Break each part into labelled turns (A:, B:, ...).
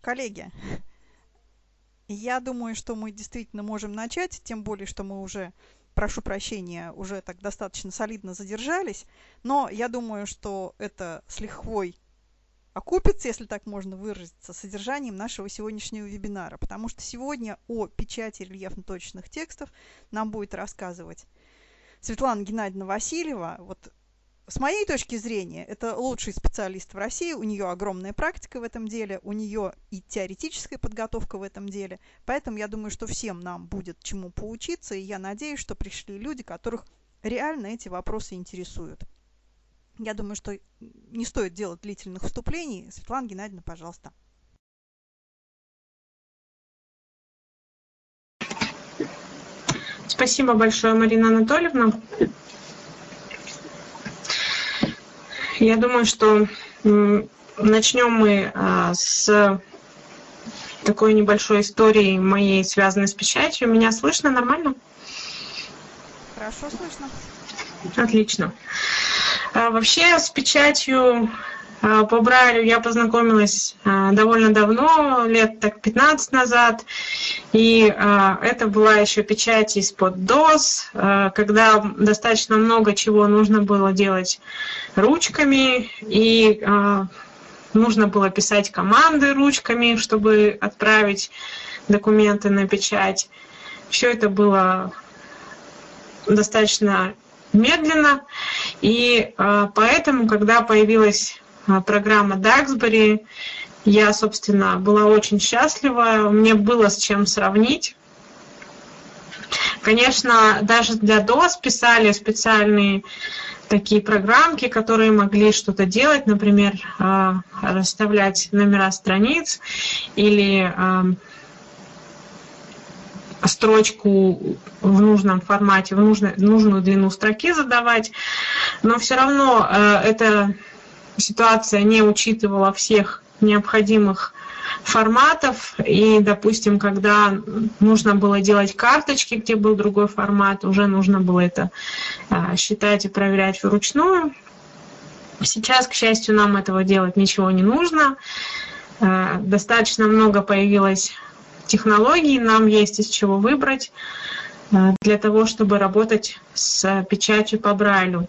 A: Коллеги, я думаю, что мы действительно можем начать, тем более, что мы уже, прошу прощения, уже так достаточно солидно задержались, но я думаю, что это с лихвой окупится, если так можно выразиться, содержанием нашего сегодняшнего вебинара, потому что сегодня о печати рельефно-точных текстов нам будет рассказывать Светлана Геннадьевна Васильева. Вот с моей точки зрения, это лучший специалист в России, у нее огромная практика в этом деле, у нее и теоретическая подготовка в этом деле, поэтому я думаю, что всем нам будет чему поучиться, и я надеюсь, что пришли люди, которых реально эти вопросы интересуют. Я думаю, что не стоит делать длительных вступлений. Светлана Геннадьевна, пожалуйста.
B: Спасибо большое, Марина Анатольевна. Я думаю, что начнем мы а, с такой небольшой истории моей, связанной с печатью. Меня слышно нормально?
A: Хорошо слышно.
B: Отлично. А, вообще с печатью по Брайлю я познакомилась довольно давно, лет так 15 назад. И это была еще печать из-под DOS, когда достаточно много чего нужно было делать ручками, и нужно было писать команды ручками, чтобы отправить документы на печать. Все это было достаточно медленно, и поэтому, когда появилась программа Daxbury, я, собственно, была очень счастлива, мне было с чем сравнить. Конечно, даже для DOS писали специальные такие программки, которые могли что-то делать, например, а, расставлять номера страниц или а, строчку в нужном формате, в нужную, нужную длину строки задавать, но все равно а, эта ситуация не учитывала всех необходимых форматов. И, допустим, когда нужно было делать карточки, где был другой формат, уже нужно было это а, считать и проверять вручную. Сейчас, к счастью, нам этого делать ничего не нужно. А, достаточно много появилось технологий, нам есть из чего выбрать а, для того, чтобы работать с печатью по Брайлю.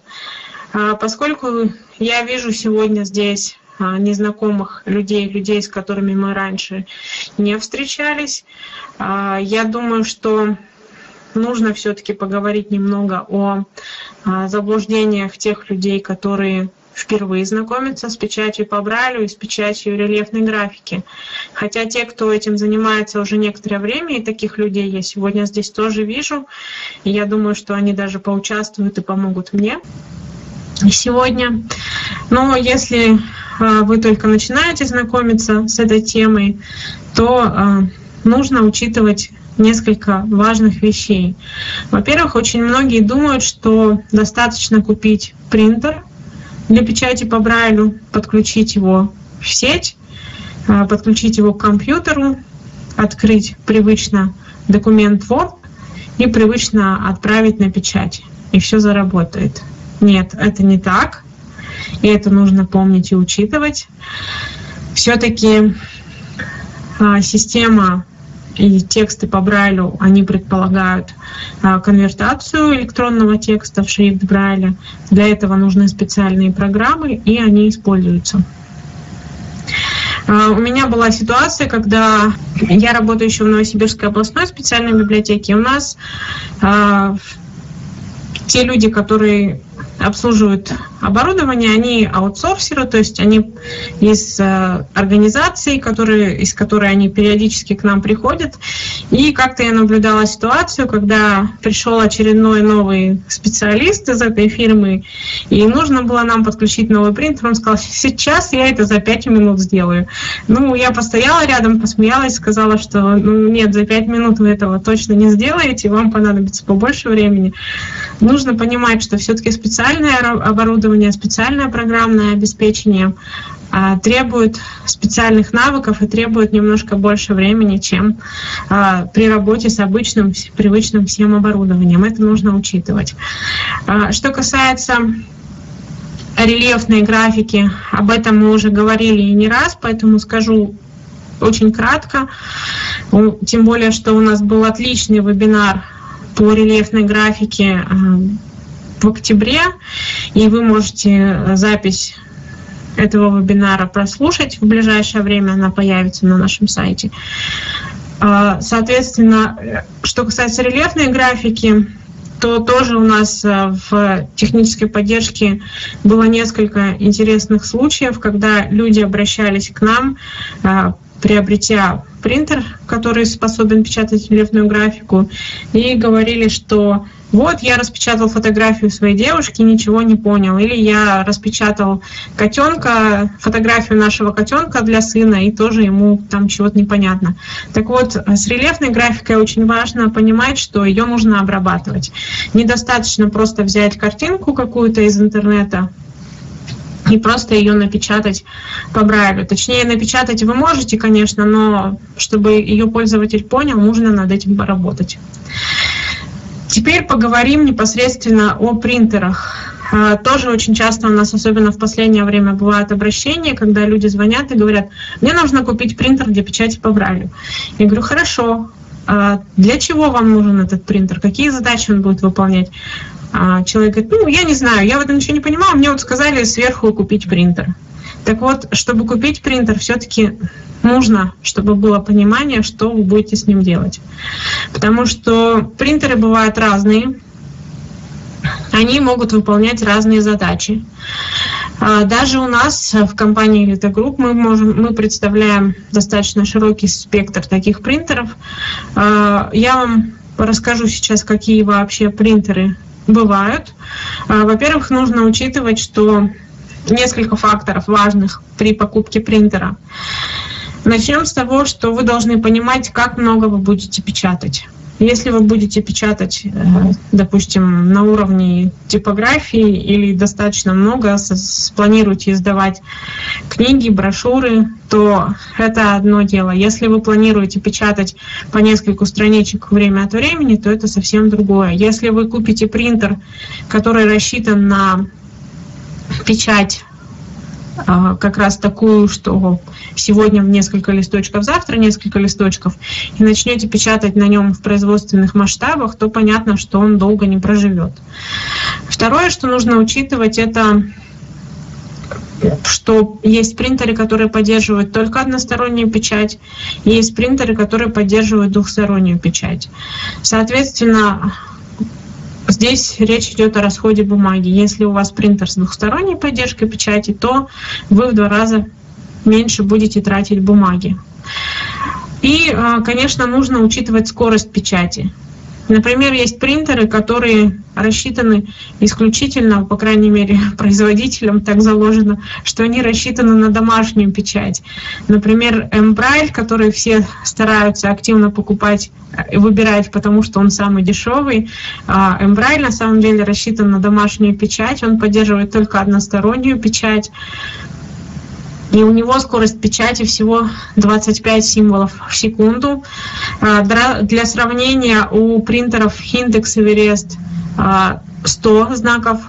B: Поскольку я вижу сегодня здесь а, незнакомых людей, людей, с которыми мы раньше не встречались. А, я думаю, что нужно все-таки поговорить немного о а, заблуждениях тех людей, которые впервые знакомятся с печатью по Брайлю и с печатью рельефной графики. Хотя те, кто этим занимается уже некоторое время, и таких людей я сегодня здесь тоже вижу, и я думаю, что они даже поучаствуют и помогут мне сегодня. Но если а, вы только начинаете знакомиться с этой темой, то а, нужно учитывать несколько важных вещей. Во-первых, очень многие думают, что достаточно купить принтер для печати по Брайлю, подключить его в сеть, а, подключить его к компьютеру, открыть привычно документ Word и привычно отправить на печать. И все заработает. Нет, это не так и это нужно помнить и учитывать. Все-таки а, система и тексты по Брайлю, они предполагают а, конвертацию электронного текста в шрифт Брайля. Для этого нужны специальные программы, и они используются. А, у меня была ситуация, когда я работаю еще в Новосибирской областной специальной библиотеке. У нас те люди, которые обслуживают оборудование, они аутсорсеры, то есть они из э, организаций, которые, из которой они периодически к нам приходят. И как-то я наблюдала ситуацию, когда пришел очередной новый специалист из этой фирмы, и нужно было нам подключить новый принтер. Он сказал, сейчас я это за 5 минут сделаю. Ну, я постояла рядом, посмеялась, сказала, что ну, нет, за 5 минут вы этого точно не сделаете, вам понадобится побольше времени. Нужно понимать, что все-таки специальное оборудование специальное программное обеспечение а, требует специальных навыков и требует немножко больше времени, чем а, при работе с обычным, привычным всем оборудованием. Это нужно учитывать. А, что касается рельефной графики, об этом мы уже говорили не раз, поэтому скажу очень кратко, тем более, что у нас был отличный вебинар по рельефной графике э, в октябре, и вы можете запись этого вебинара прослушать в ближайшее время, она появится на нашем сайте. А, соответственно, что касается рельефной графики, то тоже у нас э, в технической поддержке было несколько интересных случаев, когда люди обращались к нам, э, приобретя принтер, который способен печатать рельефную графику, и говорили, что вот я распечатал фотографию своей девушки, ничего не понял. Или я распечатал котенка, фотографию нашего котенка для сына, и тоже ему там чего-то непонятно. Так вот, с рельефной графикой очень важно понимать, что ее нужно обрабатывать. Недостаточно просто взять картинку какую-то из интернета, и просто ее напечатать по Брайлю. Точнее, напечатать вы можете, конечно, но чтобы ее пользователь понял, нужно над этим поработать. Теперь поговорим непосредственно о принтерах. А, тоже очень часто у нас, особенно в последнее время, бывают обращения, когда люди звонят и говорят, мне нужно купить принтер для печати по Брайлю. Я говорю, хорошо, а для чего вам нужен этот принтер, какие задачи он будет выполнять? А человек говорит, ну, я не знаю, я в этом ничего не понимаю, мне вот сказали сверху купить принтер. Так вот, чтобы купить принтер, все-таки нужно, чтобы было понимание, что вы будете с ним делать. Потому что принтеры бывают разные, они могут выполнять разные задачи. А даже у нас в компании Elite Group мы, можем, мы представляем достаточно широкий спектр таких принтеров. А, я вам расскажу сейчас, какие вообще принтеры бывают. А, во-первых, нужно учитывать, что несколько факторов важных при покупке принтера. Начнем с того, что вы должны понимать, как много вы будете печатать. Если вы будете печатать, э, допустим, на уровне типографии или достаточно много, спланируете издавать книги, брошюры, то это одно дело. Если вы планируете печатать по нескольку страничек время от времени, то это совсем другое. Если вы купите принтер, который рассчитан на печать как раз такую, что сегодня в несколько листочков, завтра несколько листочков, и начнете печатать на нем в производственных масштабах, то понятно, что он долго не проживет. Второе, что нужно учитывать, это что есть принтеры, которые поддерживают только одностороннюю печать, есть принтеры, которые поддерживают двухстороннюю печать. Соответственно, Здесь речь идет о расходе бумаги. Если у вас принтер с двухсторонней поддержкой печати, то вы в два раза меньше будете тратить бумаги. И, а, конечно, нужно учитывать скорость печати. Например, есть принтеры, которые рассчитаны исключительно, по крайней мере, производителям так заложено, что они рассчитаны на домашнюю печать. Например, Эмбрайль, который все стараются активно покупать и выбирать, потому что он самый дешевый. Эмбрайль на самом деле рассчитан на домашнюю печать, он поддерживает только одностороннюю печать и у него скорость печати всего 25 символов в секунду. А, для сравнения, у принтеров Index Everest 100 знаков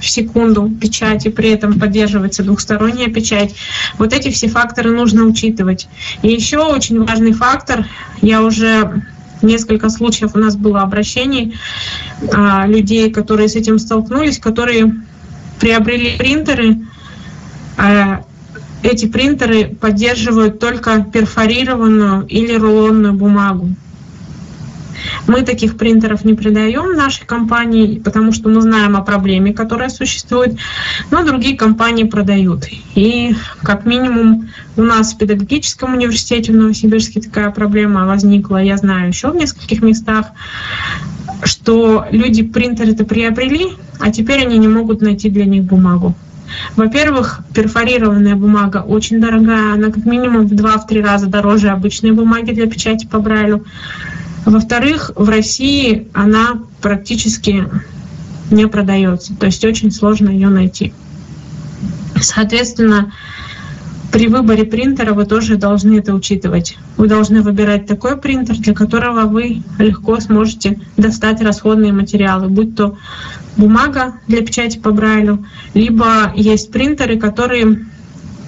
B: в секунду печати, при этом поддерживается двухсторонняя печать. Вот эти все факторы нужно учитывать. И еще очень важный фактор, я уже несколько случаев у нас было обращений а, людей, которые с этим столкнулись, которые приобрели принтеры, а, эти принтеры поддерживают только перфорированную или рулонную бумагу. Мы таких принтеров не продаем нашей компании, потому что мы знаем о проблеме, которая существует, но другие компании продают. И как минимум у нас в педагогическом университете в Новосибирске такая проблема возникла, я знаю еще в нескольких местах, что люди принтеры-то приобрели, а теперь они не могут найти для них бумагу. Во-первых, перфорированная бумага очень дорогая, она как минимум в 2-3 раза дороже обычной бумаги для печати по Брайлю. Во-вторых, в России она практически не продается, то есть очень сложно ее найти. Соответственно, при выборе принтера вы тоже должны это учитывать. Вы должны выбирать такой принтер, для которого вы легко сможете достать расходные материалы, будь то бумага для печати по Брайлю, либо есть принтеры, которые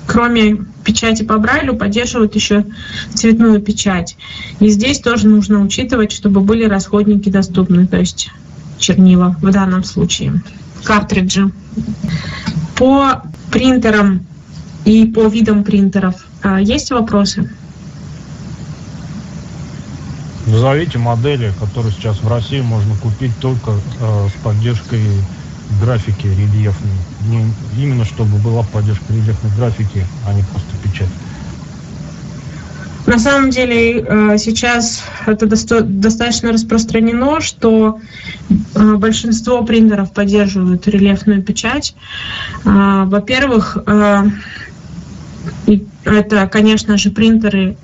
B: кроме печати по Брайлю, поддерживают еще цветную печать. И здесь тоже нужно учитывать, чтобы были расходники доступны, то есть чернила в данном случае, картриджи. По принтерам и по видам принтеров а, есть вопросы?
C: Назовите модели, которые сейчас в России можно купить только э, с поддержкой графики рельефной. Не, именно чтобы была поддержка рельефной графики, а не просто печать.
B: На самом деле э, сейчас это достаточно распространено, что э, большинство принтеров поддерживают рельефную печать. Э, это, конечно же, принтеры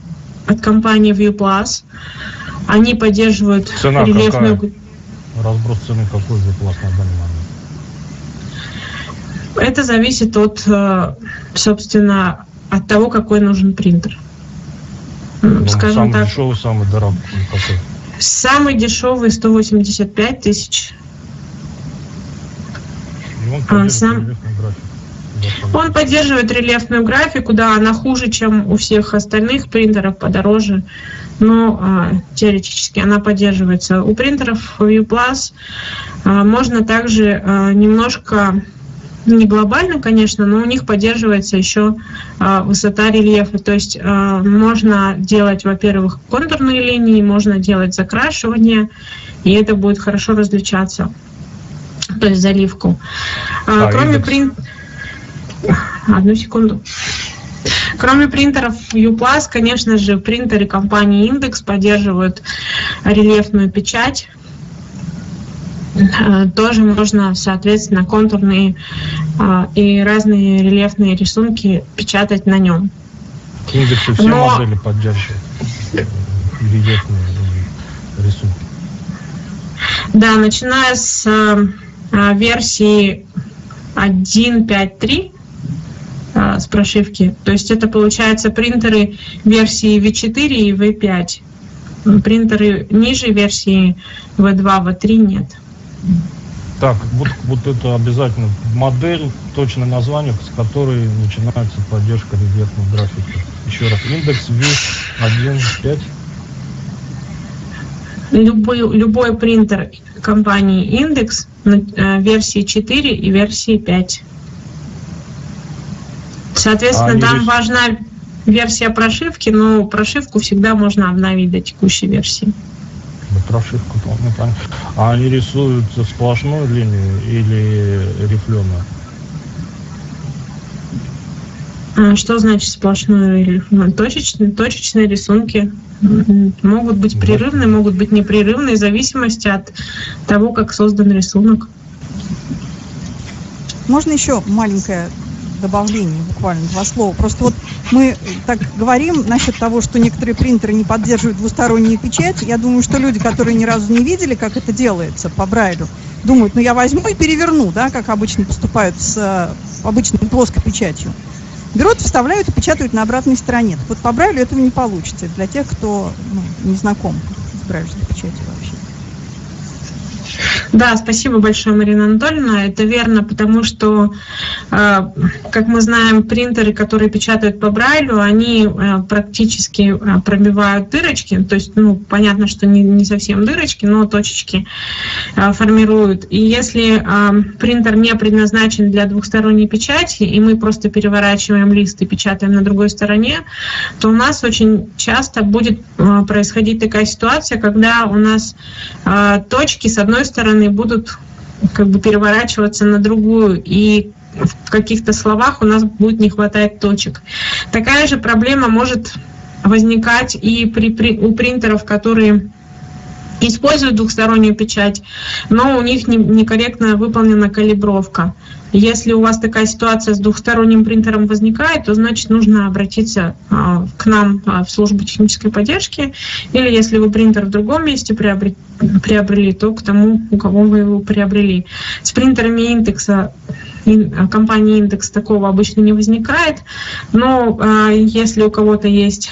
B: от компании ViewPlus. Они поддерживают
C: Цена рельефную... Какая? Разброс цены какой ViewPlus на данный момент?
B: Это зависит от, э, собственно, от того, какой нужен принтер.
C: Ну, Скажем самый так. дешевый, самый дорогой какой?
B: Самый дешевый 185 тысяч.
C: А, сам...
B: Он поддерживает рельефную графику, да, она хуже, чем у всех остальных принтеров, подороже, но а, теоретически она поддерживается. У принтеров UPlus а, можно также а, немножко не глобально, конечно, но у них поддерживается еще а, высота рельефа. То есть а, можно делать, во-первых, контурные линии, можно делать закрашивание, и это будет хорошо различаться, то есть заливку. А, а кроме принт... Одну секунду. Кроме принтеров UPlus, конечно же, принтеры компании Index поддерживают рельефную печать. Э, тоже можно, соответственно, контурные а, и разные рельефные рисунки печатать на нем.
C: Индексы все Но... модели поддерживают рельефные рисунки.
B: Да, начиная с а, версии 1.5.3 а, с прошивки. То есть это получается принтеры версии V4 и V5. Принтеры ниже версии V2, V3 нет.
C: Так, вот, вот это обязательно модель, точное название, с которой начинается поддержка рельефной графики. Еще раз, индекс V1.5.
B: Любой, любой принтер компании Index э, версии 4 и версии 5. Соответственно, а там реш... важна версия прошивки, но прошивку всегда можно обновить до текущей версии
C: прошивку ну, понятно. А они рисуют сплошную линию или рифленую?
B: А что значит сплошную или рифленую? Точечные, точечные рисунки могут быть прерывные, могут быть непрерывные, в зависимости от того, как создан рисунок.
A: Можно еще маленькое добавление, буквально два слова. Просто вот мы так говорим насчет того, что некоторые принтеры не поддерживают двустороннюю печать. Я думаю, что люди, которые ни разу не видели, как это делается по Брайлю, думают, ну я возьму и переверну, да, как обычно поступают с э, обычной плоской печатью. Берут, вставляют и печатают на обратной стороне. вот по Брайлю этого не получится для тех, кто ну, не знаком с брайлевской печатью вообще.
B: Да, спасибо большое, Марина Анатольевна. Это верно, потому что, э, как мы знаем, принтеры, которые печатают по Брайлю, они э, практически э, пробивают дырочки. То есть, ну, понятно, что не, не совсем дырочки, но точечки формируют. И если принтер не предназначен для двухсторонней печати, и мы просто переворачиваем лист и печатаем на другой стороне, то у нас очень часто будет происходить такая ситуация, когда у нас точки с одной стороны будут как бы переворачиваться на другую, и в каких-то словах у нас будет не хватать точек. Такая же проблема может возникать и при, при, у принтеров, которые используют двухстороннюю печать, но у них не, некорректно выполнена калибровка. Если у вас такая ситуация с двухсторонним принтером возникает, то значит нужно обратиться а, к нам а, в службу технической поддержки, или если вы принтер в другом месте приобрели, то к тому, у кого вы его приобрели. С принтерами индекса а, компании индекс такого обычно не возникает, но если у кого-то есть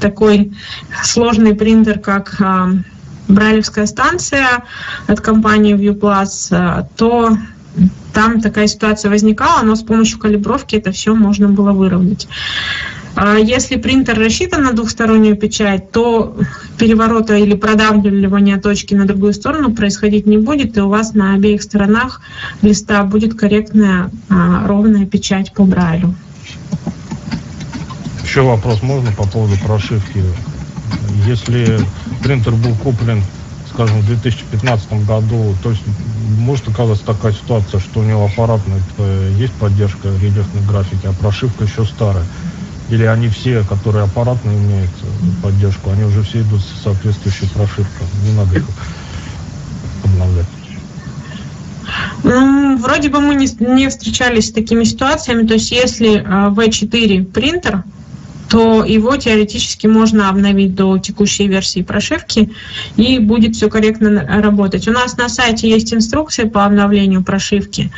B: такой сложный принтер, как Брайлевская станция от компании ViewPlus, то там такая ситуация возникала, но с помощью калибровки это все можно было выровнять. А если принтер рассчитан на двухстороннюю печать, то переворота или продавливания точки на другую сторону происходить не будет, и у вас на обеих сторонах листа будет корректная а, ровная печать по Брайлю.
C: Еще вопрос можно по поводу прошивки? Если принтер был куплен, скажем, в 2015 году, то есть может оказаться такая ситуация, что у него аппаратная э, есть поддержка рельефной графики, а прошивка еще старая. Или они все, которые аппаратно имеют э, поддержку, они уже все идут с соответствующей прошивкой. Не надо их обновлять.
B: Ну, вроде бы мы не, не встречались с такими ситуациями. То есть если V4 принтер, то его теоретически можно обновить до текущей версии прошивки и будет все корректно работать. У нас на сайте есть инструкция по обновлению прошивки.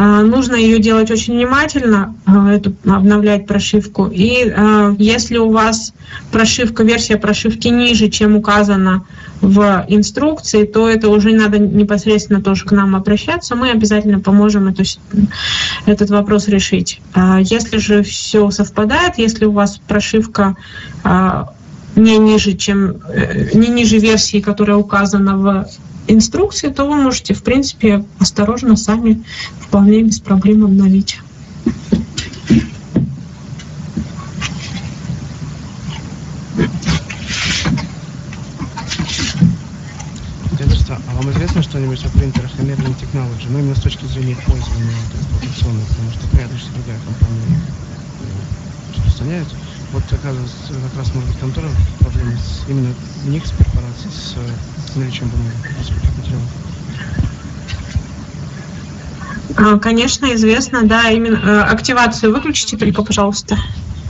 B: А, нужно ее делать очень внимательно, а, эту, обновлять прошивку. И а, если у вас прошивка, версия прошивки ниже, чем указано в инструкции, то это уже надо непосредственно тоже к нам обращаться. Мы обязательно поможем эту, этот вопрос решить. Если же все совпадает, если у вас прошивка не ниже, чем э, не ниже версии, которая указана в инструкции, то вы можете, в принципе, осторожно сами вполне без проблем обновить.
D: А вам известно что-нибудь о принтерах American Technology? Ну, именно с точки зрения пользования эксплуатационной, потому что предыдущая другая компания распространяет. Вот, оказывается, как раз, может быть, тоже проблемы с, именно у них с перфорацией, с наличием бумаги,
B: а, Конечно, известно, да, именно э, активацию выключите только, пожалуйста.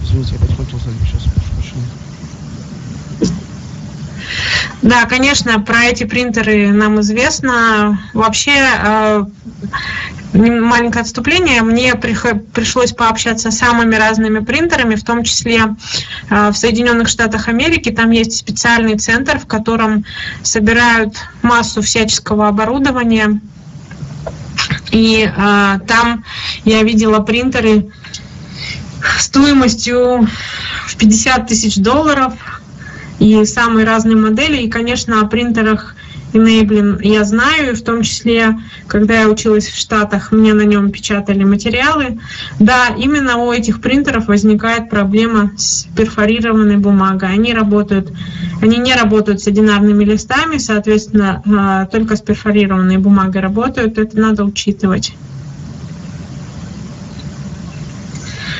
D: Извините, я опять кончился, сейчас прошу прощения.
B: Да, конечно, про эти принтеры нам известно. Вообще, э, маленькое отступление. Мне пришлось пообщаться с самыми разными принтерами, в том числе э, в Соединенных Штатах Америки. Там есть специальный центр, в котором собирают массу всяческого оборудования. И э, там я видела принтеры стоимостью в 50 тысяч долларов и самые разные модели. И, конечно, о принтерах Enabling я знаю, в том числе, когда я училась в Штатах, мне на нем печатали материалы. Да, именно у этих принтеров возникает проблема с перфорированной бумагой. Они работают, они не работают с одинарными листами, соответственно, а, только с перфорированной бумагой работают. Это надо учитывать.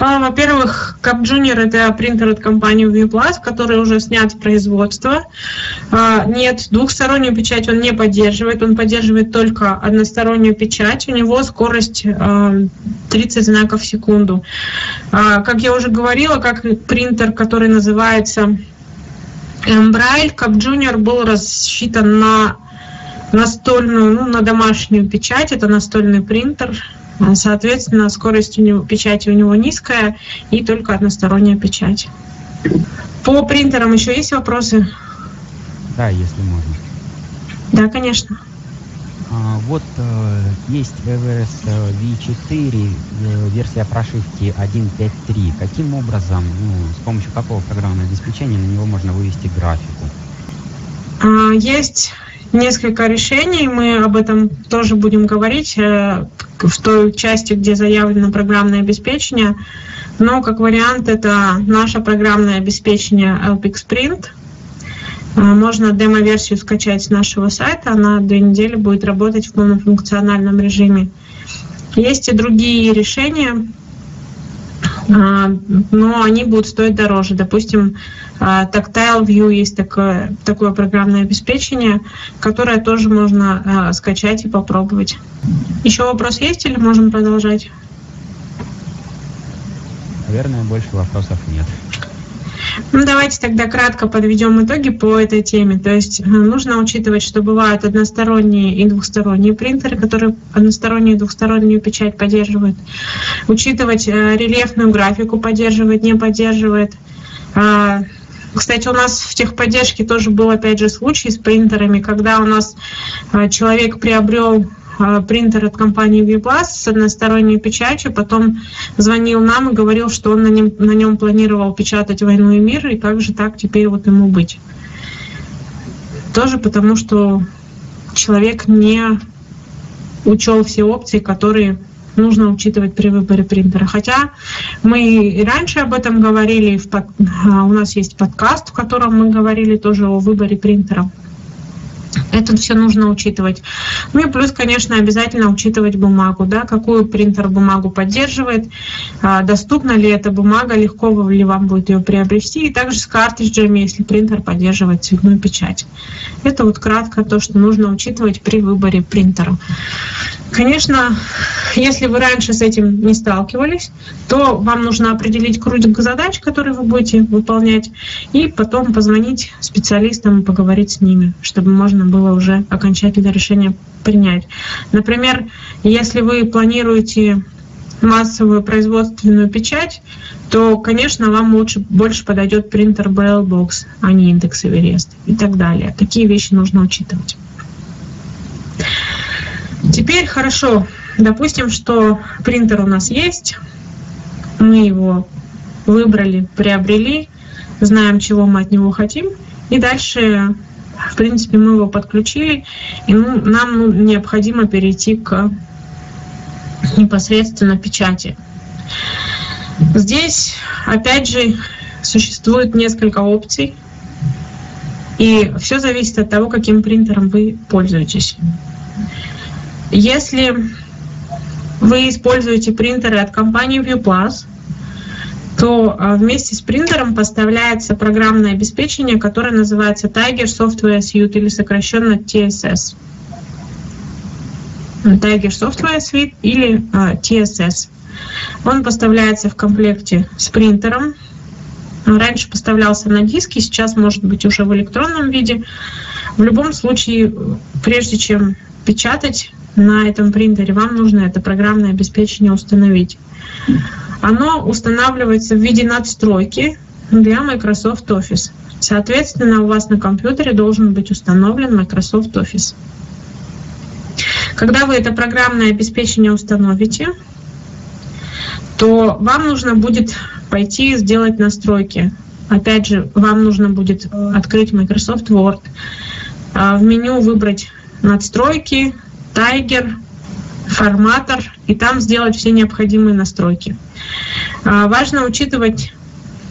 B: а, во-первых, Cap Junior это принтер от компании ViewPlus, который уже снят с производства. А, нет, двухстороннюю печать он не поддерживает, он поддерживает только одностороннюю печать. У него скорость 30 а, знаков в секунду. Как я уже говорила, как принтер, который называется Embrail, Cap Junior был рассчитан на настольную, ну, на домашнюю печать, это настольный принтер, Соответственно, скорость у него, печати у него низкая и только односторонняя печать. По принтерам еще есть вопросы?
E: Да, если можно.
B: Да, конечно.
E: А, вот э, есть Everest V4, э, версия прошивки 1.5.3. Каким образом, ну, с помощью какого программного обеспечения на него можно вывести графику?
B: А, есть несколько решений, мы об этом тоже будем говорить э, в той части, где заявлено программное обеспечение. Но как вариант это наше программное обеспечение LPX Print. Э, можно демо-версию скачать с нашего сайта, она две недели будет работать в полном функциональном режиме. Есть и другие решения, а, но они будут стоить дороже. Допустим, Tactile View есть такое, такое программное обеспечение, которое тоже можно а, скачать и попробовать. Еще вопрос есть или можем продолжать?
E: Наверное, больше вопросов нет.
B: Ну, давайте тогда кратко подведем итоги по этой теме. То есть э, нужно учитывать, что бывают односторонние и двухсторонние принтеры, которые одностороннюю и двухстороннюю печать поддерживают. Учитывать э, рельефную графику поддерживает, не поддерживает. А, кстати, у нас в техподдержке тоже был, опять же, случай с принтерами, когда у нас э, человек приобрел Э, принтер от компании Viplus с односторонней печатью, потом звонил нам и говорил, что он на нем, на нем планировал печатать «Войну и мир», и как же так теперь вот ему быть. Тоже потому, что человек не учел все опции, которые нужно учитывать при выборе принтера. Хотя мы и раньше об этом говорили, в под... А, у нас есть подкаст, в котором мы говорили тоже о выборе принтера. Это все нужно учитывать. Ну и плюс, конечно, обязательно учитывать бумагу, да, какую принтер бумагу поддерживает, а, доступна ли эта бумага, легко ли вам будет ее приобрести, и также с картриджами, если принтер поддерживает цветную печать. Это вот кратко то, что нужно учитывать при выборе принтера. Конечно, если вы раньше с этим не сталкивались, то вам нужно определить круг задач, которые вы будете выполнять, и потом позвонить специалистам и поговорить с ними, чтобы можно было уже окончательное решение принять. Например, если вы планируете массовую производственную печать, то, конечно, вам лучше больше подойдет принтер Braille Box, а не индекс Эверест и так далее. Такие вещи нужно учитывать. Теперь хорошо, допустим, что принтер у нас есть, мы его выбрали, приобрели, знаем, чего мы от него хотим, и дальше, в принципе, мы его подключили, и ну, нам ну, необходимо перейти к непосредственно печати. Здесь, опять же, существует несколько опций, и все зависит от того, каким принтером вы пользуетесь. Если вы используете принтеры от компании ViewPlus, то а, вместе с принтером поставляется программное обеспечение, которое называется Tiger Software Suite или сокращенно TSS. Tiger Software Suite или а, TSS. Он поставляется в комплекте с принтером. Раньше поставлялся на диске, сейчас может быть уже в электронном виде. В любом случае, прежде чем печатать на этом принтере, вам нужно это программное обеспечение установить. Оно устанавливается в виде надстройки для Microsoft Office. Соответственно, у вас на компьютере должен быть установлен Microsoft Office. Когда вы это программное обеспечение установите, то вам нужно будет пойти сделать настройки. Опять же, вам нужно будет открыть Microsoft Word, а, в меню выбрать надстройки, Tiger, форматор, и там сделать все необходимые настройки. А, важно учитывать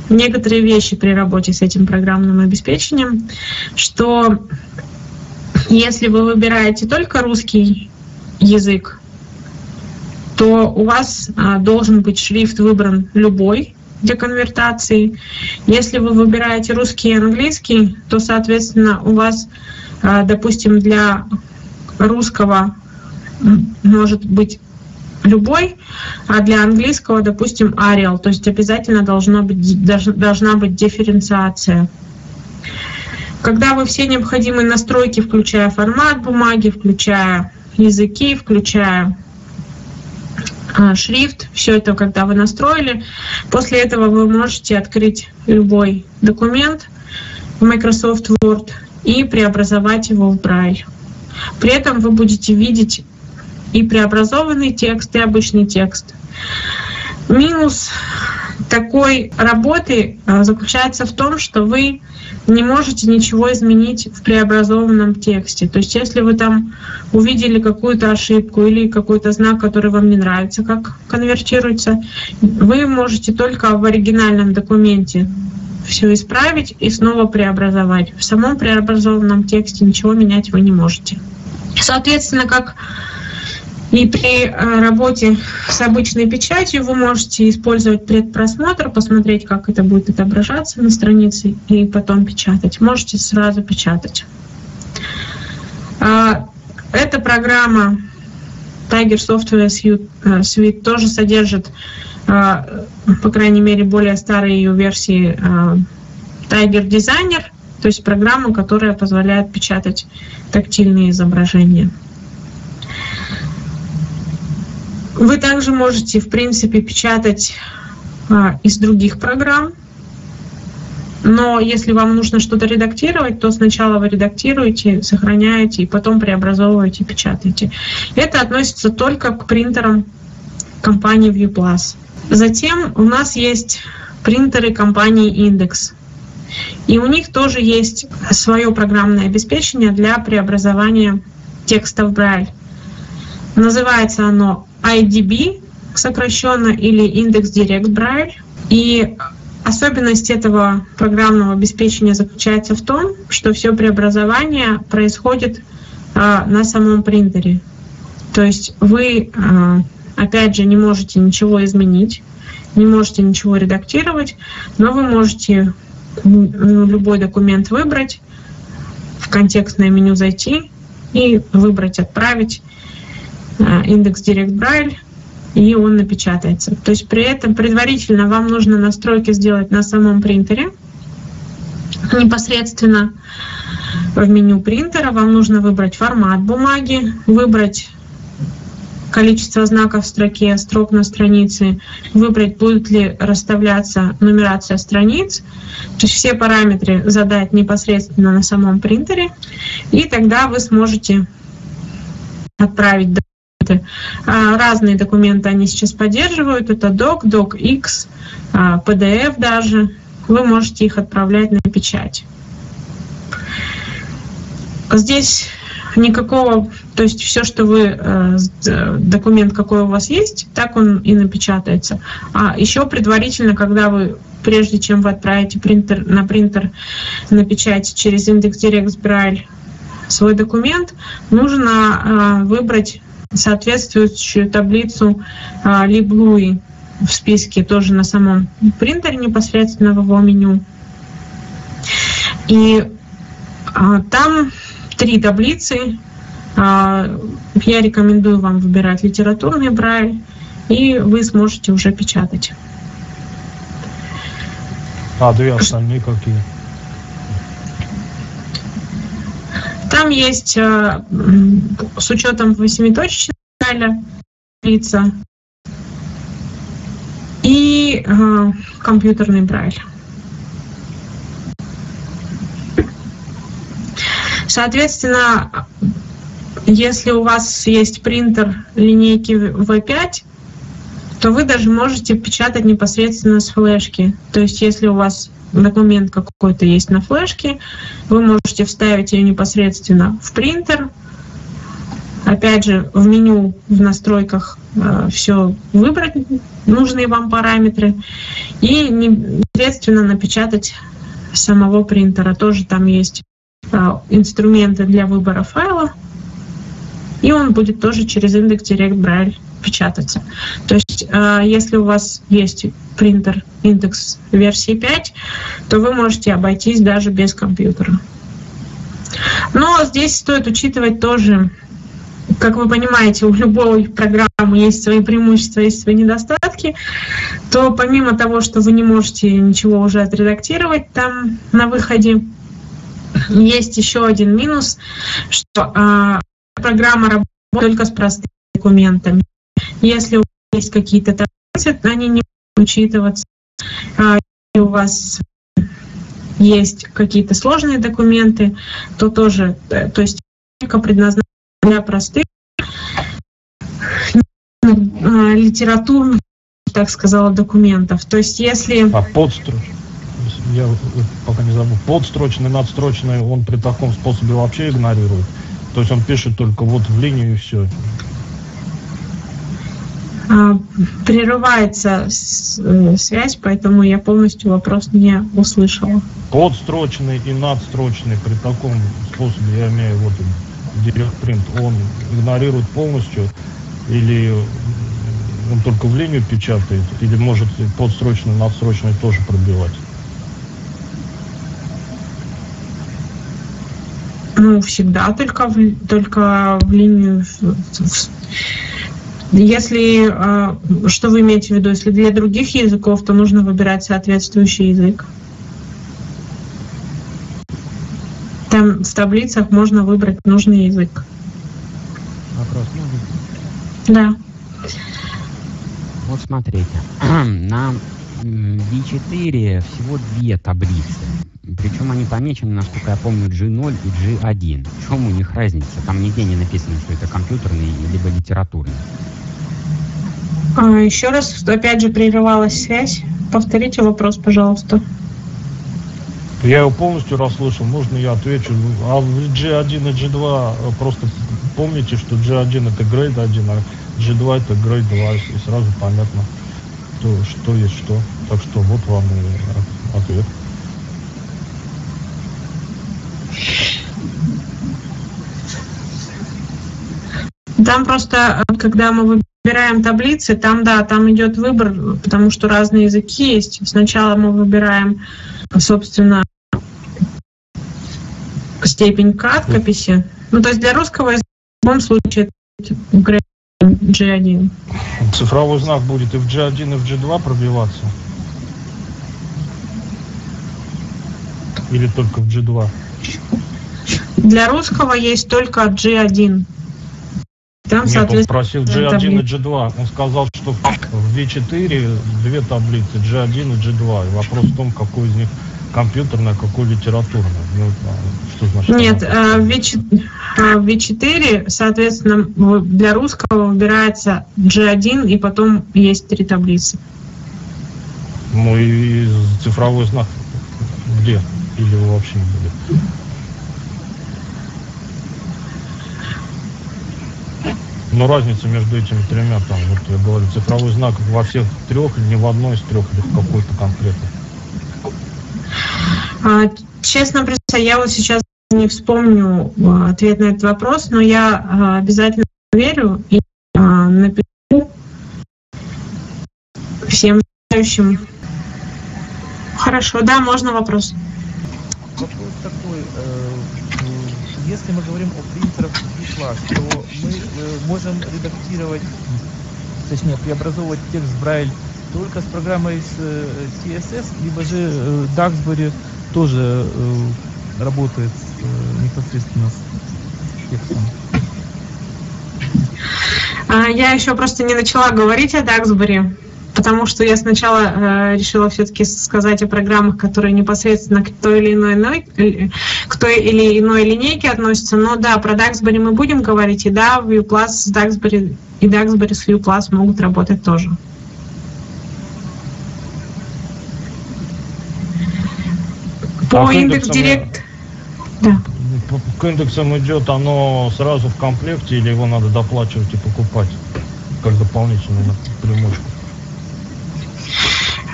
B: некоторые вещи при работе с этим программным обеспечением, что если вы выбираете только русский язык, то у вас а, должен быть шрифт выбран любой для конвертации. Если вы выбираете русский и английский, то, соответственно, у вас, а, допустим, для русского может быть любой, а для английского, допустим, Arial. То есть обязательно должно быть, должна быть дифференциация. Когда вы все необходимые настройки, включая формат бумаги, включая языки, включая а, шрифт, все это, когда вы настроили, после этого вы можете открыть любой документ в Microsoft Word и преобразовать его в Braille. При этом вы будете видеть и преобразованный текст, и обычный текст. Минус такой работы а, заключается в том, что вы не можете ничего изменить в преобразованном тексте. То есть если вы там увидели какую-то ошибку или какой-то знак, который вам не нравится, как конвертируется, вы можете только в оригинальном документе все исправить и снова преобразовать. В самом преобразованном тексте ничего менять вы не можете. Соответственно, как и при э, работе с обычной печатью вы можете использовать предпросмотр, посмотреть, как это будет отображаться на странице, и потом печатать. Можете сразу печатать. А, эта программа Tiger Software Suite, э, тоже содержит, по крайней мере, более старые ее версии Tiger Designer, то есть программа, которая позволяет печатать тактильные изображения. Вы также можете, в принципе, печатать а, из других программ, но если вам нужно что-то редактировать, то сначала вы редактируете, сохраняете, и потом преобразовываете, печатаете. Это относится только к принтерам компании ViewPlus. Затем у нас есть принтеры компании Index. И у них тоже есть свое программное обеспечение для преобразования текста в Braille. Называется оно IDB, сокращенно, или Index Direct Braille. И особенность этого программного обеспечения заключается в том, что все преобразование происходит а, на самом принтере. То есть вы, а, опять же, не можете ничего изменить, не можете ничего редактировать, но вы можете любой документ выбрать, в контекстное меню зайти и выбрать «Отправить», а, индекс Direct Braille, и он напечатается. То есть при этом предварительно вам нужно настройки сделать на самом принтере, непосредственно в меню принтера вам нужно выбрать формат бумаги, выбрать количество знаков в строке, строк на странице, выбрать, будет ли расставляться нумерация страниц, то есть все параметры задать непосредственно на самом принтере, и тогда вы сможете отправить документы. А, разные документы они сейчас поддерживают, это doc, docx, PDF даже, вы можете их отправлять на печать. Здесь никакого, то есть все, что вы, э, документ какой у вас есть, так он и напечатается. А еще предварительно, когда вы, прежде чем вы отправите принтер, на принтер на печать через индекс Direct Braille свой документ, нужно э, выбрать соответствующую таблицу э, Liblui в списке тоже на самом принтере непосредственно в его меню. И там три таблицы. А, я рекомендую вам выбирать литературный брайль, и вы сможете уже печатать.
C: А две остальные какие?
B: Там есть а, с учетом восьмиточечного таблица и э, компьютерный брайль. Соответственно, если у вас есть принтер линейки V5, то вы даже можете печатать непосредственно с флешки. То есть если у вас документ какой-то есть на флешке, вы можете вставить ее непосредственно в принтер. Опять же, в меню, в настройках э, все выбрать, нужные вам параметры, и непосредственно напечатать самого принтера. Тоже там есть инструменты для выбора файла, и он будет тоже через индекс Direct Braille печататься. То есть, а, если у вас есть принтер индекс версии 5, то вы можете обойтись даже без компьютера. Но здесь стоит учитывать тоже, как вы понимаете, у любой программы есть свои преимущества, есть свои недостатки, то помимо того, что вы не можете ничего уже отредактировать там на выходе, есть еще один минус, что а, программа работает только с простыми документами. Если у вас есть какие-то таблицы, они не будут учитываться. А, если у вас есть какие-то сложные документы, то тоже, э, то есть только предназначена для простых а, литературных, так сказала, документов. То есть если...
C: А подстрочь? Я пока не забыл, подстрочный, надстрочный, он при таком способе вообще игнорирует. То есть он пишет только вот в линию и все.
B: А, прерывается э, связь, поэтому я полностью вопрос не услышала.
C: Подстрочный и надстрочный при таком способе, я имею вот Print, он игнорирует полностью или он только в линию печатает, или может подстрочный, надстрочный тоже пробивать?
B: Ну, всегда только в, только в линию. Если, а, что вы имеете в виду, если для других языков, то нужно выбирать соответствующий язык. там в таблицах можно выбрать нужный язык.
D: Вопрос можно?
B: Да.
E: Вот смотрите, на м, V4 всего две таблицы. Причем они помечены, насколько я помню, G0 и G1. В чем у них разница? Там нигде не написано, что это компьютерный либо литературный.
B: А, еще раз, опять же, прерывалась связь. Повторите вопрос, пожалуйста.
C: Я его полностью расслышал, можно я отвечу? А в G1 и G2 э, просто помните, что G1 это грейд 1, а G2 это грейд 2, и сразу понятно, что, что есть что. Так что вот вам и э, ответ.
B: Там просто, э, когда мы выбираем таблицы, там, да, там идет выбор, потому что разные языки есть. Сначала мы выбираем, собственно, степень краткописи. Ну, то есть для русского языка в любом случае это грейд G1.
C: Цифровой знак будет и в G1, и в G2 пробиваться? Или только в G2?
B: Для русского есть только G1. Там,
C: Нет, он спросил G1 и G2. Он сказал, что в V4 две таблицы, G1 и G2. И вопрос в том, какой из них компьютерная, какой литературная. Ну, а, что значит?
B: Нет,
C: она-
B: э, в V4, э, в V4, соответственно, для русского выбирается G1, и потом есть три таблицы.
C: Ну и цифровой знак где? Или его вообще не будет? Но разница между этими тремя, там, вот я говорю, цифровой знак во всех трех, или не в одной из трех, или в какой-то конкретно.
B: А, Честно признаться, я вот сейчас не вспомню а, ответ на этот вопрос, но я а, обязательно проверю и напишу всем желающим. Хорошо, да, можно вопрос.
F: Вопрос такой, э, э, если мы говорим о принтерах B-класс, то мы э, можем редактировать, точнее преобразовывать текст Брайль только с программой с э, CSS, либо же э, Duxbury тоже э, работает э, непосредственно с текстом.
B: А, Я еще просто не начала говорить о Даксбери, потому что я сначала э, решила все-таки сказать о программах, которые непосредственно к той или иной, иной- э, к той или иной линейке относятся. Но да, про Даксбери мы будем говорить, и да, ViewPlus с Даксбери и Даксбери с ViewPlus могут работать тоже. По
C: А
B: индекс директ... Да.
C: К индексам идет оно сразу в комплекте, или его надо доплачивать и покупать, как дополнительную примочку?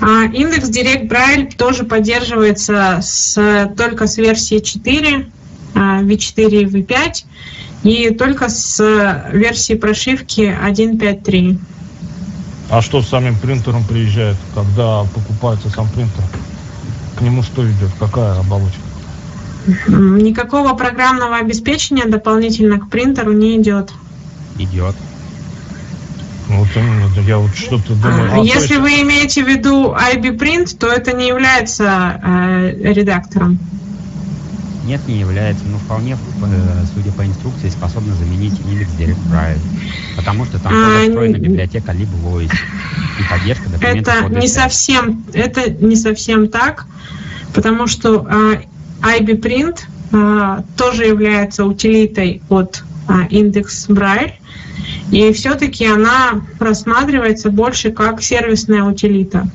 B: А, Индекс Direct Braille тоже поддерживается с, только с версии 4, а, V4 и V5, и только с версии прошивки 1.5.3.
C: А что с самим принтером приезжает, когда покупается сам принтер? К нему что идет? Какая оболочка?
B: Никакого программного обеспечения дополнительно к принтеру не идет.
E: Идет.
C: Ну, Вот именно, я вот что-то думаю.
B: А,
C: а, то
B: Если вы имеете в виду IB Print, то это не является э, редактором.
E: Нет, не является, но вполне, э, судя по инструкции, способна заменить индекс Direct Braille. Потому что там
B: А,
E: встроена библиотека LibVoice и поддержка документов
B: Это не совсем, это не совсем так, потому что э, IB Print э, тоже является утилитой от э, индекс Braille, и все-таки она рассматривается больше как сервисная утилита.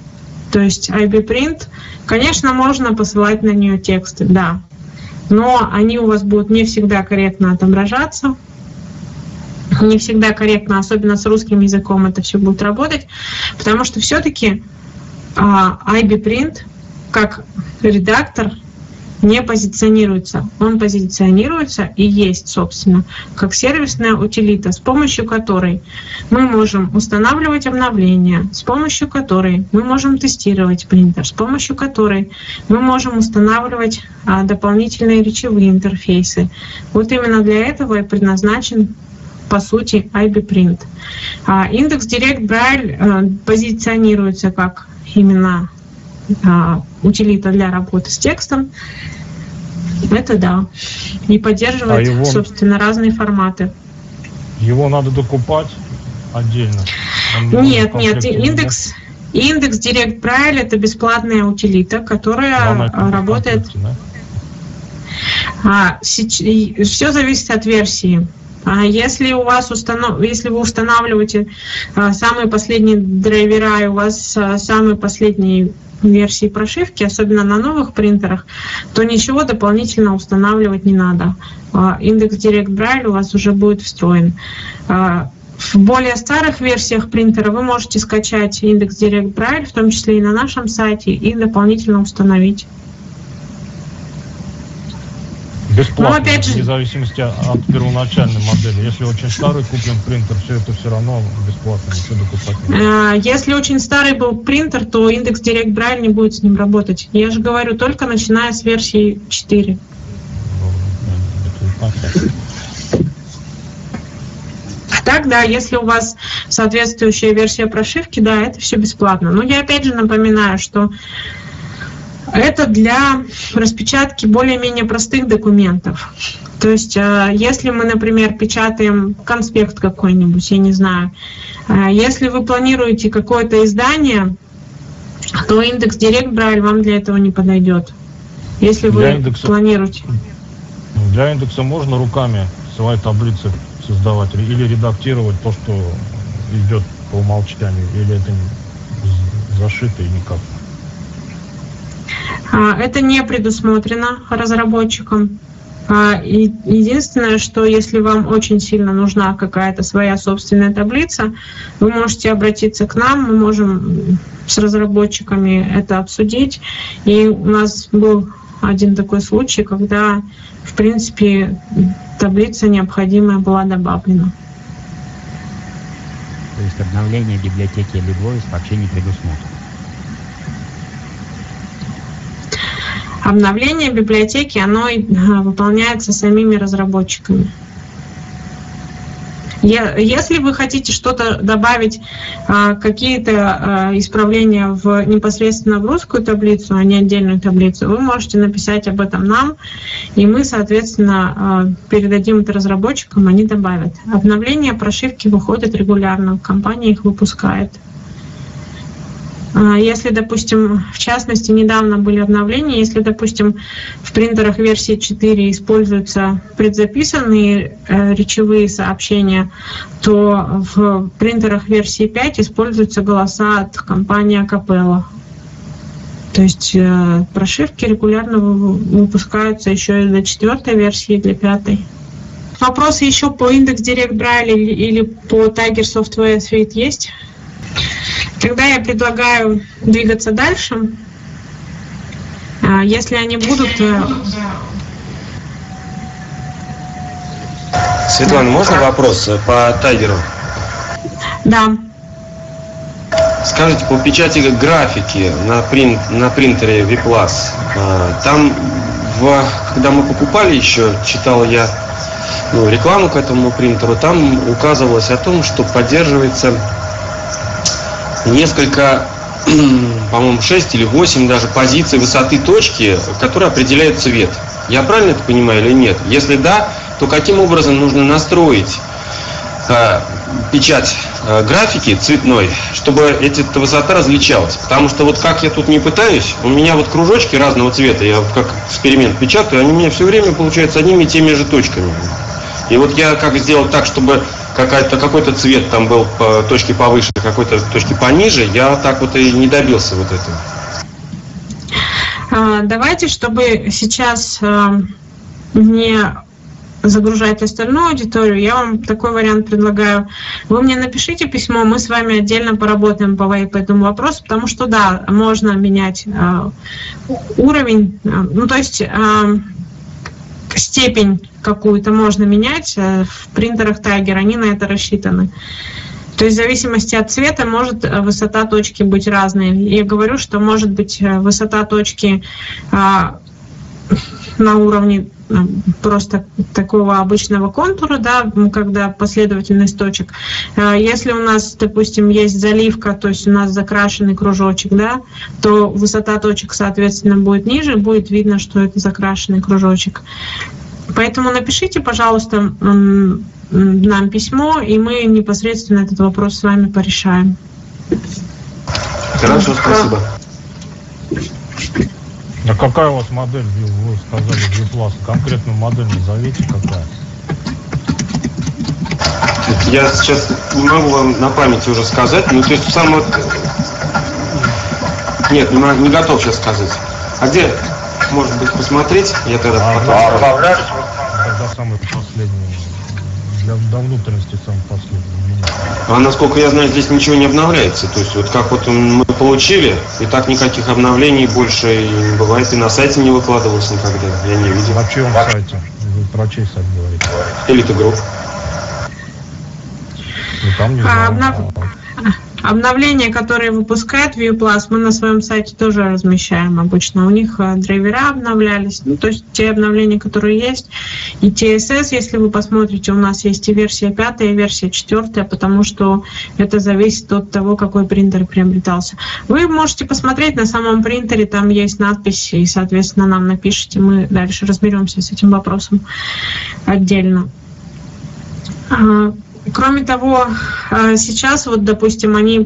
B: То есть IB Print, конечно, можно посылать на нее тексты, да, но они у вас будут не всегда корректно отображаться, не всегда корректно, особенно с русским языком это все будет работать, потому что все-таки IB Print как редактор не позиционируется. Он позиционируется и есть, собственно, как сервисная утилита, с помощью которой мы можем устанавливать обновления, с помощью которой мы можем тестировать принтер, с помощью которой мы можем устанавливать а, дополнительные речевые интерфейсы. Вот именно для этого и предназначен по сути IB Print. А, Индекс Direct Braille э, позиционируется как именно утилита для работы с текстом. Это да. И поддерживает,
C: А его-
B: собственно, разные форматы.
C: Его надо докупать отдельно. Он не
B: Нет, нет, индекс, индекс Direct Braille это бесплатная утилита, которая а,
C: в
B: работает
C: да?
B: А, все зависит от версии. А если у вас установ... если вы устанавливаете а, самые последние драйвера и у вас а, самые последние версии прошивки, особенно на новых принтерах, то ничего дополнительно устанавливать не надо. А, Индекс Direct Braille у вас уже будет встроен. А, В более старых версиях принтера вы можете скачать индекс Direct Braille, в том числе и на нашем сайте, и дополнительно установить.
C: Бесплатно,
B: Ну, опять же-
C: вне зависимости от первоначальной модели. Если очень старый куплен принтер, все это все равно бесплатно, ничего докупать.
B: Э, Если очень старый был принтер, то индекс Direct Braille не будет с ним работать. Я же говорю, только начиная с версии 4.
C: Ну, это и так.
B: Так, да, если у вас соответствующая версия прошивки, да, это все бесплатно. Но я опять же напоминаю, что это для распечатки более-менее простых документов. То есть, э, если мы, например, печатаем конспект какой-нибудь, я не знаю, э, если вы планируете какое-то издание, то индекс Direct Braille вам для этого не подойдет. Если вы
C: Для индекса-
B: планируете.
C: Для индекса можно руками свои таблицы создавать или редактировать то, что идет по умолчанию, или это зашито и никак.
B: А, Это не предусмотрено разработчиком. А, Единственное, что если вам очень сильно нужна какая-то своя собственная таблица, вы можете обратиться к нам, мы можем с разработчиками это обсудить. И у нас был один такой случай, когда, в принципе, таблица необходимая была добавлена.
E: То есть обновление библиотеки LibVoice вообще не предусмотрено.
B: Обновление библиотеки, оно выполняется самими разработчиками. Если вы хотите что-то добавить, а, какие-то а, исправления в непосредственно в русскую таблицу, а не отдельную таблицу, вы можете написать об этом нам, и мы, соответственно, а, передадим это разработчикам, они добавят. Обновления прошивки выходят регулярно, компания их выпускает. А, Если, допустим, в частности, недавно были обновления, если, допустим, в принтерах версии 4 используются предзаписанные э, речевые сообщения, то в принтерах версии 5 используются голоса от компании Acapella. То есть э, прошивки регулярно вы- выпускаются еще и до четвертой версии, и для пятой. Вопросы еще по индекс Direct Braille или по Tiger Software Suite есть? Тогда я предлагаю двигаться дальше. А, Если они будут, э,
G: Светлана, можно вопрос по Тайгеру?
B: да,
G: Скажите, по печати графики на, прин- на принтере э, там, в, когда мы покупали еще, читал я ну, рекламу к этому принтеру, там указывалось о том, что поддерживается несколько, по-моему, 6 или 8 даже позиций высоты точки, которые определяют цвет. Я правильно это понимаю или нет? Если да, то каким образом нужно настроить э, печать э, графики цветной, чтобы эти, эта высота различалась. Потому что вот как я тут не пытаюсь, у меня вот кружочки разного цвета, я вот как эксперимент печатаю, они у меня все время получаются одними и теми же точками. И вот я как сделать так, чтобы какая-то, какой-то цвет там был по точке повыше, какой-то точки пониже, я так вот и не добился вот этого.
B: А, Давайте, чтобы сейчас а, не загружать остальную аудиторию, я вам такой вариант предлагаю. Вы мне напишите письмо, мы с вами отдельно поработаем по, этому вопросу, потому что да, можно менять а, уровень, а, ну то есть степень какую-то можно менять а, в принтерах Tiger, они на это рассчитаны. То есть в зависимости от цвета может э, высота точки быть разной. Я говорю, что может быть э, высота точки а, на уровне просто такого обычного контура, да, когда последовательность точек. Если у нас, допустим, есть заливка, то есть у нас закрашенный кружочек, да, то высота точек, соответственно, будет ниже, будет видно, что это закрашенный кружочек. Поэтому напишите, пожалуйста, нам письмо, и мы непосредственно этот вопрос с вами порешаем.
G: Хорошо, спасибо.
C: А какая у вас модель, вы сказали, Vue Конкретную модель назовите какая?
G: Я сейчас не могу вам на памяти уже сказать, ну то есть сам вот... Нет, не, не готов сейчас сказать. А где, может быть, посмотреть? Я тогда а, потом... А,
C: тогда самый последний, для, для внутренности самый последний.
G: А насколько я знаю, здесь ничего не обновляется. То есть вот как вот мы получили, и так никаких обновлений больше и не бывает. И на сайте не выкладывалось никогда. Я не видел.
C: А чьем сайте? Вы про чей сайт говорите?
G: Элита Групп.
B: Ну, там не а, знаю. А, Обновления, которые выпускает ViewPlus, мы на своем сайте тоже размещаем обычно. У них э, драйвера обновлялись, ну, то есть те обновления, которые есть. И TSS, если вы посмотрите, у нас есть и версия 5, и версия 4, потому что это зависит от того, какой принтер приобретался. Вы можете посмотреть на самом принтере, там есть надпись, и, соответственно, нам напишите, мы дальше разберемся с этим вопросом отдельно. Кроме того, э, сейчас вот, допустим, они, э,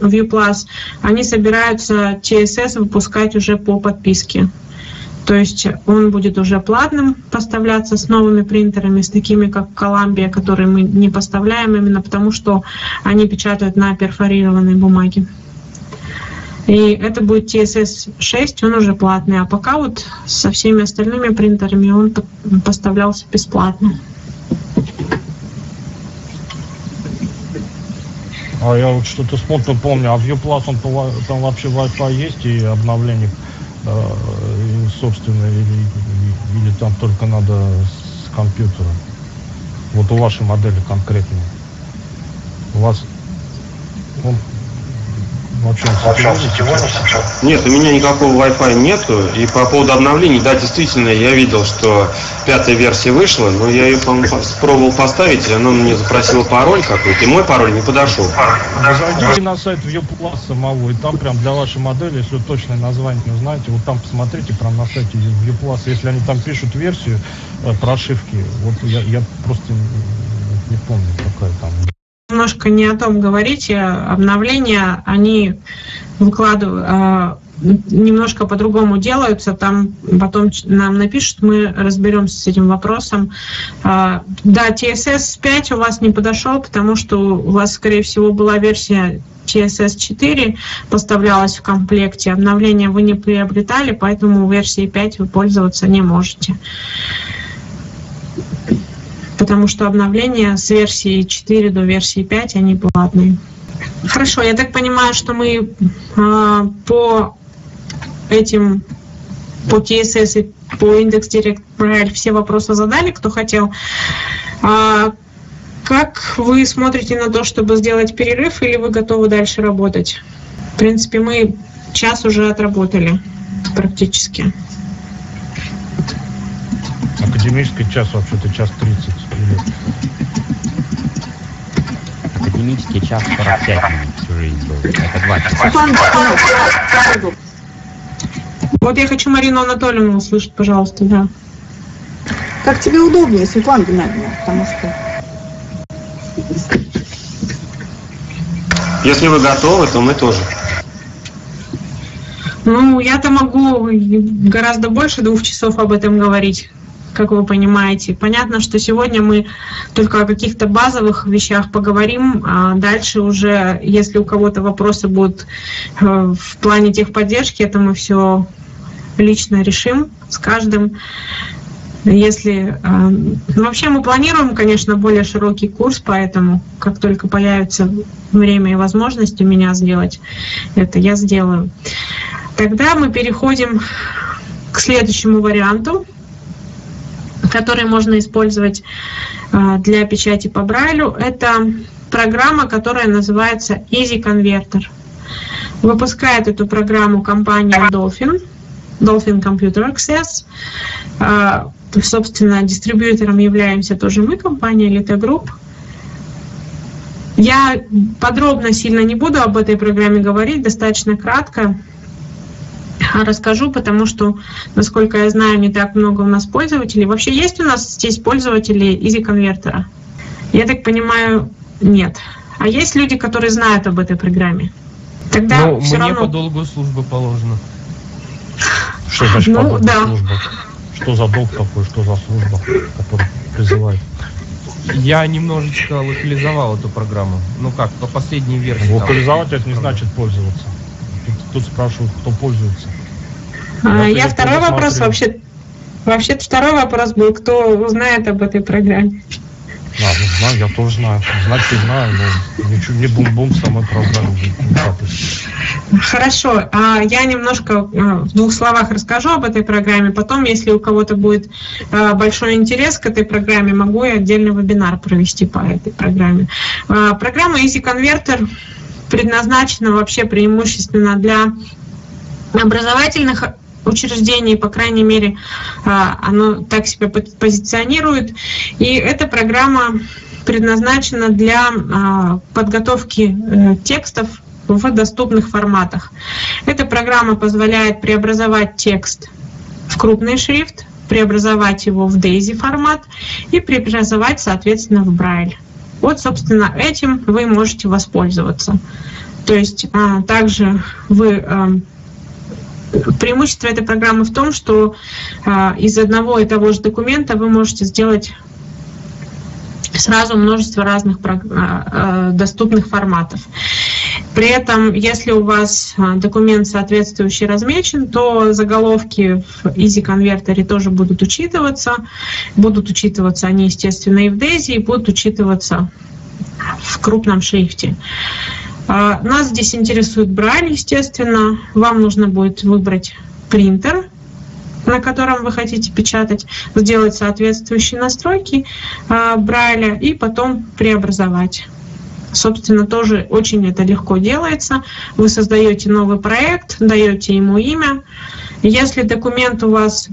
B: ViewPlus, они собираются TSS выпускать уже по подписке. То есть он будет уже платным поставляться с новыми принтерами, с такими как Columbia, которые мы не поставляем именно потому, что они печатают на перфорированной бумаге. И это будет TSS 6, он уже платный. А пока вот со всеми остальными принтерами он поставлялся бесплатно.
C: А я вот что-то смутно помню, а в UPlus он там вообще Wi-Fi есть и обновление э, собственно, или, или, или там только надо с компьютера? Вот у вашей модели конкретно. У вас он
G: Вообще, вообще сетевой Нет, у меня никакого Wi-Fi нету. И по поводу обновлений, да, действительно, я видел, что пятая версия вышла, но я ее пробовал поставить, и она мне запросила пароль какой-то, и мой пароль не подошел.
C: Зайдите на сайт ViewPlus самого, и там прям для вашей модели, если точное название не знаете, вот там посмотрите прям на сайте ViewPlus, если они там пишут версию э, прошивки, вот я, я просто не помню, какая там
B: немножко не о том говорите. Обновления, они выкладывают, а, немножко по-другому делаются. Там потом нам напишут, мы разберемся с этим вопросом. А, да, TSS 5 у вас не подошел, потому что у вас, скорее всего, была версия TSS 4 поставлялась в комплекте. Обновления вы не приобретали, поэтому версией 5 вы пользоваться не можете потому что обновления с версии 4 до версии 5, они платные. Хорошо, я так понимаю, что мы э, по этим, по TSS и по индекс Direct Braille все вопросы задали, кто хотел. А как вы смотрите на то, чтобы сделать перерыв, или вы готовы дальше работать? В принципе, мы час уже отработали практически.
C: Академический час вообще-то час 30 или...
E: Академический час 45 минут всю жизнь был. Это два часа.
B: Вот я хочу Марину Анатольевну услышать, пожалуйста, да.
A: Как тебе удобнее, Светлана Геннадьевна, потому что...
G: Если вы готовы, то мы тоже.
B: Ну, я-то могу гораздо больше двух часов об этом говорить как вы понимаете. Понятно, что сегодня мы только о каких-то базовых вещах поговорим, а дальше уже, если у кого-то вопросы будут э, в плане техподдержки, это мы все лично решим с каждым. Если э, ну, вообще мы планируем, конечно, более широкий курс, поэтому как только появится время и возможность у меня сделать это, я сделаю. Тогда мы переходим к следующему варианту который можно использовать а, для печати по Брайлю. Это программа, которая называется Easy Converter. Выпускает эту программу компания Dolphin, Dolphin Computer Access. А, собственно, дистрибьютором являемся тоже мы, компания Elite Group. Я подробно сильно не буду об этой программе говорить, достаточно кратко расскажу, потому что, насколько я знаю, не так много у нас пользователей. Вообще есть у нас здесь пользователи Easy конвертера? Я так понимаю, нет. А есть люди, которые знают об этой программе? Тогда
F: ну,
B: все
F: мне
B: равно...
F: по долгу службы положено.
C: Что значит
B: Ну,
C: подобная
B: да.
C: служба? Что за долг такой, что за служба, которая призывает?
F: Я немножечко локализовал эту программу. Ну как, по последней версии. там.
C: Локализовать это не значит пользоваться. Тут, спрашивают, кто пользуется.
B: А,
C: Я
B: Я второй вопрос вообще... Вообще второй вопрос был, кто знает об этой программе.
C: А, ну, знаю, я тоже знаю. Знать ты знаю, но ничего, не бум-бум самой не капает.
B: Хорошо, а я немножко а, в двух словах расскажу об этой программе. Потом, если у кого-то будет а, большой интерес к этой программе, могу и отдельный вебинар провести по этой программе. А, Программа Easy Converter предназначена вообще преимущественно для образовательных учреждений, по крайней мере, а, оно так себя по- позиционирует. И эта программа предназначена для а, подготовки э, текстов в доступных форматах. Эта программа позволяет преобразовать текст в крупный шрифт, преобразовать его в DAISY формат и преобразовать, соответственно, в Braille. Вот, собственно, этим вы можете воспользоваться. То есть а, также вы а, преимущество этой программы в том, что а, из одного и того же документа вы можете сделать сразу множество разных доступных форматов. При этом, если у вас а, документ соответствующий размечен, то заголовки в Easy конвертере тоже будут учитываться. Будут учитываться они, естественно, и в DAISY, и будут учитываться в крупном шрифте. А, Нас здесь интересует Брайль, естественно. Вам нужно будет выбрать принтер, на котором вы хотите печатать, сделать соответствующие настройки а, Брайля и потом преобразовать. Собственно, тоже очень это легко делается. Вы создаете новый проект, даете ему имя. Если документ у вас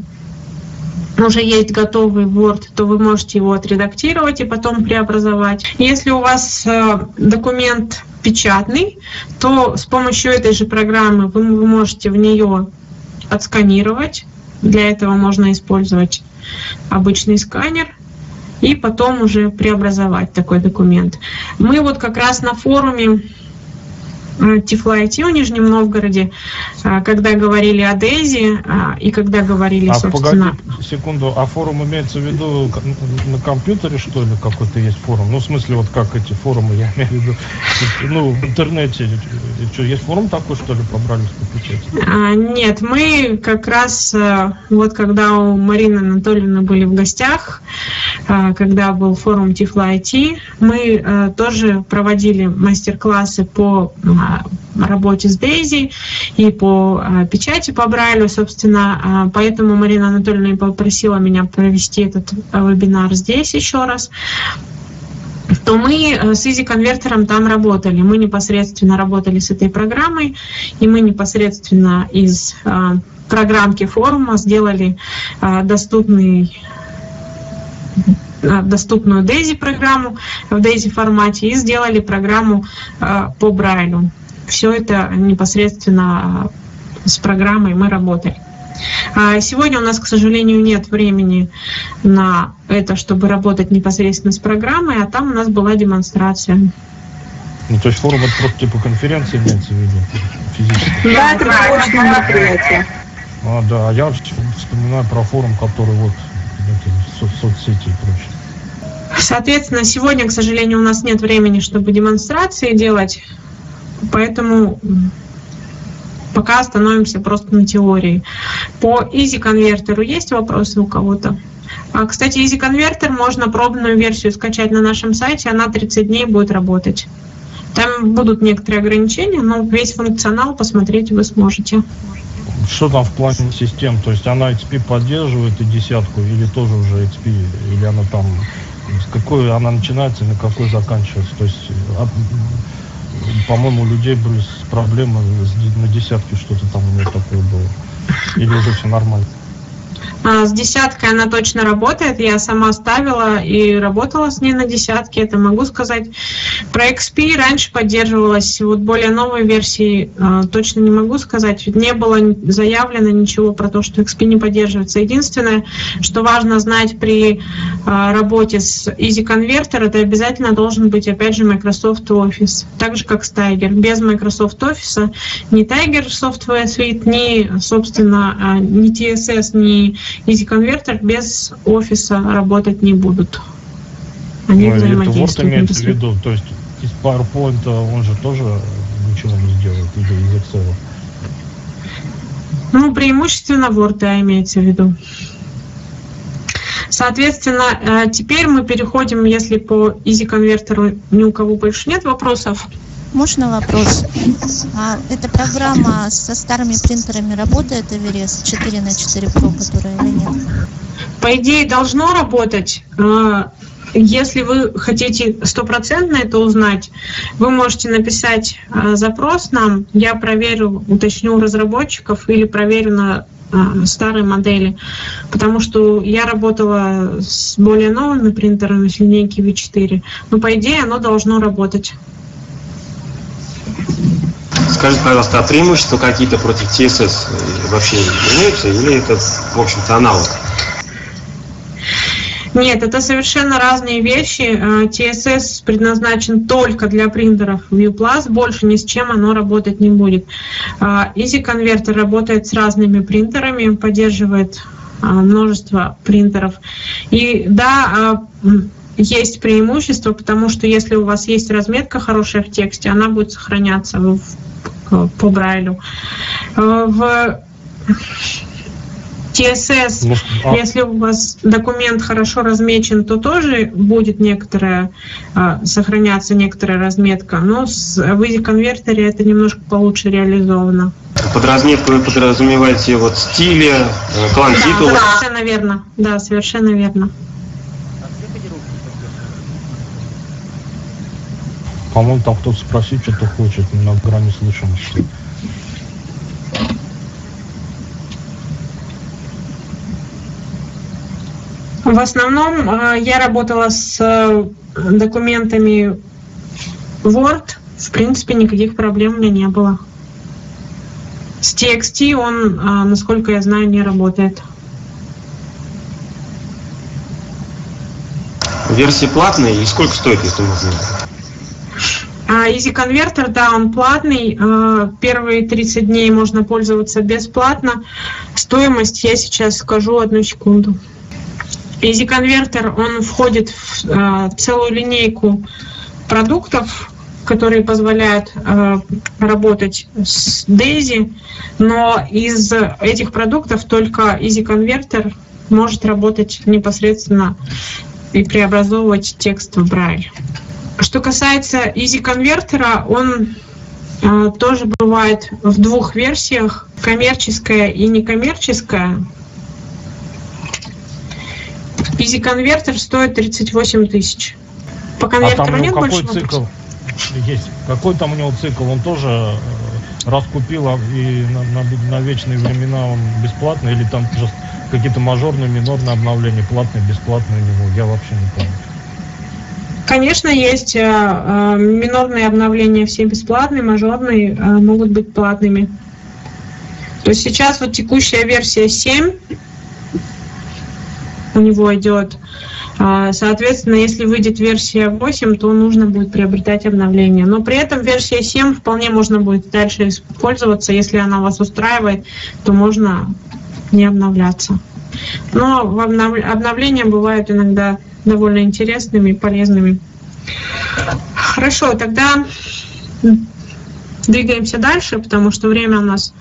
B: уже есть готовый Word, то вы можете его отредактировать и потом преобразовать. Если у вас э, документ печатный, то с помощью этой же программы вы, вы можете в нее отсканировать. Для этого можно использовать обычный сканер и потом уже преобразовать такой документ. Мы вот как раз на форуме Тифла IT в Нижнем Новгороде, а, когда говорили о Дейзи а, и когда говорили,
C: А
B: собственно,
C: погоди секунду, а форум имеется в виду на компьютере, что ли, какой-то есть форум? Ну, в смысле, вот как эти форумы, я имею в виду, ну, в интернете, э, что, есть форум такой, что ли, побрались по печати?
B: А, Нет, мы как раз, э, вот когда у Марины Анатольевны были в гостях, когда был форум Тифла IT, мы э, тоже проводили мастер-классы по работе с Дейзи и по а, печати по Брайлю, собственно, а, поэтому Марина Анатольевна попросила меня провести этот а, вебинар здесь еще раз то мы э, с Easy конвертером там работали. Мы непосредственно работали с этой программой, и мы непосредственно из э, программки форума сделали э, доступный э, доступную DAISY программу в DAISY формате и сделали программу э, по Брайлю. Все это непосредственно э, с программой мы работали. А Сегодня у нас, к сожалению, нет времени на это, чтобы работать непосредственно с программой, а там у нас была демонстрация.
C: Ну, то есть форум это просто типа конференции имеется в виду, физически.
B: Да, это научное мероприятие.
C: А, да, а я вспоминаю про форум, который вот, эти со- соцсети и прочее.
B: Соответственно, сегодня, к сожалению, у нас нет времени, чтобы демонстрации делать, поэтому пока остановимся просто на теории. По Easy конвертеру есть вопросы у кого-то? А, Кстати, Easy конвертер можно пробную версию скачать на нашем сайте, она 30 дней будет работать. Там будут некоторые ограничения, но весь функционал посмотреть вы сможете.
C: Что там в плане систем? То есть она XP поддерживает и десятку, или тоже уже XP, или она там, с какой она начинается и на какой заканчивается? То есть, а, по-моему, у людей были проблемы на десятке, что-то там у них такое было. Или уже все нормально?
B: А, с десяткой она точно работает. Я сама ставила и работала с ней на десятке, это могу сказать. Про XP раньше поддерживалась, вот более новой версии а, точно не могу сказать. Не было заявлено ничего про то, что XP не поддерживается. Единственное, что важно знать при а, работе с Easy Converter, это обязательно должен быть, опять же, Microsoft Office. Так же, как с Tiger. Без Microsoft Office ни Tiger Software Suite, ни, собственно, ни TSS, ни Easy Converter без офиса работать не будут.
C: Они ну, взаимодействуют. Это Word имеется в виду, то есть из PowerPoint он же тоже ничего не сделает, или из Excel.
B: Ну, преимущественно Word, да, имеется в виду. Соответственно, э, теперь мы переходим, если по Easy Converter ни у кого больше нет вопросов,
H: можно вопрос? А эта программа со старыми принтерами работает, Эверест 4 на 4 Pro, которая или нет?
B: По идее, должно работать. А, если вы хотите стопроцентно это узнать, вы можете написать а, запрос нам, я проверю, уточню у разработчиков или проверю на а, старой модели, потому что я работала с более новыми принтерами, с линейки V4, но по идее оно должно работать.
G: Скажите, пожалуйста, а преимущества какие-то против TSS вообще имеются или это, в общем-то, аналог?
B: Нет, это совершенно разные вещи. TSS а, предназначен только для принтеров ViewPlus, больше ни с чем оно работать не будет. А, Easy Converter работает с разными принтерами, поддерживает множество принтеров. И да, есть преимущество, потому что если у вас есть разметка хорошая в тексте, она будет сохраняться в, по Брайлю. Э, в TSS, а... если у вас документ хорошо размечен, то тоже будет некоторая, а, сохраняться некоторая разметка, но с, в Easy конвертере это немножко получше реализовано.
G: Под разметку вы подразумеваете вот стили, э, клан да, титула?
B: Да, совершенно верно. Да, совершенно верно.
C: По-моему, там кто-то спросить что-то хочет, на грани слышимости.
B: В основном э, я работала с э, документами Word. В принципе, никаких проблем у меня не было. С TXT он, э, насколько я знаю, не работает.
G: Версии платные и сколько стоит, если можно?
B: А, Easy Converter, да, он платный. А, первые 30 дней можно пользоваться бесплатно. Стоимость я сейчас скажу одну секунду. Easy Converter, он входит в а, целую линейку продуктов, которые позволяют работать с Daisy, но из этих продуктов только Easy Converter может работать непосредственно и преобразовывать текст в Braille. Что касается Easy конвертера, он э, тоже бывает в двух версиях, коммерческая и некоммерческая. Easy конвертер стоит 38 тысяч.
C: По конвертеру а там нет какой больше цикл? Есть. Какой там у него цикл? Он тоже э, раскупил а, и на, на, на вечные времена он бесплатный или там какие-то мажорные, минорные обновления, платные, бесплатные у него? Я вообще не помню.
B: Конечно, есть э, э, минорные обновления, все бесплатные, мажорные э, могут быть платными. То есть сейчас вот текущая версия 7 у него идет. Соответственно, если выйдет версия 8, то нужно будет приобретать обновление. Но при этом версия 7 вполне можно будет дальше использоваться. Если она вас устраивает, то можно не обновляться. Но обновления бывают иногда довольно интересными и полезными. Хорошо, тогда двигаемся дальше, потому что время у нас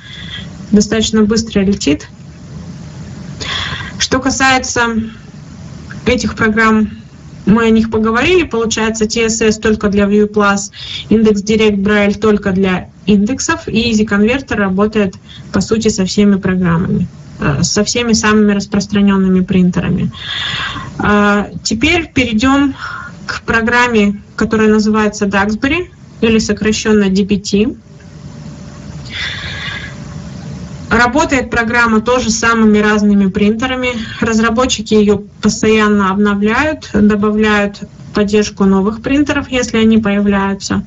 B: достаточно быстро летит. Что касается этих программ, мы о них поговорили. Получается, TSS только для Plus, Index Direct Braille только для индексов, и Easy Converter работает, по сути, со всеми программами. Э, со всеми самыми распространенными принтерами. А, теперь перейдем к программе, которая называется Duxbury или сокращенно DBT. Работает программа тоже с самыми разными принтерами. Разработчики ее постоянно обновляют, добавляют поддержку новых принтеров, если они появляются.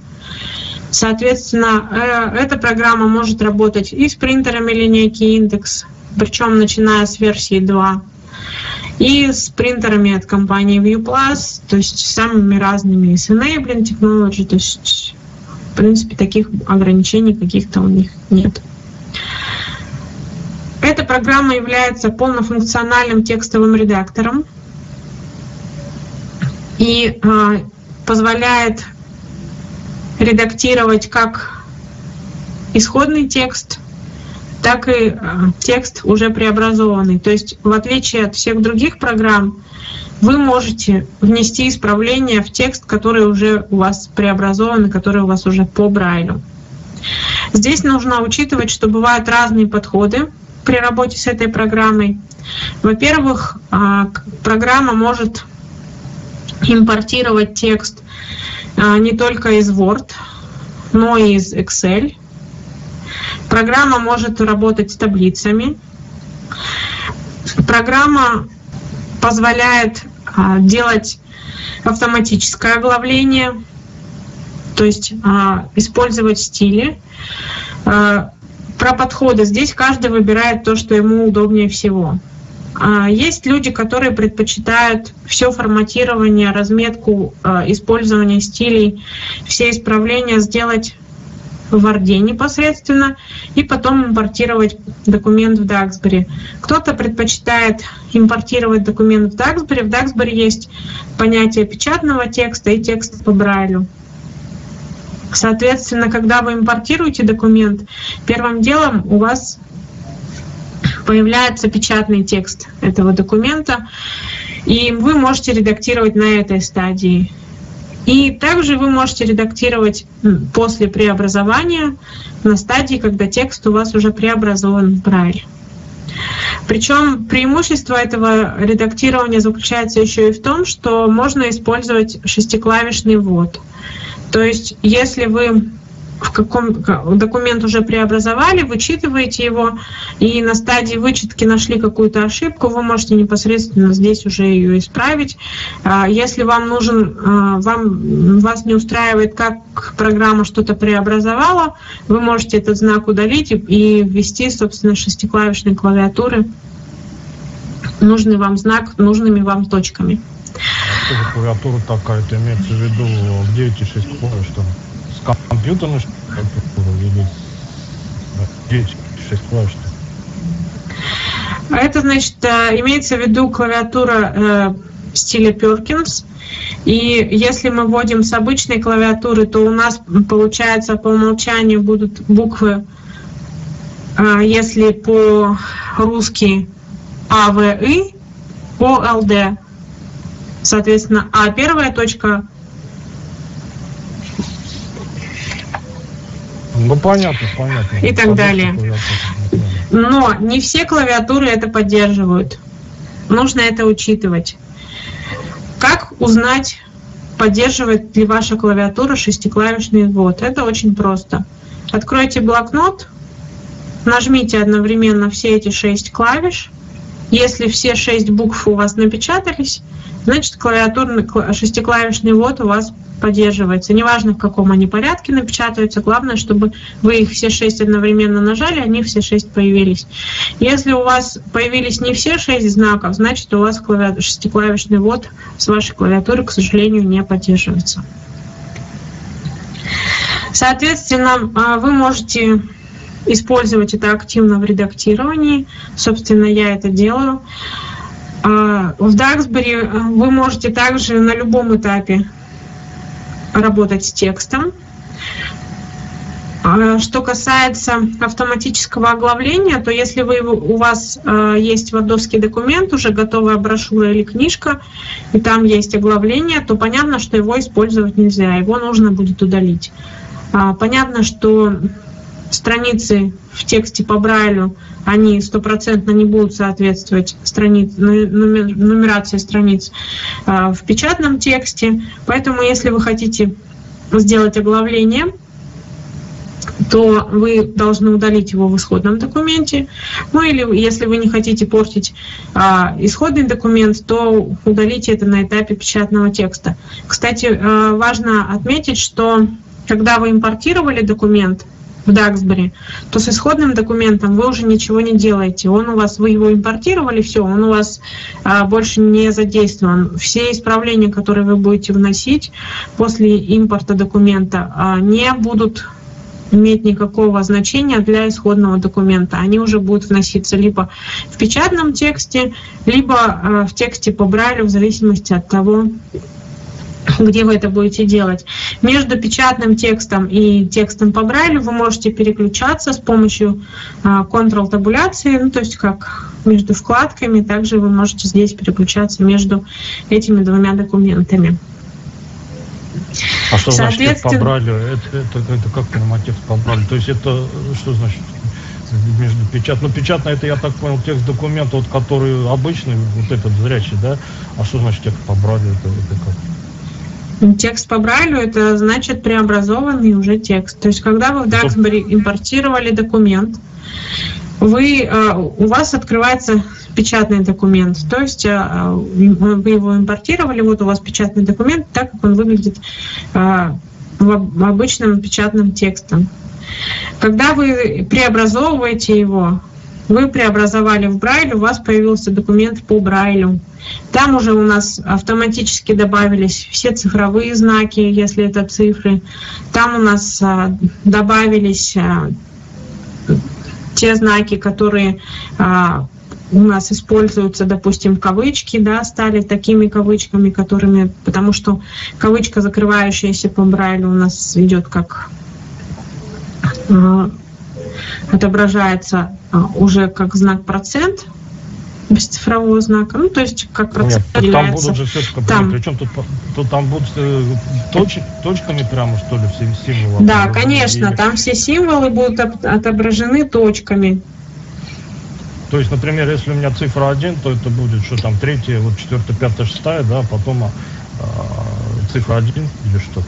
B: Соответственно, э, эта программа может работать и с принтерами линейки Index, причем начиная с версии 2, и с принтерами от компании ViewPlus, то есть самыми разными, с Enabling Technology, то есть, в принципе, таких ограничений каких-то у них нет. Эта программа является полнофункциональным текстовым редактором и э, позволяет редактировать как исходный текст, так и э, текст уже преобразованный. То есть в отличие от всех других программ, вы можете внести исправления в текст, который уже у вас преобразован, который у вас уже по Брайлю. Здесь нужно учитывать, что бывают разные подходы при работе с этой программой. Во-первых, а, программа может импортировать текст не только из Word, но и из Excel. Программа может работать с таблицами. Программа позволяет а, делать автоматическое оглавление, то есть использовать стили. Про подходы. Здесь каждый выбирает то, что ему удобнее всего. А, есть люди, которые предпочитают все форматирование, разметку, а, использование стилей, все исправления сделать в Word непосредственно и потом импортировать документ в Duxbury. Кто-то предпочитает импортировать документ в Duxbury. В Duxbury есть понятие печатного текста и текста по Брайлю. Соответственно, когда вы импортируете документ, первым делом у вас появляется печатный текст этого документа, и вы можете редактировать на этой стадии. И также вы можете редактировать после преобразования на стадии, когда текст у вас уже преобразован в Брайль. Причем преимущество этого редактирования заключается еще и в том, что можно использовать шестиклавишный ввод. То есть, если вы в каком документ уже преобразовали, вычитываете его, и на стадии вычетки нашли какую-то ошибку, вы можете непосредственно здесь уже ее исправить. А, если вам нужен, а, вам, вас не устраивает, как программа что-то преобразовала, вы можете этот знак удалить и ввести, собственно, шестиклавишной клавиатуры нужный вам знак нужными вам точками.
C: Что за клавиатура такая? Это имеется в виду где эти шесть клавиш там? С компьютерной клавиатурой или где эти шесть клавиш
B: А это значит, э, имеется в виду клавиатура э, стиля Perkins. И если мы вводим с обычной клавиатуры, то у нас получается по умолчанию будут буквы, э, если по-русски А, В, И, О, Л, Д. Соответственно, А первая точка.
C: Ну понятно, понятно.
B: И так далее. Но не все клавиатуры это поддерживают. Нужно это учитывать. Как узнать, поддерживает ли ваша клавиатура шестиклавишный ввод? Это очень просто. Откройте блокнот, нажмите одновременно все эти шесть клавиш. Если все шесть букв у вас напечатались, значит клавиатурный шестиклавишный ввод у вас поддерживается. Неважно, в каком они порядке напечатаются, главное, чтобы вы их все шесть одновременно нажали, они все шесть появились. Если у вас появились не все шесть знаков, значит у вас клави... шестиклавишный ввод с вашей клавиатуры, к сожалению, не поддерживается. Соответственно, а, вы можете использовать это активно в редактировании. Собственно, я это делаю. А, в Duxbury э, вы можете также на любом этапе работать с текстом. А, что касается автоматического оглавления, то если вы, у вас э, есть вардовский документ, уже готовая брошюра или книжка, и там есть оглавление, то понятно, что его использовать нельзя, его нужно будет удалить. А, понятно, что страницы в тексте по Брайлю, они стопроцентно не будут соответствовать страниц, нумерации страниц а, в печатном тексте. Поэтому, если вы хотите сделать оглавление, то вы должны удалить его в исходном документе. Ну или если вы не хотите портить а, исходный документ, то удалите это на этапе печатного текста. Кстати, а, важно отметить, что когда вы импортировали документ в Даксбери, то с исходным документом вы уже ничего не делаете. Он у вас, вы его импортировали, все, он у вас а, больше не задействован. Все исправления, которые вы будете вносить после импорта документа, а, не будут иметь никакого значения для исходного документа. Они уже будут вноситься либо в печатном тексте, либо э, в тексте по Брайлю, в зависимости от того, где вы это будете делать. Между печатным текстом и текстом по Брайлю вы можете переключаться с помощью Ctrl-табуляции, ну, то есть как между вкладками, также вы можете здесь переключаться между этими двумя документами.
C: А что значит текст побрали? Это, это, это как понимать текст побрали? То есть это что значит между печат? Ну, печатно это, я так понял, текст документа, вот, который обычный, вот этот зрячий, да? А что значит текст побрали? Это, это
B: как? Текст по Брайлю это значит преобразованный уже текст. То есть, когда вы в Даксбери импортировали документ, вы, э, у вас открывается печатный документ. То есть э, вы его импортировали, вот у вас печатный документ, так как он выглядит э, в обычном печатном текстом. Когда вы преобразовываете его, вы преобразовали в Брайль, у вас появился документ по Брайлю. Там уже у нас автоматически добавились все цифровые знаки, если это цифры. Там у нас добавились те знаки, которые у нас используются, допустим, кавычки, да, стали такими кавычками, которыми, потому что кавычка, закрывающаяся по Брайлю, у нас идет как отображается э, уже как знак процент без цифрового знака, ну то есть как процент
C: Нет, там будут же все там. причем тут, тут там будут э, точ, точками прямо что ли все символы?
B: Да, конечно, там все символы будут отображены точками.
C: То есть, например, если у меня цифра 1, то это будет что там, третья, вот четвертая, пятая, шестая, да, потом а, цифра 1 или что?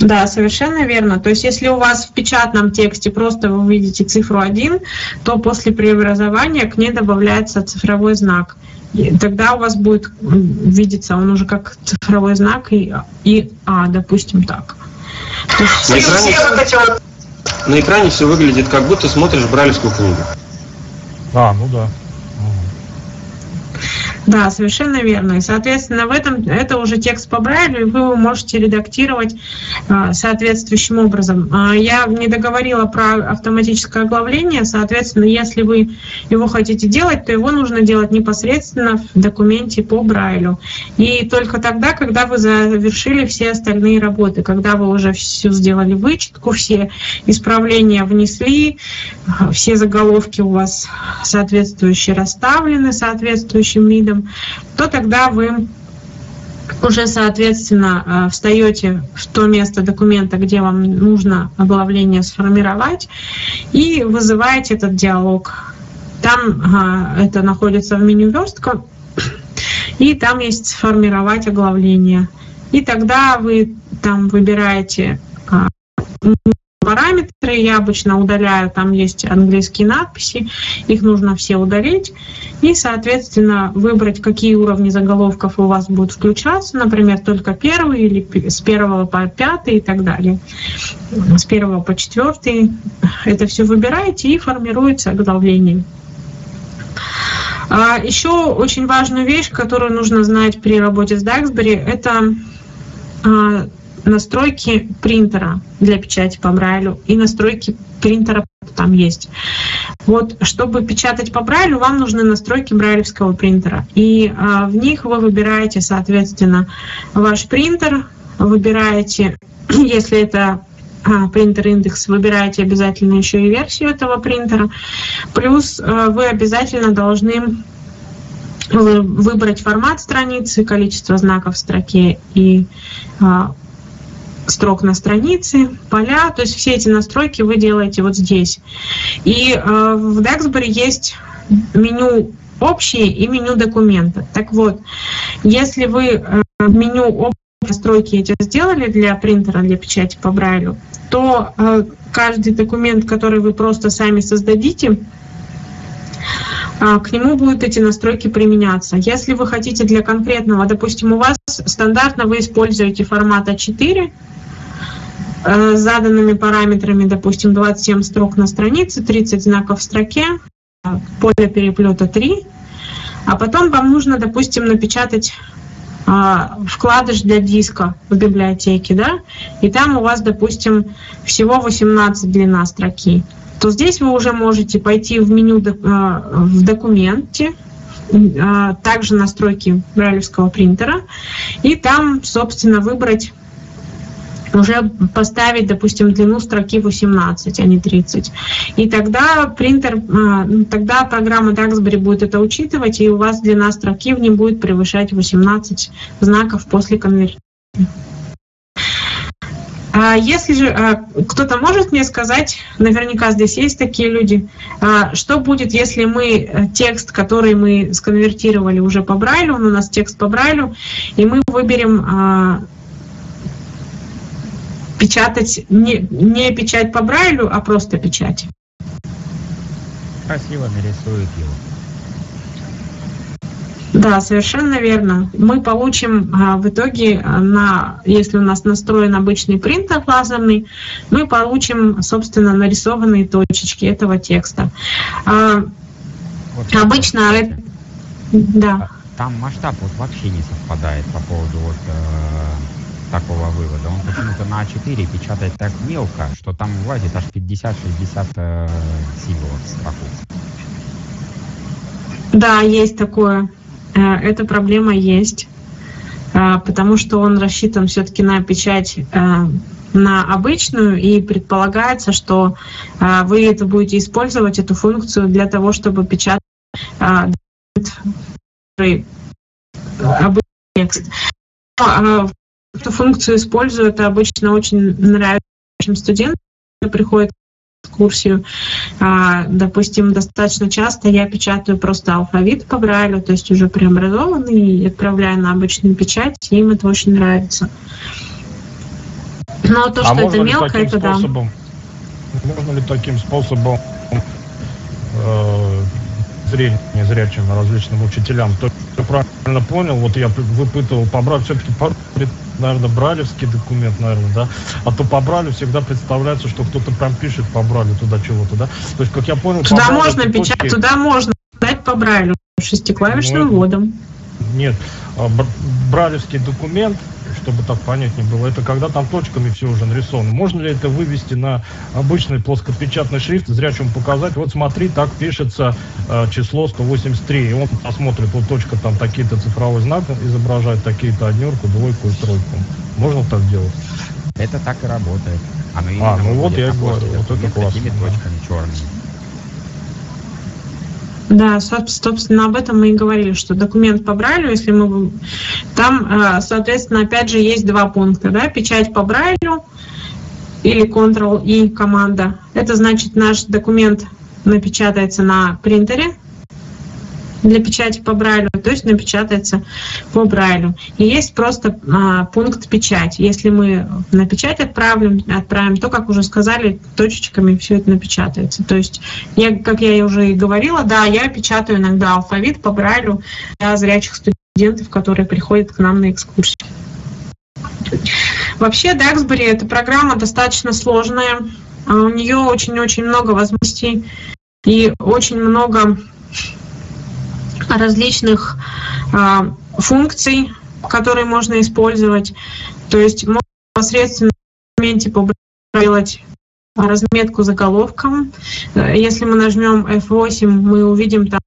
B: Да, совершенно верно. То есть, если у вас в печатном тексте просто вы видите цифру 1, то после преобразования к ней добавляется цифровой знак. И тогда у вас будет видеться он уже как цифровой знак и, и А, допустим, так.
G: на, экране, на экране все выглядит, как будто смотришь брайлевскую книгу.
C: А, ну да.
B: Да, совершенно верно. И, соответственно, в этом это уже текст по Брайлю, и вы его можете редактировать а, соответствующим образом. А, я не договорила про автоматическое оглавление, соответственно, если вы его хотите делать, то его нужно делать непосредственно в документе по Брайлю. И только тогда, когда вы завершили все остальные работы, когда вы уже все сделали вычетку, все исправления внесли, все заголовки у вас соответствующие расставлены соответствующим видом, видом, то тогда вы уже, соответственно, э, встаете в то место документа, где вам нужно оглавление сформировать, и вызываете этот диалог. Там это находится в меню верстка, и там есть сформировать оглавление. И тогда вы там выбираете а, параметры, я обычно удаляю, там есть английские надписи, их нужно все удалить, и, соответственно, выбрать, какие уровни заголовков у вас будут включаться, например, только первый или с первого по пятый и так далее, с первого по четвертый. Это все выбираете и формируется оглавление. А еще очень важную вещь, которую нужно знать при работе с Daxbury, это а, настройки принтера для печати по Брайлю и настройки принтера там есть. Вот, чтобы печатать по Брайлю, вам нужны настройки брайлевского принтера. И а, в них вы выбираете, соответственно, ваш принтер, выбираете, если это а, принтер индекс, выбираете обязательно еще и версию этого принтера. Плюс а, вы обязательно должны выбрать формат страницы, количество знаков в строке и а, строк на странице, поля, то есть все эти настройки вы делаете вот здесь. И э, в Daxbury есть меню общие и меню документа. Так вот, если вы э, в меню настройки эти сделали для принтера, для печати по Брайлю, то э, каждый документ, который вы просто сами создадите, к нему будут эти настройки применяться. Если вы хотите для конкретного, допустим, у вас стандартно вы используете формат А4 э, с заданными параметрами, допустим, 27 строк на странице, 30 знаков в строке, поле переплета 3, а потом вам нужно, допустим, напечатать а, вкладыш для диска в библиотеке, да, и там у вас, допустим, всего 18 длина строки, то здесь вы уже можете пойти в меню а, в документе, а, также настройки брайлевского принтера, и там, собственно, выбрать уже поставить, допустим, длину строки 18, а не 30. И тогда принтер, ну, тогда программа Duxbury будет это учитывать, и у вас длина строки не будет превышать 18 знаков после конвертации. А если же а, кто-то может мне сказать, наверняка здесь есть такие люди, а, что будет, если мы э, текст, который мы сконвертировали уже по Брайлю, он у нас текст по Брайлю, и мы выберем печатать не, не печать по Брайлю, а просто печать.
E: Красиво нарисует его.
B: Да, совершенно верно. Мы получим а, в итоге, а, на, если у нас настроен обычный принтер лазерный, мы получим, собственно, нарисованные точечки этого текста. А, вот обычно
E: да. Там масштаб вот вообще не совпадает по поводу вот, э, такого вывода. Он почему-то на А4 печатает так мелко, что там влазит аж 50-60 э, символов в строку.
B: Да, есть такое. Э, эта проблема есть, э, потому что он рассчитан все-таки на печать э, на обычную, и предполагается, что вы это будете использовать, эту функцию, для того, чтобы печатать обычный текст. Эту функцию использую, это обычно очень нравится студентам, которые приходят в экскурсию. А, допустим, достаточно часто я печатаю просто алфавит по Брайлю, то есть уже преобразованный, и отправляю на обычную печать, и им это очень нравится. Но то, а что это мелко, это способом,
C: да. Можно ли таким способом э, зрение зрячим различным учителям. То, я правильно понял, вот я выпытывал, побрать все-таки наверное, бралевский документ, наверное, да, а то по бралю всегда представляется, что кто-то прям пишет по бралю туда чего-то, да, то есть, как я понял...
B: Туда можно печатать, точки... туда можно дать по бралю шестиклавишным ну, вводом.
C: Нет, а, бралевский документ, чтобы так понятнее было, это когда там точками все уже нарисовано. Можно ли это вывести на обычный плоскопечатный шрифт, зрячему показать, вот смотри, так пишется э, число 183, и он посмотрит, вот точка там такие-то цифровой знак изображает, такие-то однерку, двойку и тройку. Можно так делать?
E: Это так и работает.
C: Оно а, ну вот я говорю, вот это классно. Такими
E: точками черными.
B: Да, собственно, об этом мы и говорили, что документ по Брайлю, если мы... Там, э, соответственно, опять же, есть два пункта, да, печать по Брайлю или Ctrl-I команда. Это значит, наш документ напечатается на принтере, для печати по Брайлю, то есть напечатается по Брайлю. И есть просто а, пункт печать. Если мы на печать отправим, отправим, то, как уже сказали, точечками все это напечатается. То есть, я, как я уже и говорила, да, я печатаю иногда алфавит по Брайлю для зрячих студентов, которые приходят к нам на экскурсию. Вообще, Duxbury — это программа достаточно сложная. А у нее очень-очень много возможностей и очень много различных а, функций, которые можно использовать. То есть можно непосредственно в моменте делать разметку заголовком. Если мы нажмем F8, мы увидим там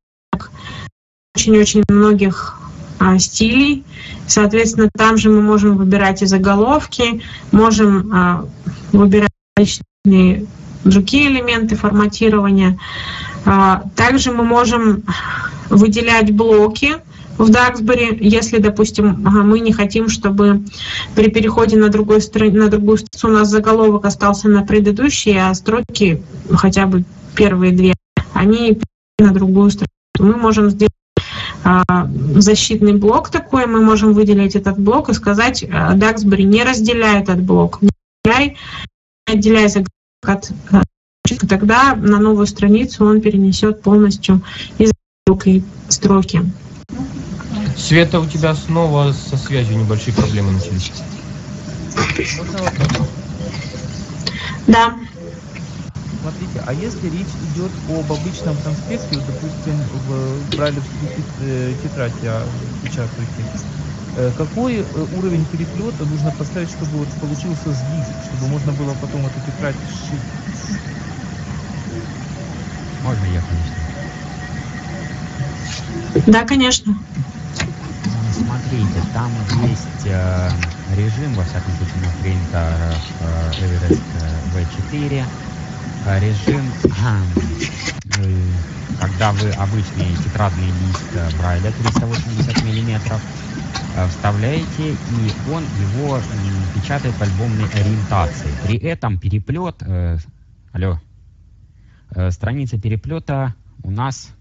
B: очень-очень многих а, стилей. Соответственно, там же мы можем выбирать и заголовки, можем а, выбирать различные другие элементы форматирования. А, также мы можем выделять блоки в Duxbury, если, допустим, мы не хотим, чтобы при переходе на, стороне, на другую страницу у нас заголовок остался на предыдущей, а строки, хотя бы первые две, они на другую страницу. Мы можем сделать а, защитный блок такой, мы можем выделить этот блок и сказать, Duxbury не разделяй этот блок, не не отделяй от тогда на новую страницу он перенесет полностью из этой строки.
F: Света, у тебя снова со связью небольшие проблемы начались.
B: Да.
F: Смотрите, а если речь идет об обычном конспекте, допустим, в брайлевской э, тетради а, печатаете, э, какой э, уровень переплета нужно поставить, чтобы вот получился сдвиг, чтобы можно было потом эту тетрадь сшить?
E: Можно я,
B: конечно? Да, конечно.
E: Смотрите, там есть э, режим, во всяком случае, на принтерах э, Everest V4. Э, режим, э, когда вы обычный тетрадный лист э, Брайля 380 миллиметров э, вставляете, и он его э, печатает в альбомной ориентации. При этом переплет... Э, алло. Э, страница переплета у нас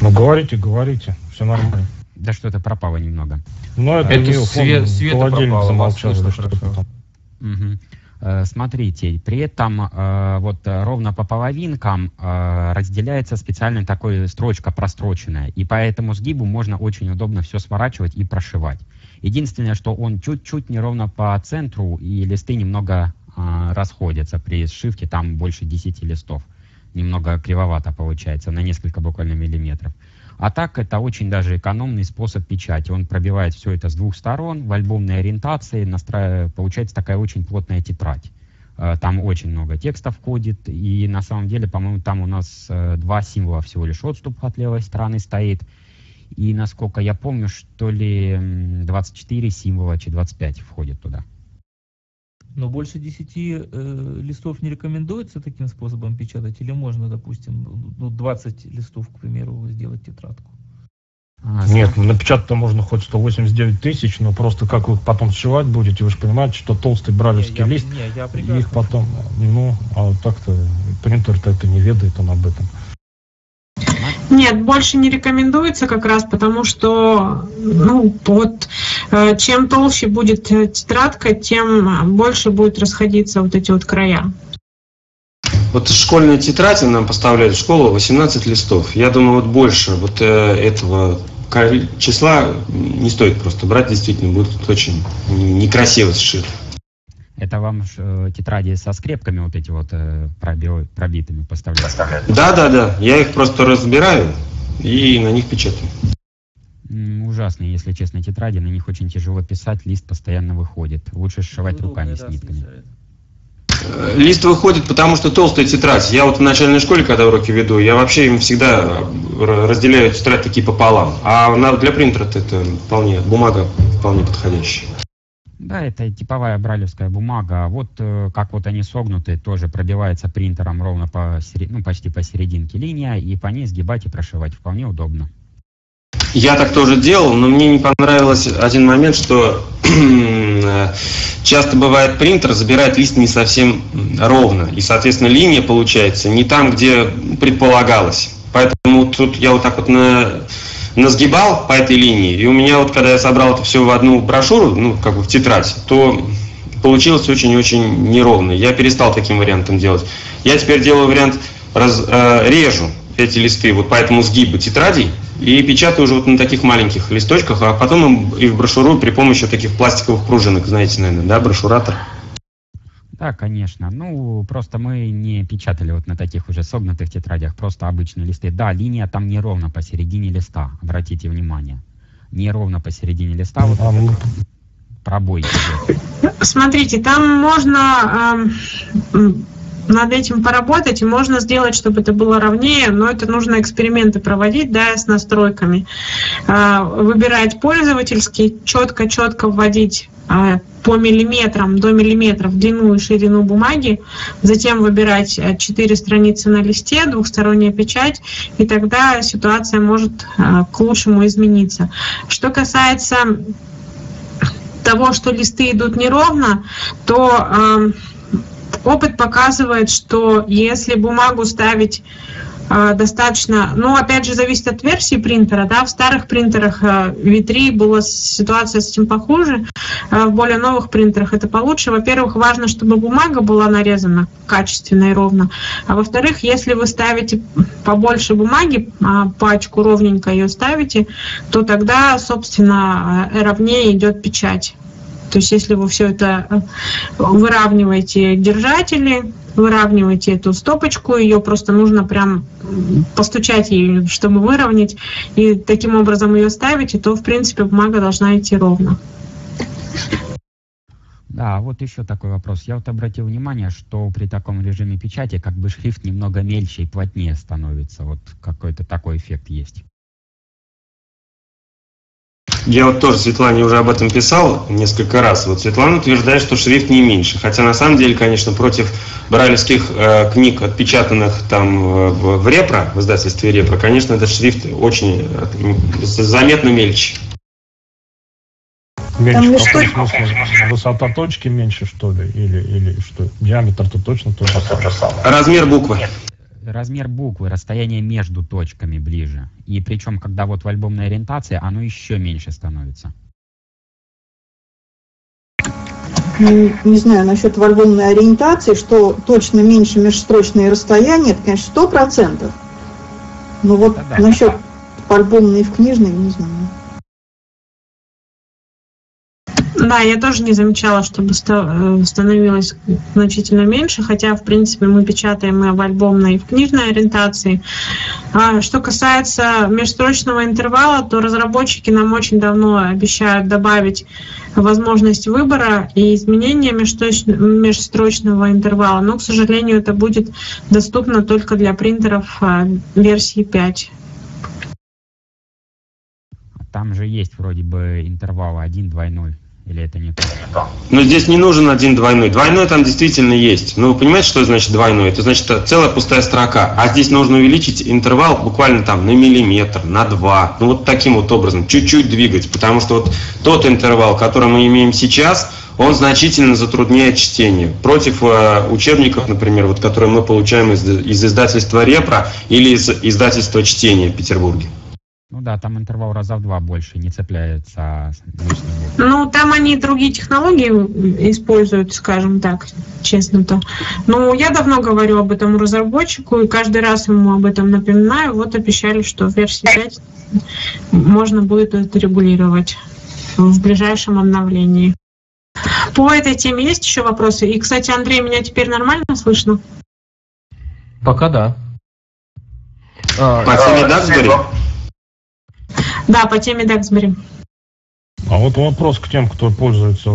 C: Ну говорите, говорите, все нормально.
E: Да что-то пропало немного.
C: Ну это,
F: это свет,
C: он,
F: света пропало,
C: замолчал.
E: Э, Смотрите, при этом э, вот ровно по половинкам разделяется специально такой строчка простроченная, и по этому сгибу можно очень удобно все сворачивать и прошивать. Единственное, что он чуть-чуть неровно по центру, и листы немного э, расходятся при сшивке, там больше 10 листов. Немного кривовато получается, на несколько буквально миллиметров. А так это очень даже экономный способ печати. Он пробивает все это с двух сторон в альбомной ориентации, настраивая, получается такая очень плотная тетрадь. Э, Там очень много текста входит, и на самом деле, по-моему, там у нас э, два символа всего лишь отступ от левой стороны стоит. И насколько я помню, что ли м, 24 символа, чи 25 входит туда.
F: Но больше 10 э, листов не рекомендуется таким способом печатать? Или можно, допустим, ну, 20 листов, к примеру, сделать тетрадку?
E: А,
C: Нет, напечатать-то можно хоть 189 тысяч, но просто как вы их потом сшивать будете, вы же понимаете, что толстый бралевский
F: Не, я-
C: лист,
F: не, я
C: их потом, ну, а так-то принтер-то это не ведает он об этом.
B: Нет, больше не рекомендуется как раз потому, что ну, вот, э, чем толще будет э, тетрадка, тем больше будет расходиться вот эти вот края.
G: Вот школьная тетрадь нам поставляют в школу 18 листов. Я думаю, вот больше вот э, этого числа не стоит просто брать, действительно, будет очень некрасиво сшит.
E: Это вам э, тетради со скрепками вот эти вот э, проби- пробитыми поставляют?
G: Да, да, да. Я их просто разбираю и на них печатаю.
E: М, Ужасные, если честно, тетради. На них очень тяжело писать, лист постоянно выходит. Лучше сшивать руками с нитками.
G: Э, Лист выходит, потому что толстая тетрадь. Я вот в начальной школе, когда уроки веду, я вообще им всегда р- разделяю тетрадь такие пополам. А для принтера это вполне, бумага вполне подходящая.
E: Да, это типовая бралевская бумага. А Вот э, как вот они согнуты, тоже пробивается принтером ровно по, сери- ну, почти посерединке линия, и по ней сгибать и прошивать. Вполне удобно.
G: Я так тоже делал, но мне не понравилось один момент, что э, часто бывает принтер забирает лист не совсем ровно, и, соответственно, линия получается не там, где предполагалось. Поэтому тут я вот так вот на, насгибал по этой линии, и у меня вот, когда я собрал это все в одну брошюру, ну, как бы в тетрадь, то получилось очень-очень неровно. Я перестал таким вариантом делать. Я теперь делаю вариант, раз, э, режу эти листы вот по этому сгибу тетрадей и печатаю уже вот на таких маленьких листочках, а потом им и в брошюру при помощи таких пластиковых пружинок, знаете, наверное, да, брошюратор.
E: Да, конечно. Ну, просто мы не печатали вот на таких уже согнутых тетрадях, просто обычные листы. Да, линия там неровно посередине листа, обратите внимание. Неровно посередине листа, вот
C: А,
E: этот пробой.
B: Смотрите, там можно м, над этим поработать, и можно сделать, чтобы это было ровнее, но это нужно эксперименты проводить, да, с настройками. Э, Выбирать пользовательский, четко-четко вводить э, по миллиметрам, до миллиметров длину и ширину бумаги, затем выбирать э, четыре страницы на листе, двухсторонняя печать, и тогда ситуация может э, к лучшему измениться. Что касается того, что листы идут неровно, то э, опыт показывает, что если бумагу ставить а, достаточно, ну, опять же, зависит от версии принтера, да, в старых принтерах V3 была ситуация с этим похуже, а в более новых принтерах это получше. Во-первых, важно, чтобы бумага была нарезана качественно и ровно, а во-вторых, если вы ставите побольше бумаги, а, пачку ровненько ее ставите, то тогда, собственно, ровнее идет печать. То есть если вы все это выравниваете держатели, выравниваете эту стопочку, ее просто нужно прям постучать ей, чтобы выровнять, и таким образом ее ставите, то, в принципе, бумага должна идти ровно.
E: Да, вот еще такой вопрос. Я вот обратил внимание, что при таком режиме печати как бы шрифт немного мельче и плотнее становится. Вот какой-то такой эффект есть.
G: Я вот тоже Светлане уже об этом писал несколько раз. Вот Светлана утверждает, что шрифт не меньше. Хотя на самом деле, конечно, против брайлевских э, книг, отпечатанных там э, в, в Репро, в издательстве Репро, конечно, этот шрифт очень э, заметно мельче.
C: Меньше в каком смысле? Высота точки меньше, что ли? Или, или что? Диаметр-то точно тот же самый.
G: Размер буквы
E: размер буквы, расстояние между точками ближе. И причем, когда вот в альбомной ориентации, оно еще меньше становится.
A: Ну, не знаю, насчет в альбомной ориентации, что точно меньше межстрочные расстояния, это, конечно, сто процентов. Но вот да, да, насчет альбомной и в книжной, не знаю.
B: Да, я тоже не замечала, чтобы э, становилось значительно меньше, хотя, в принципе, мы печатаем и в альбомной, и в книжной ориентации. А что касается межстрочного интервала, то разработчики нам очень давно обещают добавить возможность выбора и изменения межстрочного интервала, но, к сожалению, это будет доступно только для принтеров а, версии 5.
E: Там же есть вроде бы интервал 1.2.0. Или это не?
G: Ну, здесь не нужен один двойной. Двойной там действительно есть. Но вы понимаете, что значит двойной? Это значит целая пустая строка. А здесь нужно увеличить интервал буквально там на миллиметр, на два. Ну, вот таким вот образом. Чуть-чуть двигать. Потому что вот тот интервал, который мы имеем сейчас, он значительно затрудняет чтение. Против э, учебников, например, вот, которые мы получаем из, из издательства Репро или из издательства Чтения в Петербурге.
E: Ну да, там интервал раза в два больше, не цепляется
B: Ну, там они другие технологии используют, скажем так, честно-то. Но я давно говорю об этом разработчику, и каждый раз ему об этом напоминаю. Вот обещали, что в версии 5 можно будет это регулировать в ближайшем обновлении. По этой теме есть еще вопросы? И, кстати, Андрей, меня теперь нормально слышно?
F: Пока да.
G: По теме Даксбери?
B: Да, по теме Даксбери.
C: А вот вопрос к тем, кто пользуется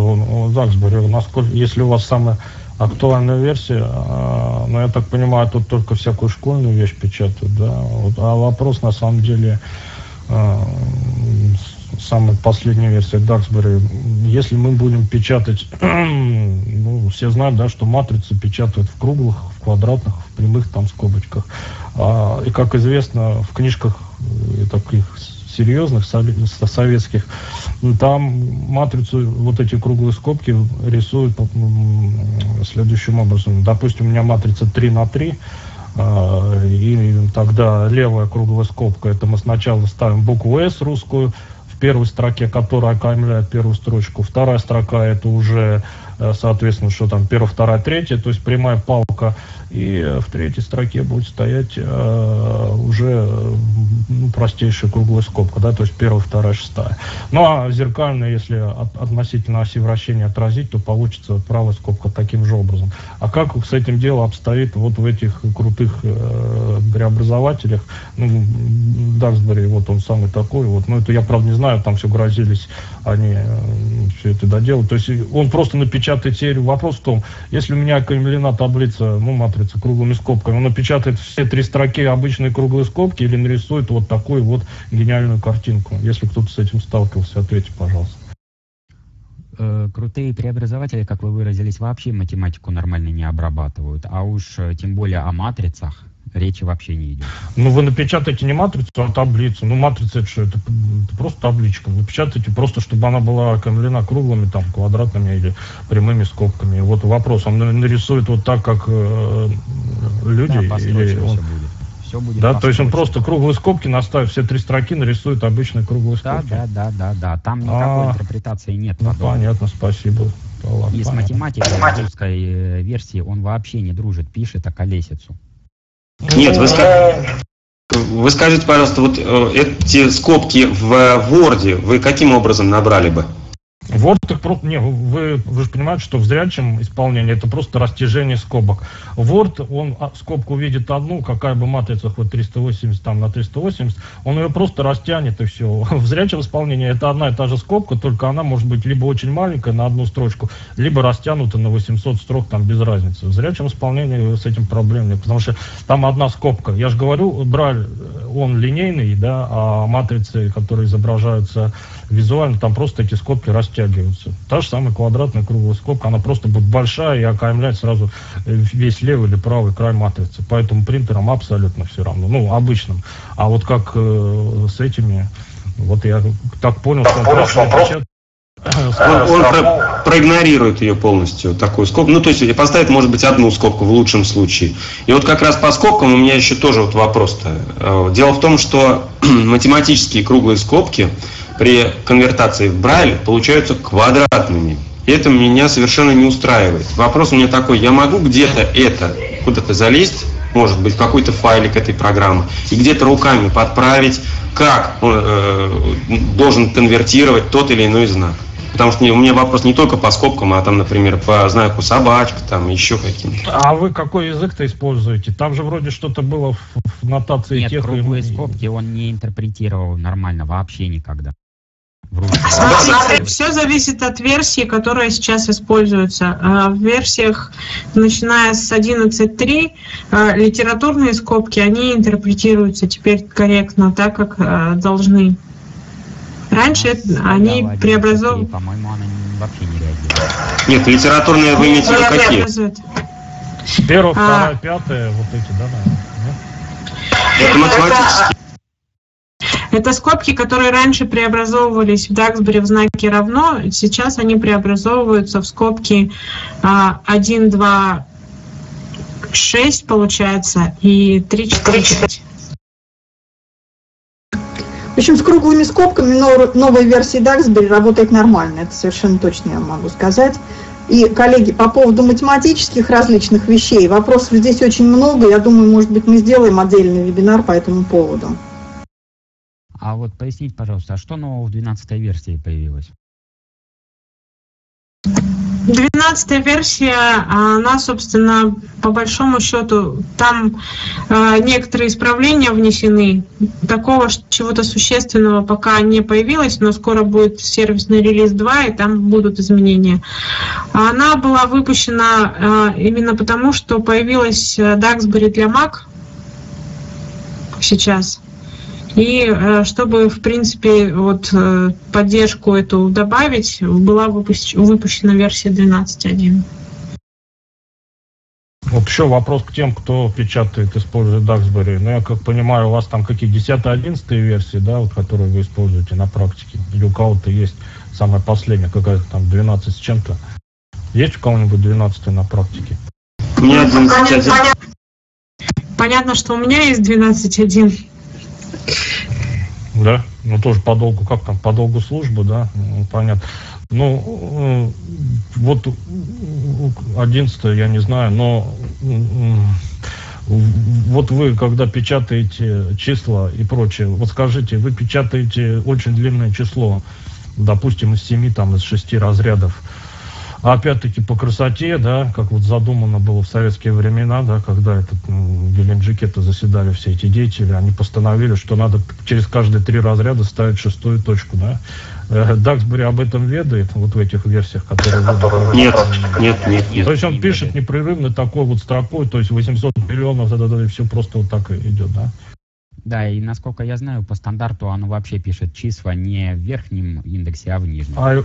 C: Даксбери. Насколько, если у вас самая актуальная версия, а, ну, я так понимаю, тут только всякую школьную вещь печатают, да? Вот, а вопрос, на самом деле, а, самая последняя версия Даксбери, если мы будем печатать, ну, все знают, да, что матрицы печатают в круглых, в квадратных, в прямых там скобочках. А, и, как известно, в книжках э, таких серьезных, советских, там матрицу, вот эти круглые скобки рисуют следующим образом. Допустим, у меня матрица 3 на 3, а, и тогда левая круглая скобка, это мы сначала ставим букву S русскую, в первой строке, которая окаймляет первую строчку. Вторая строка это уже, соответственно, что там первая, вторая, третья, то есть прямая палка и в третьей строке будет стоять э, уже ну, простейшая круглая скобка, да, то есть первая, вторая, шестая. Ну а зеркально, если от, относительно оси вращения отразить, то получится правая скобка таким же образом. А как с этим дело обстоит вот в этих крутых э, преобразователях? Ну, Даксбери, вот он самый такой, вот, ну это я правда не знаю, там все грозились они э, все это доделать. То есть он просто напечатает серию. Вопрос в том, если у меня окаймлена таблица, ну, матрица круглыми скобками. Он напечатает все три строки обычные круглые скобки или нарисует вот такую вот гениальную картинку. Если кто-то с этим сталкивался, ответьте, пожалуйста.
E: Э, крутые преобразователи, как вы выразились, вообще математику нормально не обрабатывают. А уж э, тем более о матрицах речи вообще не идет.
C: Ну, вы напечатаете не матрицу, а таблицу. Ну, матрица это что? Это, это просто табличка. Напечатайте просто, чтобы она была окаймлена круглыми, там, квадратными или прямыми скобками. И вот вопрос, он нарисует вот так, как э, люди?
E: Да,
C: или он...
E: все будет. Все будет
C: Да, то есть он просто круглые скобки наставит, все три строки нарисует обычные круглые
E: Да,
C: скобки.
E: да, да, да, да. Там никакой
C: А,
E: интерпретации нет.
C: Ну, понятно, спасибо. Ладно,
E: И с математикой русской э, версии он вообще не дружит, пишет околесицу.
G: Нет, вы, ска- вы скажите, пожалуйста, вот э, эти скобки в Word вы каким образом набрали бы?
C: Word просто... Не, вы, вы же понимаете, что в зрячем исполнении это просто растяжение скобок. Word, он а, скобку увидит одну, какая бы матрица хоть 380 там на 380, он ее просто растянет и все. В зрячем исполнении это одна и та же скобка, только она может быть либо очень маленькая на одну строчку, либо растянута на 800 строк, там без разницы. В зрячем исполнении с этим проблем нет, потому что там одна скобка. Я же говорю, Брайль, он линейный, да, а матрицы, которые изображаются визуально, там просто эти скобки растягиваются. Та же самая квадратная круглая скобка, она просто будет большая и окаймляет сразу э, весь левый или правый край матрицы. Поэтому принтерам абсолютно все равно, ну, обычным. А вот как э, с этими, вот я так понял, что он просто напечатает,
G: Он, он про- проигнорирует ее полностью, такую скобку. Ну, то есть поставит, может быть, одну скобку в лучшем случае. И вот как раз по скобкам у меня еще тоже вот вопрос-то. Э, Дело в том, что математические круглые скобки при конвертации в Брайль получаются квадратными. И это меня совершенно не устраивает. Вопрос у меня такой, я могу где-то это, куда-то залезть, может быть, в какой-то файлик этой программы, и где-то руками подправить, как он э, должен конвертировать тот или иной знак. Потому что у меня вопрос не только по скобкам, а там, например, по знаку собачка, там еще каким-то.
C: А вы какой язык-то используете? Там же вроде что-то было в, в нотации
E: Нет,
C: тех и-
E: круглые скобки он не интерпретировал нормально вообще никогда.
B: Смотрите, все зависит от версии, которая сейчас используется. А В версиях, начиная с 11.3, э, литературные скобки, они интерпретируются теперь корректно, так как э, должны. Раньше они
E: Java 11.3,
B: преобразовывали...
E: По-моему, она вообще не реагирует.
G: Нет, литературные вы имеете в виду какие?
C: Первая,
B: А.
C: вторая, пятая, вот эти, да, наверное, да?
G: Это математические.
B: Это скобки, которые раньше преобразовывались в Даксбери в знаке равно, сейчас они преобразовываются в скобки а, 1, 2, 6, получается, и 3, 4, 5.
I: В общем, с круглыми скобками нов- новая версия Daxbury работает нормально, это совершенно точно я могу сказать. И, коллеги, по поводу математических различных вещей, вопросов здесь очень много, я думаю, может быть, мы сделаем отдельный вебинар по этому поводу.
E: А вот поясните, пожалуйста, а что нового в 12 версии появилось?
B: 12 версия, она, собственно, по большому счету, там э, некоторые исправления внесены. Такого чего-то существенного пока не появилось, но скоро будет сервисный релиз 2, и там будут изменения. Она была выпущена э, именно потому, что появилась э, Duxbury для Mac сейчас. И э, чтобы, в принципе, вот э, поддержку эту добавить, была выпущ- выпущена версия 12.1.
C: Вот еще вопрос к тем, кто печатает, использует Duxbury. Ну, я как понимаю, у вас там какие 10-11 версии, да, вот, которые вы используете на практике? Или у кого-то есть самая последняя, какая-то там 12 с чем-то? Есть у кого-нибудь 12 на практике?
G: У меня 11.1.
B: Понятно, что у меня есть 12.1.
C: Да, ну тоже по долгу, как там, по долгу службы, да, ну, понятно. Ну, э, вот 11 я не знаю, но м, вот вы, когда печатаете числа и прочее, вот скажите, вы печатаете очень длинное число, допустим, из 7, там, из 6 разрядов, опять-таки по красоте, да, как вот задумано было в советские времена, да, когда этот, м, в Геленджике-то заседали все эти деятели, они постановили, что надо через каждые три разряда ставить шестую точку, да. Э, Даксбери об этом ведает, вот в этих версиях, которые... вы-
G: Нет, нет, нет, нет.
C: То есть он пишет непрерывно такой вот строкой, то есть 800 миллионов, да, да, да, и все просто вот так идет, да.
E: Да, и насколько я знаю, по стандарту оно вообще пишет числа не в верхнем индексе, а в нижнем.
C: А,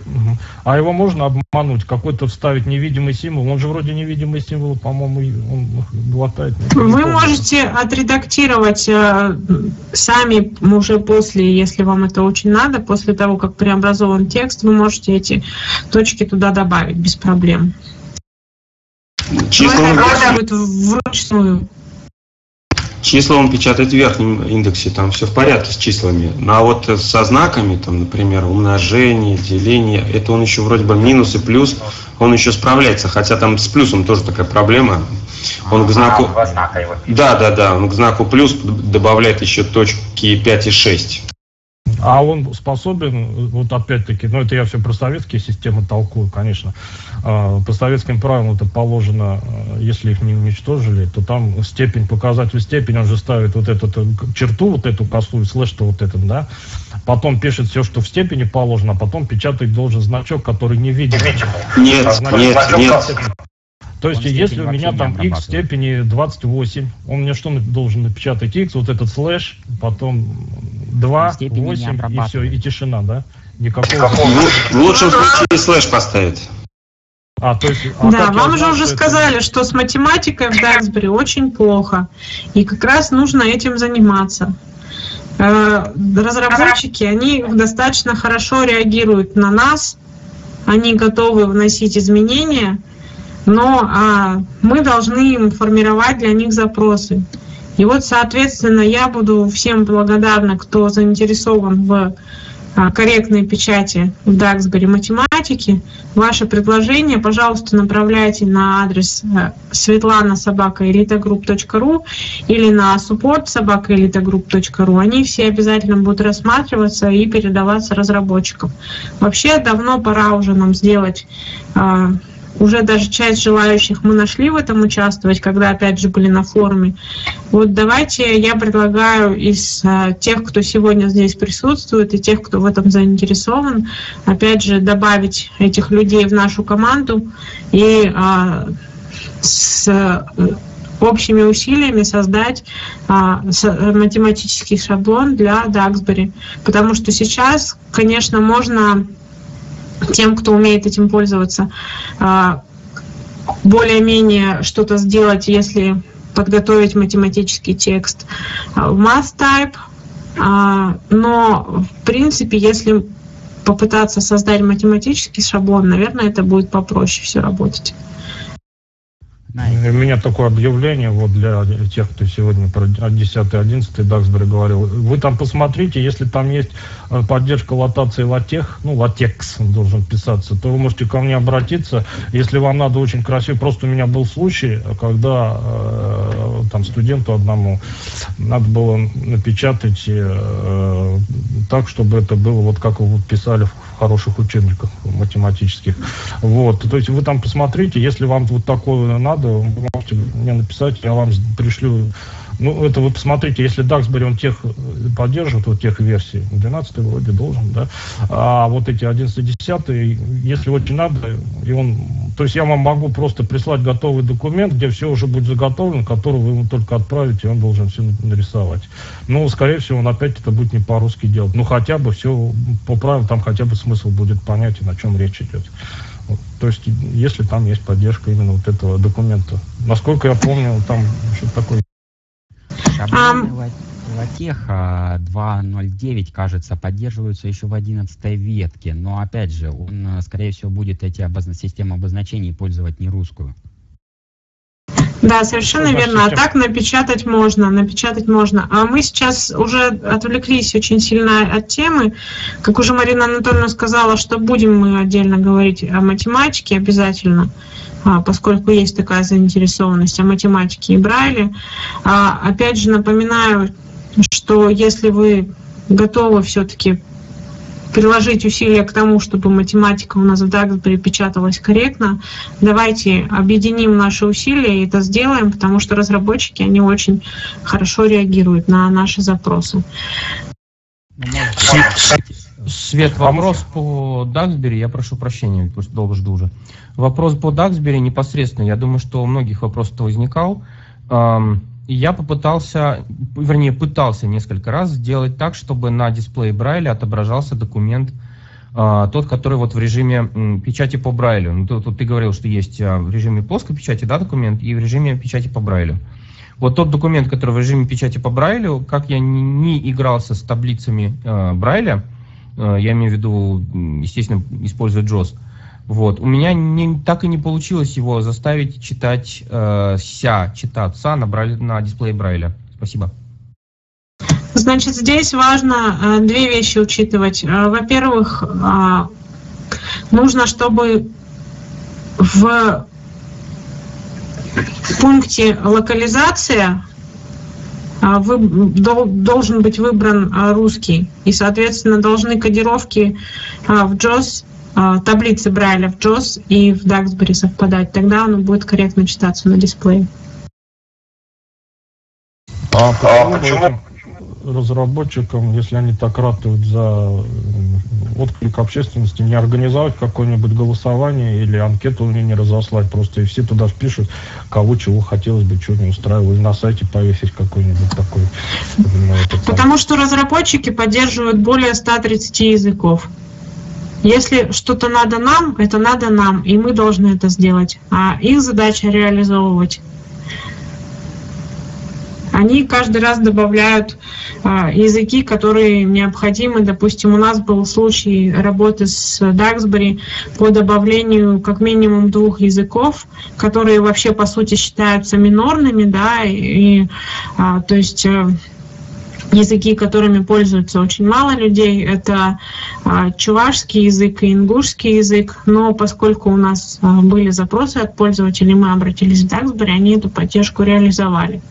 C: а его можно обмануть, какой-то вставить невидимый символ? Он же вроде невидимый символ, по-моему, он глотает.
B: Вы
C: помню.
B: можете отредактировать э, сами уже после, если вам это очень надо, после того, как преобразован текст, вы можете эти точки туда добавить без проблем.
G: Числа
B: будет вручную.
G: Числа он печатает в верхнем индексе, там все в порядке с числами. Ну, а вот со знаками, там, например, умножение, деление, это он еще вроде бы минус и плюс, он еще справляется, хотя там с плюсом тоже такая проблема. Он к знаку...
E: Два знака его пишет.
G: Да, да, да, он к знаку плюс добавляет еще точки 5 и 6.
C: А он способен, вот опять-таки, ну это я все про советские системы толкую, конечно. А, По советским правилам это положено, э, если их не уничтожили, то там степень, показатель степень, он же ставит вот эту э, черту, вот эту косую, слэш-то вот этот, да, потом пишет все, что в степени положено, а потом печатать должен значок, который не виден.
G: Нет,
C: А, значит,
G: нет, нет.
C: То есть, если у меня там x в степени 28, он мне что должен напечатать x, вот этот слэш, потом 2,
E: Он степени не
C: 8 и все, и тишина, да? Никакого...
G: В, лучшем случае слэш поставит.
C: А, то есть, а
B: Да, вам же уже
C: это-
B: сказали, что с математикой в Duxbury очень плохо. И как раз нужно этим заниматься. Э, Разработчики, они достаточно хорошо реагируют на нас, они готовы вносить изменения, но а, мы должны им формировать для них запросы. И вот, соответственно, я буду всем благодарна, кто заинтересован в а, корректной печати в Даксбери математики. Ваши предложения, пожалуйста, направляйте на адрес э, светлана собака ру или на support собака ру. Они все обязательно будут рассматриваться и передаваться разработчикам. Вообще давно пора уже нам сделать а, уже даже часть желающих мы нашли в этом участвовать, когда опять же были на форуме. Вот давайте я предлагаю из а, тех, кто сегодня здесь присутствует, и тех, кто в этом заинтересован, опять же добавить этих людей в нашу команду и а, с э, общими усилиями создать а, с- математический шаблон для Даксбери. Потому что сейчас, конечно, можно тем, кто умеет этим пользоваться, а, более-менее что-то сделать, если подготовить математический текст а, в math type, А, но в принципе, если попытаться создать математический шаблон, наверное, это будет попроще все работать.
C: У меня такое объявление вот для тех, кто сегодня про 10-11 Даксбери говорил. Вы там посмотрите, если там есть э, поддержка латации латех, ну, латекс должен писаться, то вы можете ко мне обратиться. Если вам надо очень красиво, просто у меня был случай, когда э, там студенту одному надо было напечатать э, так, чтобы это было вот как вы писали в хороших учебниках математических. Вот, то есть вы там посмотрите, если вам вот такое надо, можете мне написать, я вам пришлю. Ну, это вы посмотрите, если Даксбери он тех э, поддерживает, вот тех версий, 12 вроде должен, да, а вот эти 11 10 если очень надо, и он, то есть я вам могу просто прислать готовый документ, где все уже будет заготовлено, который вы ему только отправите, и он должен все нарисовать. Ну, скорее всего, он опять это будет не по-русски делать. Ну, хотя бы все по правилам, там хотя бы смысл будет понятен, о чем речь идет. То есть, если там есть поддержка именно вот этого документа. Насколько я помню, там что-то такое.
E: Ла- латеха 2.09, кажется, поддерживаются еще в 11 ветке, но опять же, он, э, скорее всего, будет эти обозна- системы обозначений пользовать не русскую.
B: Да, совершенно верно. А так напечатать можно, напечатать можно. А мы сейчас уже отвлеклись очень сильно от темы. Как уже Марина Анатольевна сказала, что будем мы отдельно говорить о математике обязательно, поскольку есть такая заинтересованность о математике и Брайле. А, Опять же напоминаю, что если вы готовы все-таки приложить усилия к тому, чтобы математика у нас в Даксбери печаталась корректно, давайте объединим наши усилия и это сделаем, потому что разработчики, они очень хорошо реагируют на наши запросы.
E: Ну,
F: Свет, вопрос по Даксбери, я прошу прощения, просто долго жду уже. Вопрос по Даксбери непосредственно, я думаю, что у многих вопрос-то возникал.
J: Я попытался, вернее, пытался несколько раз сделать так, чтобы на дисплее Брайля отображался документ, а, тот, который вот в режиме печати по Брайлю. Ну, тут, тут ты говорил, что есть а, в режиме плоской печати, да, документ, и в режиме печати по Брайлю. Вот тот документ, который в режиме печати по Брайлю, как я не, не игрался с таблицами э, Брайля, э, я имею в виду, естественно, используя JOS, вот. У меня не, так и не получилось его заставить читать э, ся, читаться на, брайль, на дисплее Брайля. Спасибо.
B: Значит, здесь важно э, две вещи учитывать. Э, Во-первых, э, нужно, чтобы в пункте локализация э, вы- дол- должен быть выбран э, русский. И, соответственно, должны кодировки э, в JOS, таблицы Брайля в JOS и в Duxbury совпадать. Тогда оно будет корректно читаться на дисплее.
C: А почему, этим разработчикам, если они так ратуют за отклик общественности, не организовать какое-нибудь голосование или анкету мне не разослать просто, и все туда впишут, кого чего хотелось бы, чего не устраивало, и на сайте повесить какой-нибудь такой.
B: Потому что разработчики поддерживают более 130 языков. Если что-то надо нам, это надо нам, и мы должны это сделать. А их задача реализовывать. Они каждый раз добавляют а, языки, которые необходимы. Допустим, у нас был случай работы с Duxbury по добавлению как минимум двух языков, которые вообще по сути считаются минорными, да, и, а, то есть э, языки, которыми пользуются очень мало людей, это а, чувашский язык и ингушский язык, но поскольку у нас а, были запросы от пользователей, мы обратились в Duxbury, они эту поддержку реализовали.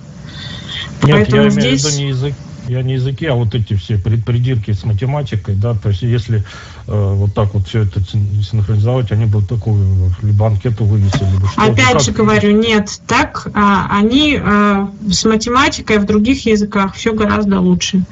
C: Нет,
B: Поэтому
C: я имею в
B: здесь-
C: виду не язык, я не языки, а вот эти все придирки с математикой, да, то есть если э, вот так вот все это син- синхронизовать, они бы такую либо анкету вынесли, либо что
B: Опять
C: Как-
B: же говорю, нет, так а, они а, с математикой в других языках все гораздо лучше.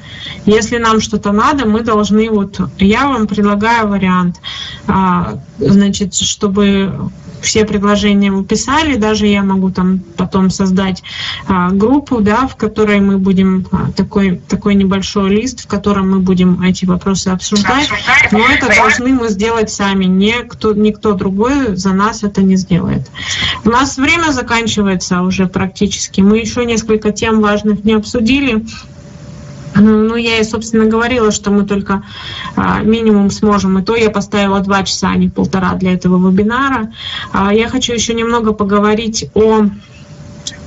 B: Если нам что-то надо, мы должны вот, я вам предлагаю вариант, а, значит, чтобы все предложения вы писали, даже я могу там потом создать а, группу, да, в которой мы будем а, такой такой небольшой лист, в котором мы будем эти вопросы обсуждать, но это должны мы сделать сами, никто никто другой за нас это не сделает. У нас время заканчивается уже практически. Мы еще несколько тем важных не обсудили. Ну, я и, собственно, говорила, что мы только а, минимум сможем. И то я поставила два часа, а не полтора для этого вебинара. А, я хочу еще немного поговорить о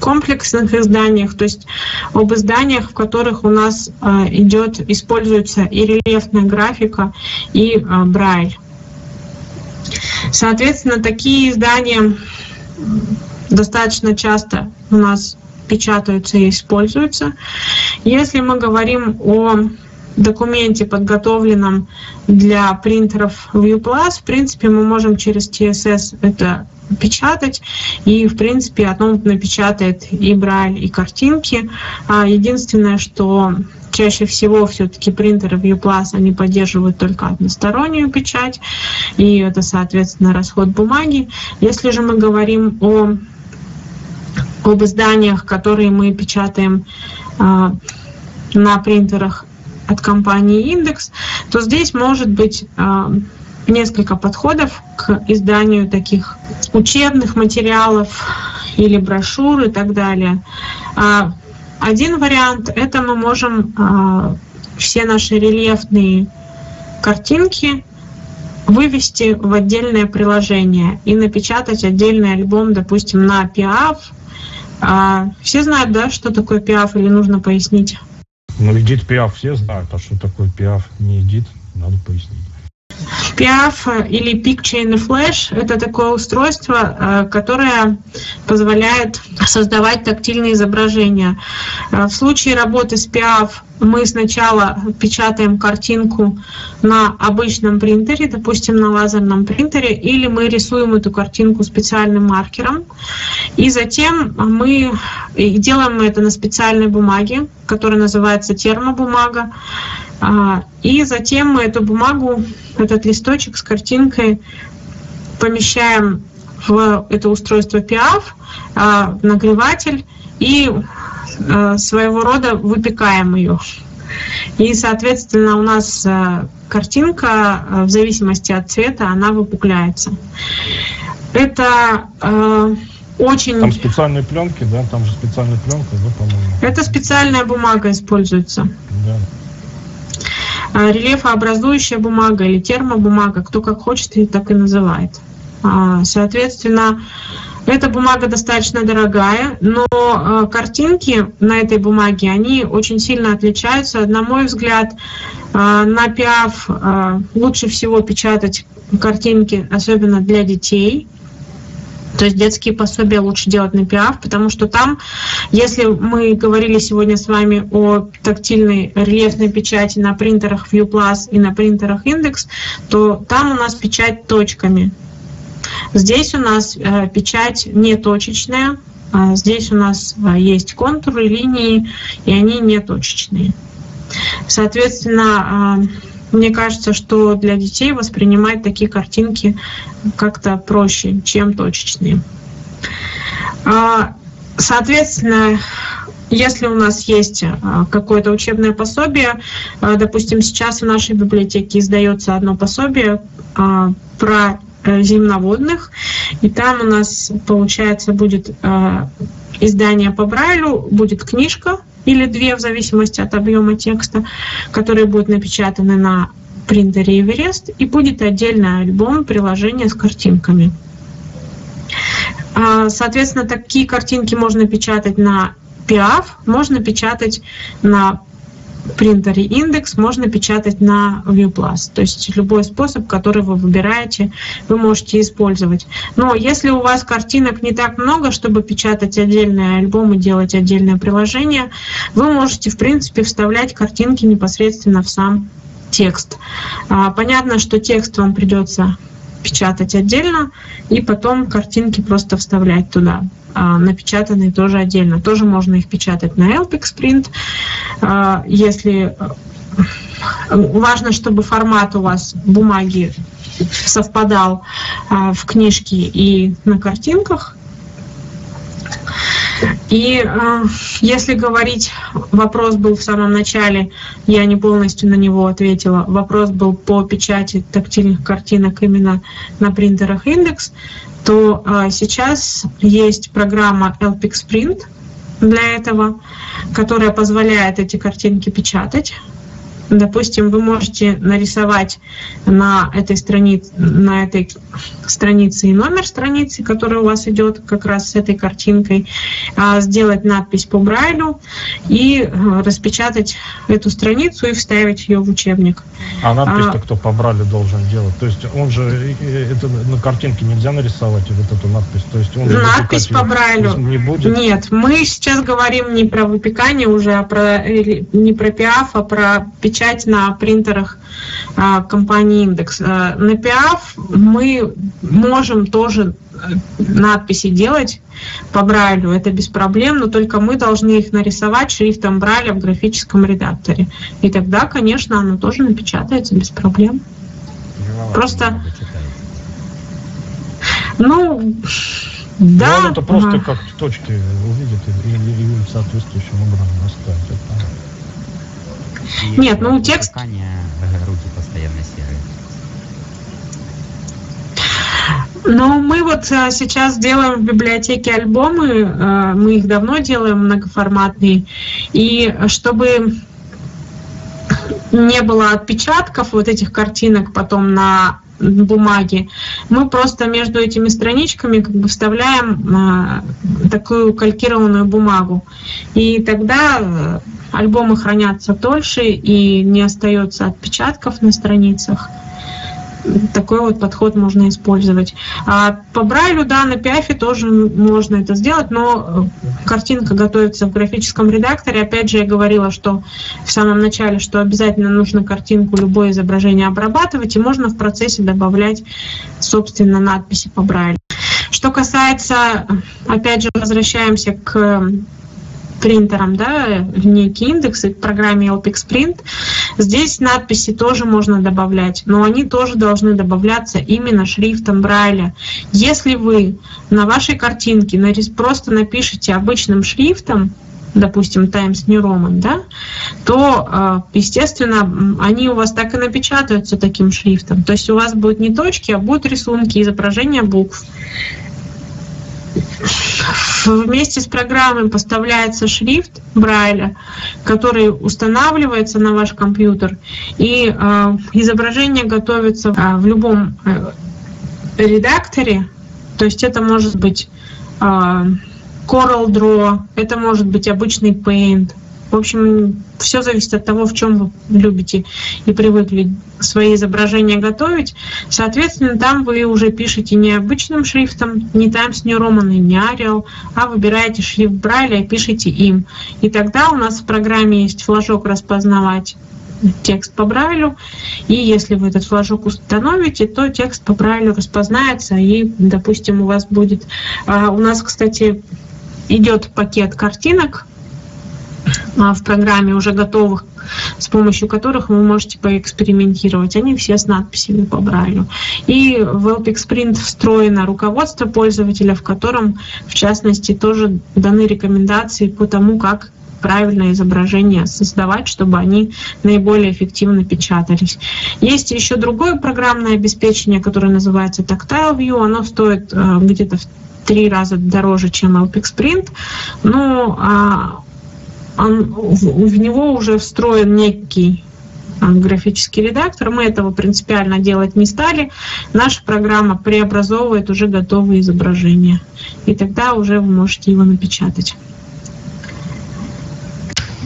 B: комплексных изданиях, то есть об изданиях, в которых у нас а, идет, используется и рельефная графика, и а, брайль. Соответственно, такие издания достаточно часто у нас печатаются и используются. Если мы говорим о документе, подготовленном для принтеров ViewPlus, в принципе, мы можем через TSS это печатать, и, в принципе, оно напечатает и брайль, и картинки. А Единственное, что чаще всего все-таки принтеры ViewPlus, они поддерживают только одностороннюю печать, и это, соответственно, расход бумаги. Если же мы говорим о об изданиях, которые мы печатаем а, на принтерах от компании Индекс, то здесь может быть а, несколько подходов к изданию таких учебных материалов или брошюр и так далее. А, Один вариант – это мы можем все наши рельефные картинки вывести в отдельное приложение и напечатать отдельный альбом, допустим, на PIAF. А, Все знают, да, что такое PIAF или нужно пояснить?
C: Ну, эдит пиаф все знают, а что такое пиаф не эдит, надо пояснить.
B: PIAF или Picture in Flash – это такое устройство, э, которое позволяет создавать тактильные изображения. Э, В случае работы с PIAF мы сначала печатаем картинку на обычном принтере, допустим, на лазерном принтере, или мы рисуем эту картинку специальным маркером, и затем мы делаем это на специальной бумаге, которая называется термобумага, а, и затем мы эту бумагу, этот листочек с картинкой помещаем в это устройство PIAF, а, нагреватель, и э, своего рода выпекаем ее. И, соответственно, у нас э, картинка э, в зависимости от цвета, она выпукляется. Это э, очень...
C: Там специальные пленки, да? Там же специальная пленка, да, по-моему?
B: Это специальная бумага используется.
C: Да.
B: А, Рельефообразующая бумага или термобумага, кто как хочет, и так и называет. А, Соответственно, эта бумага достаточно дорогая, но э, картинки на этой бумаге, они очень сильно отличаются. На мой взгляд, э, на пиаф э, лучше всего печатать картинки, особенно для детей. То есть детские пособия лучше делать на пиаф, потому что там, если мы говорили сегодня с вами о тактильной рельефной печати на принтерах ViewPlus и на принтерах Index, то там у нас печать точками. Здесь у нас э, печать не точечная, а здесь у нас э, есть контуры, линии, и они не точечные. Соответственно, э, мне кажется, что для детей воспринимать такие картинки как-то проще, чем точечные. А, Соответственно, если у нас есть а, какое-то учебное пособие, а, допустим, сейчас в нашей библиотеке издается одно пособие а, про земноводных, и там у нас, получается, будет э, издание по Брайлю, будет книжка или две, в зависимости от объема текста, которые будут напечатаны на принтере Эверест, и будет отдельный альбом приложения с картинками. А, Соответственно, такие картинки можно печатать на PIAF, можно печатать на принтере индекс, можно печатать на ViewPlus. То есть любой способ, который вы выбираете, вы можете использовать. Но если у вас картинок не так много, чтобы печатать отдельные альбомы, делать отдельное приложение, вы можете, в принципе, вставлять картинки непосредственно в сам текст. А, Понятно, что текст вам придется печатать отдельно, и потом картинки просто вставлять туда. А, напечатанные тоже отдельно. Тоже можно их печатать на LPX Print. А, Если э, важно, чтобы формат у вас бумаги совпадал а, в книжке и на картинках. И э, если говорить, вопрос был в самом начале, я не полностью на него ответила. Вопрос был по печати тактильных картинок именно на принтерах индекс, то э, сейчас есть программа LPX Print для этого, которая позволяет эти картинки печатать. Допустим, вы можете нарисовать на этой странице, на этой странице и номер страницы, который у вас идет как раз с этой картинкой, а, сделать надпись по Брайлю и а, распечатать эту страницу и вставить ее в учебник.
C: А надпись-то
B: А-
C: кто по Брайлю должен делать? То есть он же, это на картинке нельзя нарисовать вот эту надпись? То есть он
B: Надпись по Брайлю.
C: Не будет?
B: Нет, мы сейчас говорим не про выпекание уже, а про, не про пиаф, а про печать на принтерах а, компании Индекс. А, на пиаф мы можем тоже э, надписи делать по Брайлю, это без проблем, но только мы должны их нарисовать шрифтом Брайля в графическом редакторе. И тогда, конечно, оно тоже напечатается без проблем. Просто, ну, да.
C: Ну, он это просто
B: а,
C: как точки увидит и, и, и им соответствующим образом расставить.
E: И
B: Нет, ну,
E: для
B: текст-
E: э, руки постоянно серые.
B: Ну, мы вот э, сейчас делаем в библиотеке альбомы, э, мы их давно делаем многоформатные, и чтобы не было отпечатков вот этих картинок потом на бумаге, мы просто между этими страничками как бы вставляем э, такую калькированную бумагу. И тогда э, альбомы хранятся дольше и не остается отпечатков на страницах такой вот подход можно использовать. А по Брайлю, да, на пиафе тоже можно это сделать, но э, картинка готовится в графическом редакторе. Опять же, я говорила, что в самом начале, что обязательно нужно картинку, любое изображение обрабатывать, и можно в процессе добавлять, собственно, надписи по Брайлю. Что касается, опять же, возвращаемся к принтером, да, в некий индекс и к программе LPX Print. Здесь надписи тоже можно добавлять, но они тоже должны добавляться именно шрифтом Брайля. Если вы на вашей картинке просто напишите обычным шрифтом, допустим, Times New Roman, да, то, а, естественно, они у вас так и напечатаются таким шрифтом. То есть у вас будут не точки, а будут рисунки, изображения букв. Вместе с программой поставляется шрифт Брайля, который устанавливается на ваш компьютер, и э, изображение готовится э, в любом э, редакторе. То есть это может быть э, Coral Draw, это может быть обычный Paint. В общем, все зависит от того, в чем вы любите и привыкли свои изображения готовить. Соответственно, там вы уже пишете не обычным шрифтом, не Times New Roman и не Arial, а выбираете шрифт Брайля и пишете им. И тогда у нас в программе есть флажок «Распознавать» текст по Брайлю, и если вы этот флажок установите, то текст по Брайлю распознается, и, допустим, у вас будет... А, у нас, кстати, идет пакет картинок в программе уже готовых, с помощью которых вы можете поэкспериментировать. Они все с надписями по Брайлю. И в LPX Print встроено руководство пользователя, в котором, в частности, тоже даны рекомендации по тому, как правильное изображение создавать, чтобы они наиболее эффективно печатались. Есть еще другое программное обеспечение, которое называется Tactile View. Оно стоит э, где-то в три раза дороже, чем LPX Print, но а, он, в, него уже встроен некий а, графический редактор. Мы этого принципиально делать не стали. Наша программа преобразовывает уже готовые изображения. И тогда уже вы можете его напечатать.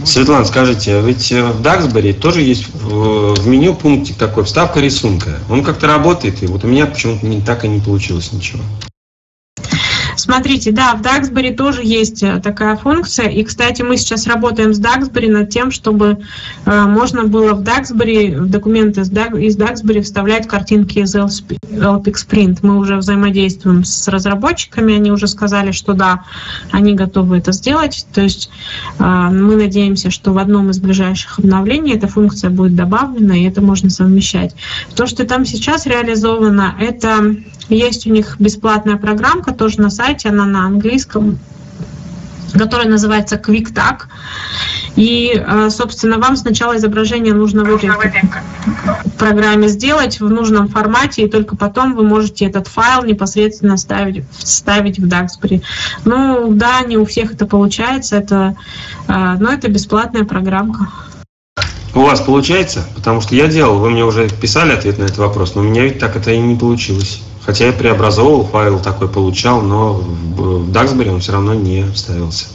G: Светлана, скажите, а ведь в Даксбери тоже есть в, в меню пунктик такой, вставка рисунка. Он как-то работает, и вот у меня почему-то так и не получилось ничего.
B: Смотрите, да, в Duxbury тоже есть э, такая функция. И, кстати, мы сейчас работаем с Duxbury над тем, чтобы э, можно было в Duxbury, в документы из Duxbury вставлять картинки из LPX Print. Мы уже взаимодействуем с разработчиками, они уже сказали, что да, они готовы это сделать. То есть э, мы надеемся, что в одном из ближайших обновлений эта функция будет добавлена, и это можно совмещать. То, что там сейчас реализовано, это есть у них бесплатная программка тоже на сайте, она на английском, которая называется QuickTag. И, э, собственно, вам сначала изображение нужно в этой программе сделать в нужном формате, и только потом вы можете этот файл непосредственно ставить, вставить в Duxbury. Ну, да, не у всех это получается, это, э, но это бесплатная программка.
G: У вас получается? Потому что я делал, вы мне уже писали ответ на этот вопрос, но у меня ведь так это и не получилось. Хотя я преобразовывал файл такой, получал, но в Duxbury он все равно не вставился.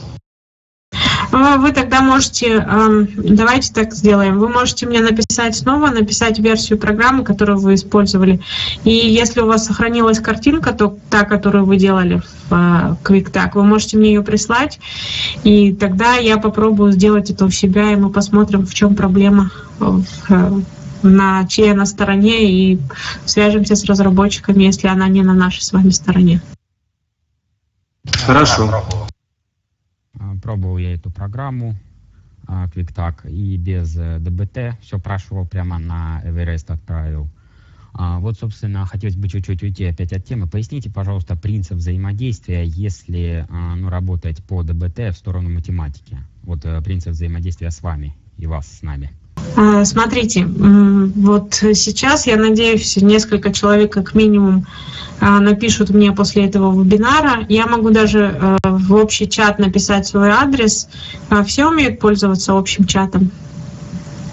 B: А, вы тогда можете, давайте так сделаем, вы можете мне написать снова, написать версию программы, которую вы использовали. И если у вас сохранилась картинка, то та, которую вы делали в а, QuickTag, вы можете мне ее прислать, и тогда я попробую сделать это у себя, и мы посмотрим, в чем проблема в на чьей она стороне и свяжемся с разработчиками, если она не на нашей с вами стороне.
G: Хорошо.
E: А, пробовал я эту программу QuickTag а, и без DBT э, все прошел прямо на Everest отправил. А, вот, собственно, хотелось бы чуть-чуть уйти опять от темы. Поясните, пожалуйста, принцип взаимодействия, если ну, работать по ДБТ в сторону математики. Вот э, принцип взаимодействия с вами и вас с нами.
B: А, смотрите, вот сейчас, я надеюсь, несколько человек как минимум а, напишут мне после этого вебинара. Я могу даже э, в общий чат написать свой адрес. А, все умеют пользоваться общим чатом?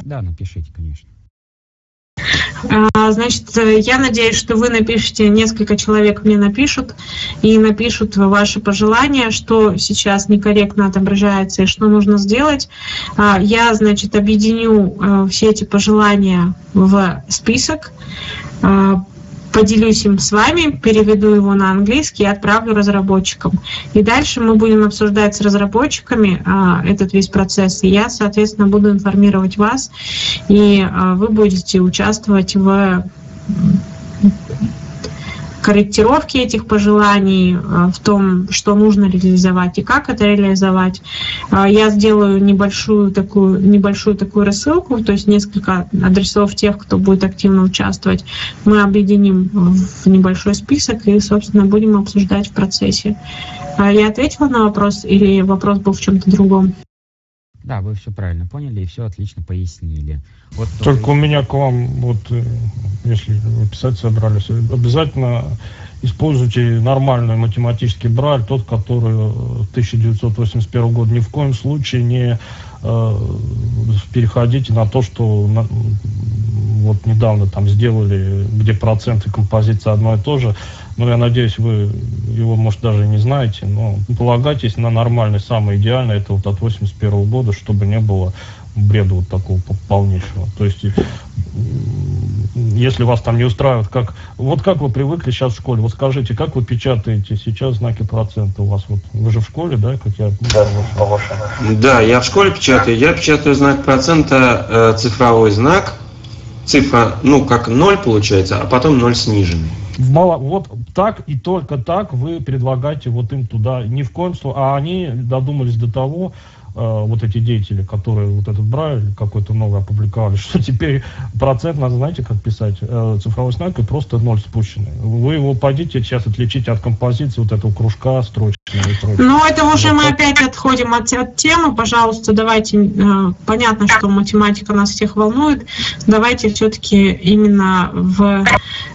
E: Да, напишите, конечно.
B: А, значит, я надеюсь, что вы напишите, несколько человек мне напишут и напишут ваши пожелания, что сейчас некорректно отображается и что нужно сделать. А, я, значит, объединю э, все эти пожелания в список, а, поделюсь им с вами, переведу его на английский и отправлю разработчикам. И дальше мы будем обсуждать с разработчиками а, этот весь процесс. И я, соответственно, буду информировать вас, и а, вы будете участвовать в корректировке этих пожеланий, э, в том, что нужно реализовать и как это реализовать. Э, я сделаю небольшую такую, небольшую такую рассылку, то есть несколько адресов тех, кто будет активно участвовать. Мы объединим в небольшой список и, собственно, будем обсуждать в процессе. Я ответила на вопрос или вопрос был в чем-то другом?
E: Да, вы все правильно поняли и все отлично пояснили.
C: Вот только, только у меня к вам, вот, э, если вы писать собрались, обязательно используйте нормальный математический брайль, тот, который 1981 года. Ни в коем случае не э, переходите на то, что на, вот недавно там сделали, где проценты композиции одно и то же. Ну, я надеюсь, вы его, может, даже не знаете, но полагайтесь на нормальный, самый идеальный, это вот от 81 года, чтобы не было бреда вот такого полнейшего. То есть, если вас там не устраивает, как, вот как вы привыкли сейчас в школе, вот скажите, как вы печатаете сейчас знаки процента? У вас, вот, вы же в школе, да, как я...
G: Да, да я в школе печатаю, я печатаю знак процента, э, цифровой знак, цифра, ну, как ноль получается, а потом ноль сниженный.
C: Вот так и только так вы предлагаете вот им туда, ни в коем случае, а они додумались до того, вот эти деятели, которые вот этот Брайль какой-то новый опубликовали, что теперь процент, надо знаете, как писать, э, цифровой знак и просто ноль спущенный. Вы его пойдите сейчас отличить от композиции вот этого кружка, строчки
B: Ну, это уже вот мы так. опять отходим от, от темы, пожалуйста, давайте, э, понятно, что математика нас всех волнует, давайте все-таки именно в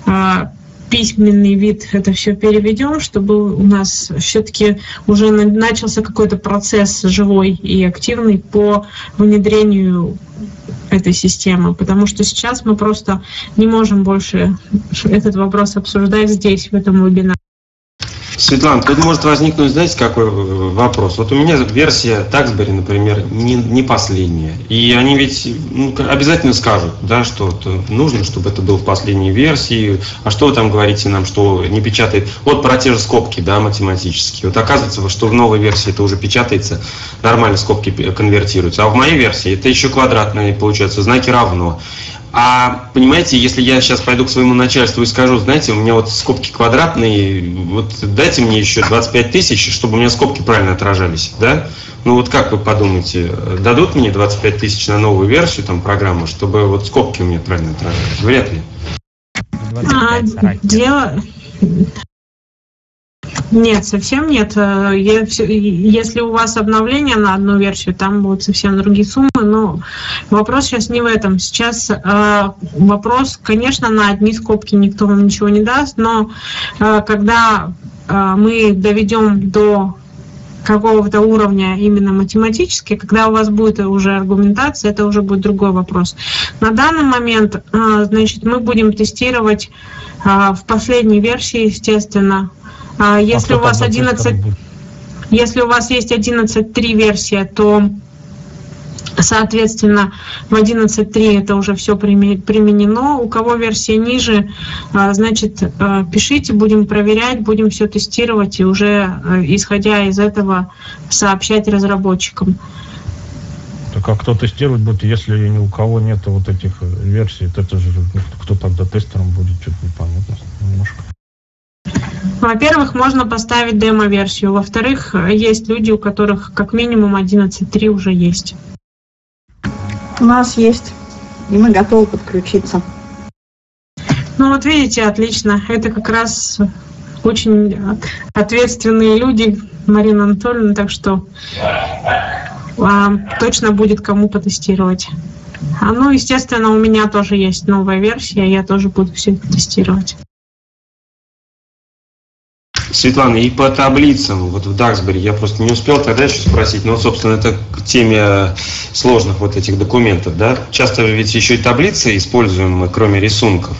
B: э, письменный вид это все переведем, чтобы у нас все-таки уже начался какой-то процесс живой и активный по внедрению этой системы, потому что сейчас мы просто не можем больше этот вопрос обсуждать здесь, в этом вебинаре.
G: Светлана, тут может возникнуть, знаете, какой вопрос? Вот у меня версия Taxberry, например, не, не последняя. И они ведь ну, обязательно скажут, да, что нужно, чтобы это было в последней версии. А что вы там говорите нам, что не печатает? Вот про те же скобки, да, математические. Вот оказывается, что в новой версии это уже печатается, нормально скобки конвертируются. А в моей версии это еще квадратные, получается, знаки равно. А понимаете, если я сейчас пойду к своему начальству и скажу, знаете, у меня вот скобки квадратные, вот дайте мне еще 25 тысяч, чтобы у меня скобки правильно отражались, да? Ну вот как вы подумаете, дадут мне 25 тысяч на новую версию там программы, чтобы вот скобки у меня правильно отражались? Вряд ли.
B: А, дело, нет, совсем нет. Э, если у вас обновление на одну версию, там будут совсем другие суммы, но вопрос сейчас не в этом. Сейчас э, вопрос, конечно, на одни скобки никто вам ничего не даст, но э, когда мы доведем до какого-то уровня именно математически, когда у вас будет уже аргументация, это уже будет другой вопрос. На данный момент, значит, мы будем тестировать в последней версии, естественно, если а у вас 11, если у вас есть 11.3 версия, то Соответственно, в 11.3 это уже все применено. У кого версия ниже, а, значит, а, пишите, будем проверять, будем все тестировать и уже, исходя из этого, сообщать разработчикам.
C: Так а кто тестировать будет, если ни у кого нет вот этих э, версий, то это же ну, кто тогда тестером будет, что-то непонятно немножко.
B: Во-первых, можно поставить демо-версию. Во-вторых, есть люди, у которых как минимум 11.3 уже есть.
I: У нас есть, и мы готовы подключиться.
B: Ну вот видите, отлично. Это как раз очень ответственные люди, Марина Анатольевна, так что а, точно будет кому потестировать. А, ну, естественно, у меня тоже есть новая версия, я тоже буду все это тестировать.
G: Светлана, и по таблицам, вот в Даксбери, я просто не успел тогда еще спросить, но, собственно, это к теме сложных вот этих документов, да, часто ведь еще и таблицы используем мы, кроме рисунков.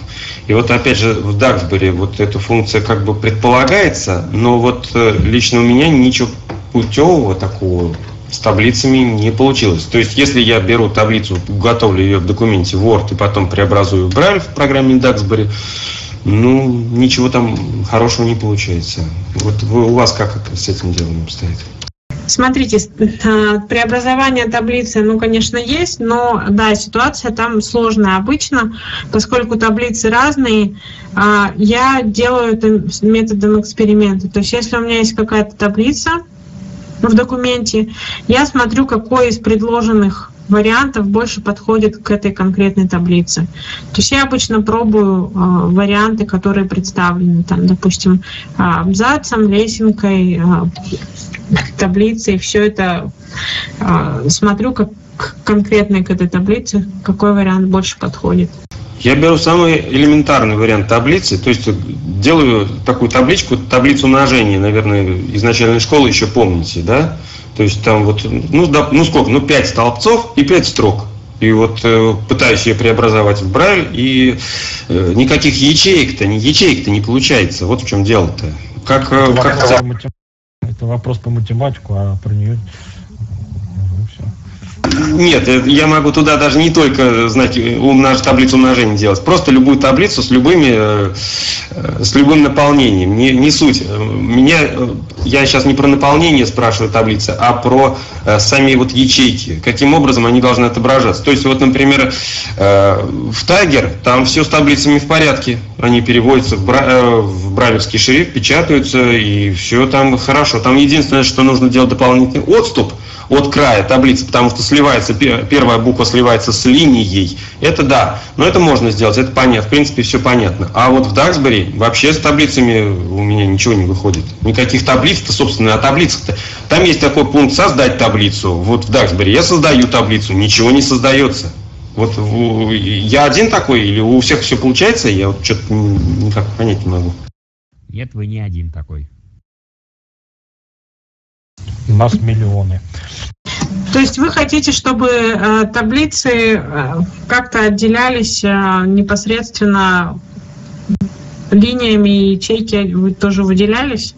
G: И вот опять же в Даксбери вот эта функция как бы предполагается, но вот э, лично у меня ничего путевого такого с таблицами не получилось. То есть, если я беру таблицу, готовлю ее в документе Word и потом преобразую в Braille в программе Duxbury, ну, ничего там хорошего не получается. Вот вы, у вас как это с этим делом обстоит?
B: Смотрите, э, преобразование таблицы, ну, конечно, есть, но, да, ситуация там сложная обычно, поскольку таблицы разные, а, я делаю это методом эксперимента. То есть если у меня есть какая-то таблица в документе, я смотрю, какой из предложенных вариантов больше подходит к этой конкретной таблице. То есть я обычно пробую э, варианты, которые представлены, там, допустим, э, абзацем, лесенкой, э, таблицей, все это смотрю, как конкретно к этой таблице, какой вариант больше подходит.
G: Я беру самый элементарный вариант таблицы, то есть делаю такую табличку, таблицу умножения, наверное, из начальной школы еще помните, да? То есть там вот, ну, да, ну сколько, ну 5 столбцов и 5 строк. И вот э, пытаюсь ее преобразовать в Брайль, и э, никаких ячеек-то, не ячеек-то не получается. Вот в чем дело-то. Как, э,
C: это,
G: как...
C: вопрос это вопрос по математику, а про нее
G: нет, э, я могу туда даже не только знать умнож... таблицу умножения делать, просто любую таблицу с любыми, э, э, с любым наполнением. Не, не суть. Меня, я сейчас не про наполнение спрашиваю таблицы, а про сами вот ячейки. Каким образом они должны отображаться. То есть, вот, например, в Тайгер там все с таблицами в порядке. Они переводятся в, бра... в брайлевский шрифт, печатаются, и все там хорошо. Там единственное, что нужно делать дополнительный отступ – от края таблицы, потому что сливается, первая буква сливается с линией. Это да, но это можно сделать, это понятно, в принципе все понятно. А вот в Даксбери вообще с таблицами у меня ничего не выходит. Никаких таблиц-то, собственно, а таблицах-то. Там есть такой пункт «Создать таблицу». Вот в Даксбери я создаю таблицу, ничего не создается. Вот я один такой или у всех все получается, я вот что-то никак понять не могу.
E: Нет, вы не один такой.
C: У нас миллионы.
B: То есть вы хотите, чтобы э, таблицы э, как-то отделялись э, непосредственно линиями и ячейки вы тоже выделялись?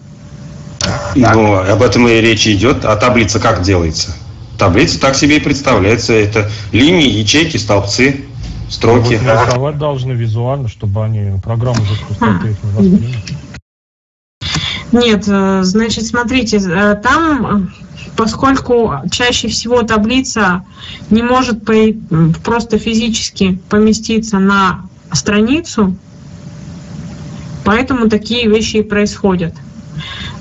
G: Ну, об этом и речь идет. А таблица как делается? Таблица так себе и представляется. Это линии, ячейки, столбцы, строки.
C: Ну, нарисовать должны визуально, чтобы они программу за их не восприняли.
B: Нет, э, значит, смотрите, э, там, поскольку чаще всего таблица не может просто физически поместиться на страницу, поэтому такие вещи и происходят.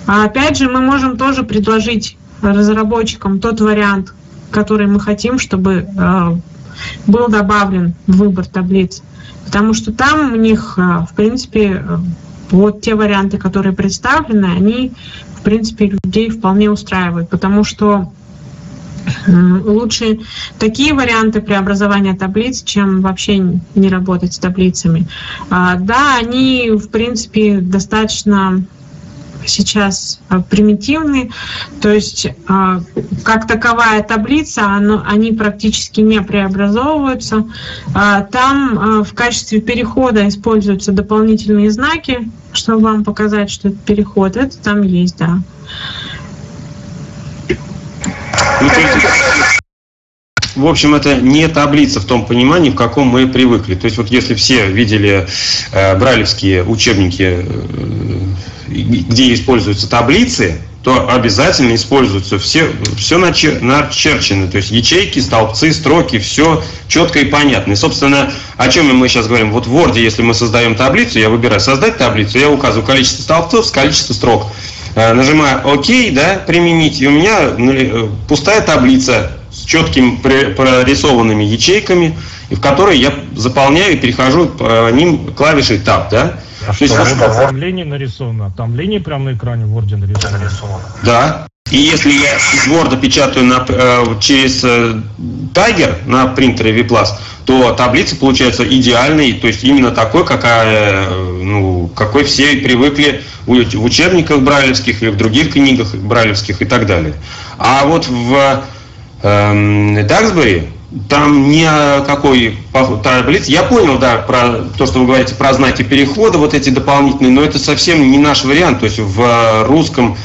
B: А опять же, мы можем тоже предложить разработчикам тот вариант, который мы хотим, чтобы э, был добавлен в выбор таблиц. Потому что там у них, в принципе, вот те варианты, которые представлены, они, в принципе, людей вполне устраивают, потому что лучше такие варианты преобразования таблиц, чем вообще не работать с таблицами. А, да, они, в принципе, достаточно сейчас а, примитивны, то есть а, как таковая таблица, они практически не преобразовываются. Там в качестве перехода используются дополнительные знаки, чтобы вам показать, что это переход. Это там есть, да.
G: В общем, это не таблица в том понимании, в каком мы привыкли. То есть вот если все видели э, брайлевские учебники, э, где используются таблицы, то обязательно используются все, все начерчено, то есть ячейки, столбцы, строки, все четко и понятно. И, собственно, о чем мы сейчас говорим? Вот в Word, если мы создаем таблицу, я выбираю создать таблицу, я указываю количество столбцов, количество строк. Э, нажимаю ОК, да, применить, и у меня э, пустая таблица с четкими прорисованными ячейками, в которой я заполняю и перехожу по ним клавишей Tab, да.
C: А что, есть, вот там линии нарисовано? Там линии прямо на экране в Word нарисованы?
G: Да. И если я из Word печатаю на, э, через э, Tiger на принтере V+, то таблица получается идеальной, то есть именно такой, какая, э, ну, какой все привыкли в учебниках брайлевских или в других книгах брайлевских и так далее. А вот в э, Даксбери там ни о какой таблице. Я понял, да, про то, что вы говорите про знаки перехода, вот эти дополнительные, но это совсем не наш вариант. То есть в русском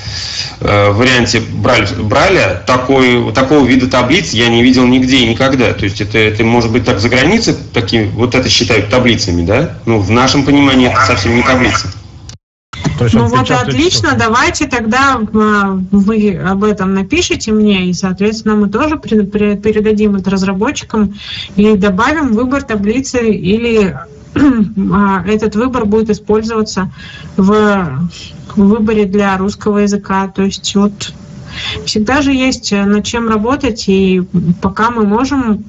G: э, варианте Брайль, Брайля такой, такого вида таблиц я не видел нигде и никогда. То есть это, это может быть так за границей, такие, вот это считают таблицами, да? Ну, в нашем понимании это совсем не таблица.
C: Есть
B: ну вот отлично,
C: что-то.
B: давайте тогда э, вы об этом напишите мне, и, соответственно, мы тоже передадим это разработчикам и добавим выбор таблицы, или а, этот выбор будет использоваться в выборе для русского языка. То есть вот всегда же есть э, над чем работать, и пока мы можем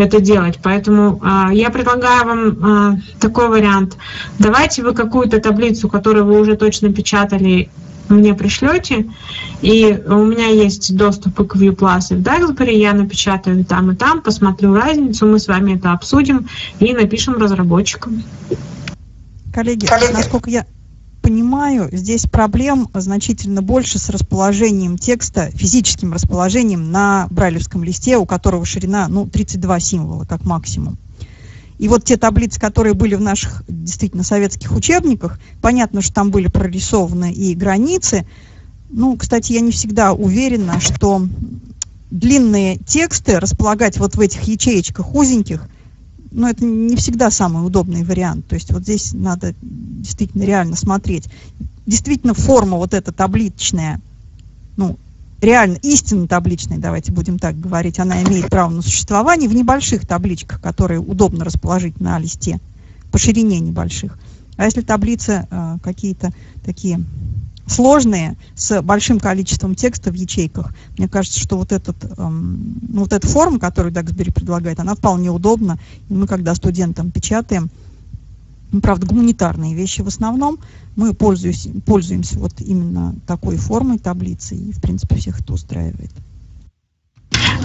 B: это делать. Поэтому а, я предлагаю вам а, такой вариант. Давайте вы какую-то таблицу, которую вы уже точно печатали, мне пришлете, и у меня есть доступ к ViewPlus и в Duxbury, я напечатаю там, и там, посмотрю разницу, мы с вами это обсудим и напишем разработчикам.
A: Коллеги, насколько я понимаю, здесь проблем значительно больше с расположением текста, физическим расположением на брайлевском листе, у которого ширина ну, 32 символа как максимум. И вот те таблицы, которые были в наших действительно советских учебниках, понятно, что там были прорисованы и границы. Ну, кстати, я не всегда уверена, что длинные тексты располагать вот в этих ячеечках узеньких, но это не всегда самый удобный вариант. То есть вот здесь надо действительно реально смотреть. Действительно, форма вот эта табличная, ну, реально истинно табличная, давайте будем так говорить, она имеет право на существование в небольших табличках, которые удобно расположить на листе, по ширине небольших. А если таблицы э, какие-то такие сложные, с большим количеством текста в ячейках. Мне кажется, что вот, этот, эм, ну, вот эта форма, которую Duxbury предлагает, она вполне удобна. И мы, когда студентам печатаем, ну, правда, гуманитарные вещи в основном, мы пользуемся, пользуемся вот именно такой формой таблицы, и, в принципе, всех это устраивает.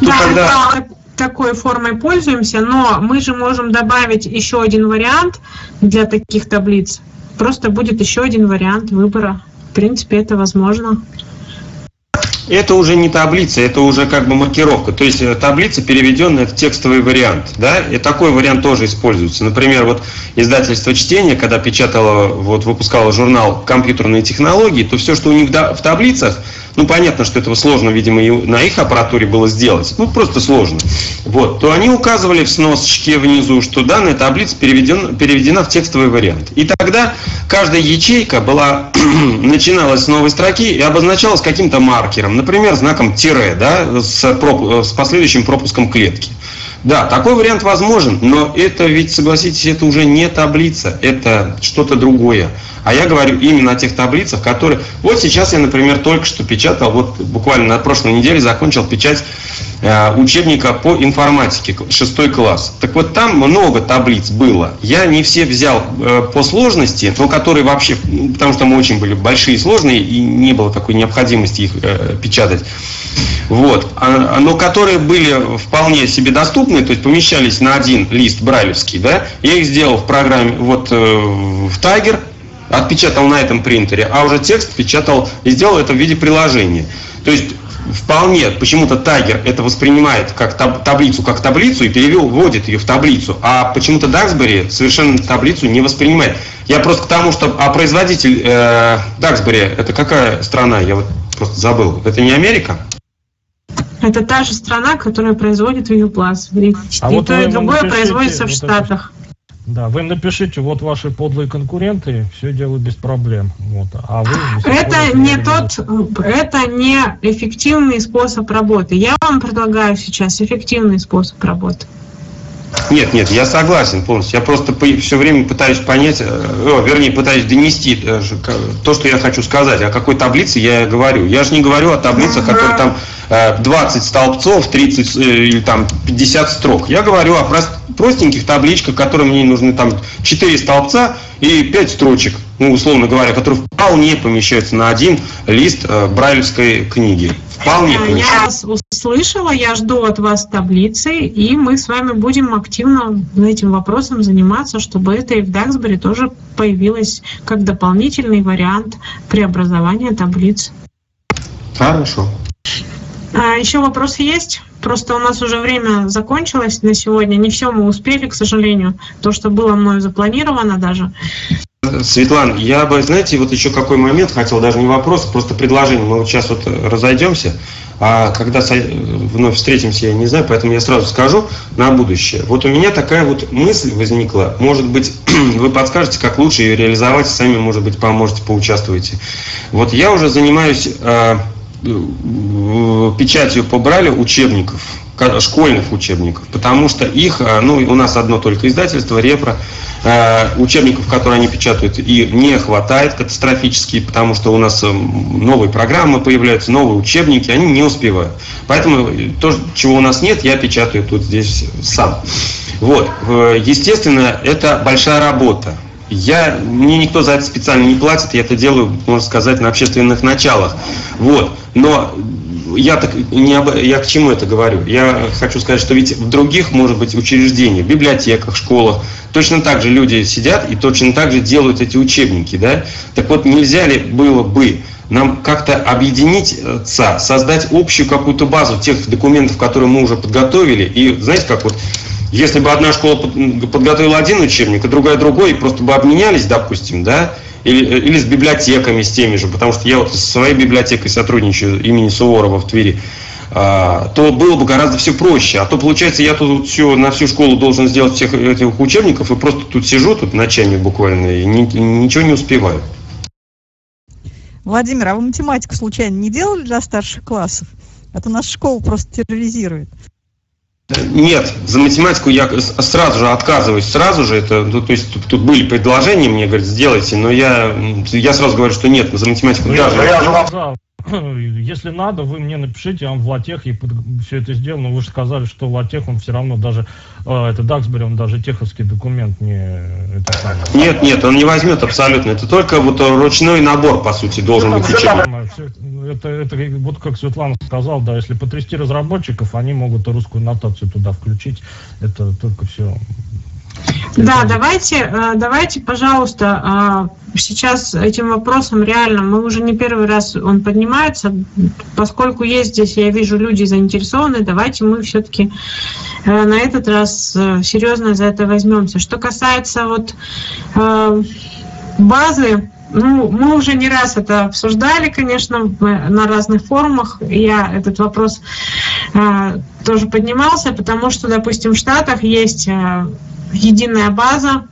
B: Да, тогда... так- такой формой пользуемся, но мы же можем добавить еще один вариант для таких таблиц. Просто будет еще один вариант выбора. Принципе, это возможно.
G: Это уже не таблица, это уже как бы маркировка. То есть э, таблица переведенная в текстовый вариант. Да? И такой вариант тоже используется. Например, вот издательство чтения, когда печатало, вот выпускало журнал «Компьютерные технологии», то все, что у них в таблицах, ну понятно, что этого сложно, видимо, и на их аппаратуре было сделать, ну просто сложно. Вот, то они указывали в сносочке внизу, что данная таблица переведен, переведена в текстовый вариант. И тогда каждая ячейка была, начиналась с новой строки и обозначалась каким-то маркером, например, знаком тире, да, с, проп- с последующим пропуском клетки. Да, такой вариант возможен, но это ведь, согласитесь, это уже не таблица, это что-то другое. А я говорю именно о тех таблицах, которые... Вот сейчас я, например, только что печатал, вот буквально на прошлой неделе закончил печать э, учебника по информатике, шестой класс. Так вот там много таблиц было. Я не все взял э, по сложности, но которые вообще, потому что мы очень были большие и сложные, и не было такой необходимости их э, печатать. Вот. А- Но которые были вполне себе доступны, то есть помещались на один лист брайлевский, да, я их сделал в программе, вот э, в Tiger, отпечатал на этом принтере, а уже текст печатал и сделал это в виде приложения. То есть вполне почему-то Tiger это воспринимает как таб- таблицу как таблицу и перевел, вводит ее в таблицу, а почему-то Duxbury совершенно таблицу не воспринимает. Я просто к тому, что а производитель э, Duxbury это какая страна? Я вот просто забыл. Это не Америка?
B: Это та же страна, которая производит ViewPlus. И,
C: А
B: и
C: вот
B: то, и другое
C: напишите
B: производится в
C: вот.
B: Штатах.
C: Да, вы напишите, вот ваши подлые конкуренты, все делают без проблем. Вот. А вы
B: Это не тот, это не эффективный способ работы. Я вам предлагаю сейчас эффективный способ работы.
G: Нет, нет, я согласен полностью. Я просто все время пытаюсь понять, э, вернее, пытаюсь донести э, то, что я хочу сказать. О какой таблице я говорю. Я же не говорю о таблицах, которые там э, 20 столбцов, 30 э, или там 50 строк. Я говорю о прос- простеньких табличках, которые мне нужны там 4 столбца и 5 строчек, ну, условно говоря, которые вполне помещаются на один лист э, брайлевской книги. Вполне
B: Я
G: помещаются.
B: вас услышала, я жду от вас таблицы, и мы с вами будем активно этим вопросом заниматься, чтобы это и в Duxbury тоже появилось как дополнительный вариант преобразования таблиц.
G: Хорошо.
B: А, еще вопросы есть? Просто у нас уже время закончилось на сегодня. Не все мы успели, к сожалению. То, что было мною запланировано даже.
G: Светлана, я бы, знаете, вот еще какой момент хотел, даже не вопрос, просто предложение. Мы вот сейчас вот разойдемся, а когда вновь встретимся, я не знаю, поэтому я сразу скажу на будущее. Вот у меня такая вот мысль возникла, может быть, вы подскажете, как лучше ее реализовать, сами, может быть, поможете, поучаствуете. Вот я уже занимаюсь э, печатью по Брайлю учебников, школьных учебников, потому что их, а, ну, у нас одно только издательство, Репро, Э, учебников, которые они печатают, и не хватает катастрофически, потому что у нас э, новые программы появляются, новые учебники, они не успевают. Поэтому то, чего у нас нет, я печатаю тут здесь сам. Вот, естественно, это большая работа. Я, мне никто за это специально не платит, я это делаю, можно сказать, на общественных началах. Вот. Но я так не об, я к чему это говорю? Я хочу сказать, что ведь в других, может быть, учреждениях, библиотеках, школах точно так же люди сидят и точно так же делают эти учебники, да? Так вот, нельзя ли было бы нам как-то объединиться, создать общую какую-то базу тех документов, которые мы уже подготовили, и знаете, как вот если бы одна школа подготовила один учебник, а другая другой, и просто бы обменялись, допустим, да, или, или с библиотеками, с теми же, потому что я вот со своей библиотекой сотрудничаю имени Суворова в Твери, а, то было бы гораздо все проще. А то, получается, я тут все, на всю школу должен сделать всех этих учебников, и просто тут сижу, тут ночами буквально, и ни, ничего не успеваю.
A: Владимир, а вы математику случайно не делали для старших классов? А то наша школа просто терроризирует.
G: Нет, за математику я сразу же отказываюсь, сразу же это, ну, то есть тут, тут были предложения мне, говорят, сделайте, но я, я сразу говорю, что нет, за математику
C: ну, даже. Я, я, если надо, вы мне напишите, я вам в латех и все это сделал, но вы же сказали, что латех, он все равно даже, э, это Даксбери, он даже теховский документ не... Это.
G: Нет, нет, он не возьмет абсолютно, это только вот ручной набор, по сути, должен быть учебник.
C: Это, это вот как Светлана сказал, да, если потрясти разработчиков, они могут русскую нотацию туда включить, это только все
B: да, давайте, э, давайте, пожалуйста, э, сейчас этим вопросом реально, мы уже не первый раз он поднимается, поскольку есть здесь, я вижу, люди заинтересованы, давайте мы все-таки э, на этот раз серьезно за это возьмемся. Что касается вот базы, ну, мы уже не раз это обсуждали, конечно, на разных форумах. Я этот вопрос э, тоже поднимался, потому что, допустим, в Штатах есть э, единая база,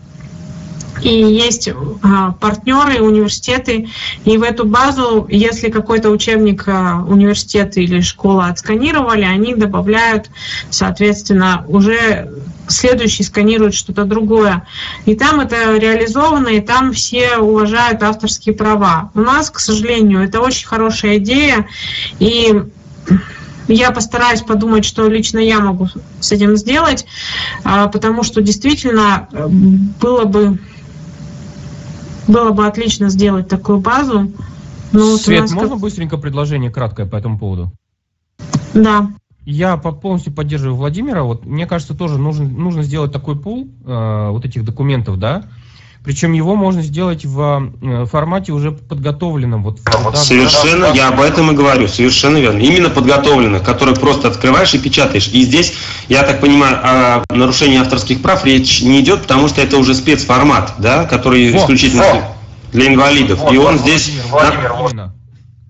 B: и есть а, партнеры, университеты, и в эту базу, если какой-то учебник а, университет или школа отсканировали, они добавляют, соответственно, уже следующий сканирует что-то другое. И там это реализовано, и там все уважают авторские права. У нас, к сожалению, это очень хорошая идея, и я постараюсь подумать, что лично я могу с этим сделать, а, потому что действительно э, было бы было бы отлично сделать такую базу.
J: Но Свет, можно как... быстренько предложение краткое по этому поводу?
B: Да.
J: Я полностью поддерживаю Владимира. Вот мне кажется, тоже нужно, нужно сделать такой пул э, вот этих документов, да, причем его можно сделать в э, формате уже подготовленном. Вот,
G: да, совершенно, да, я об этом и говорю, совершенно верно. Именно подготовленных, которые просто открываешь и печатаешь. И здесь, я так понимаю, о нарушении авторских прав речь не идет, потому что это уже спецформат, да, который вот, исключительно вот. для инвалидов. Вот, и он вот, здесь... Владимир,
C: Владимир,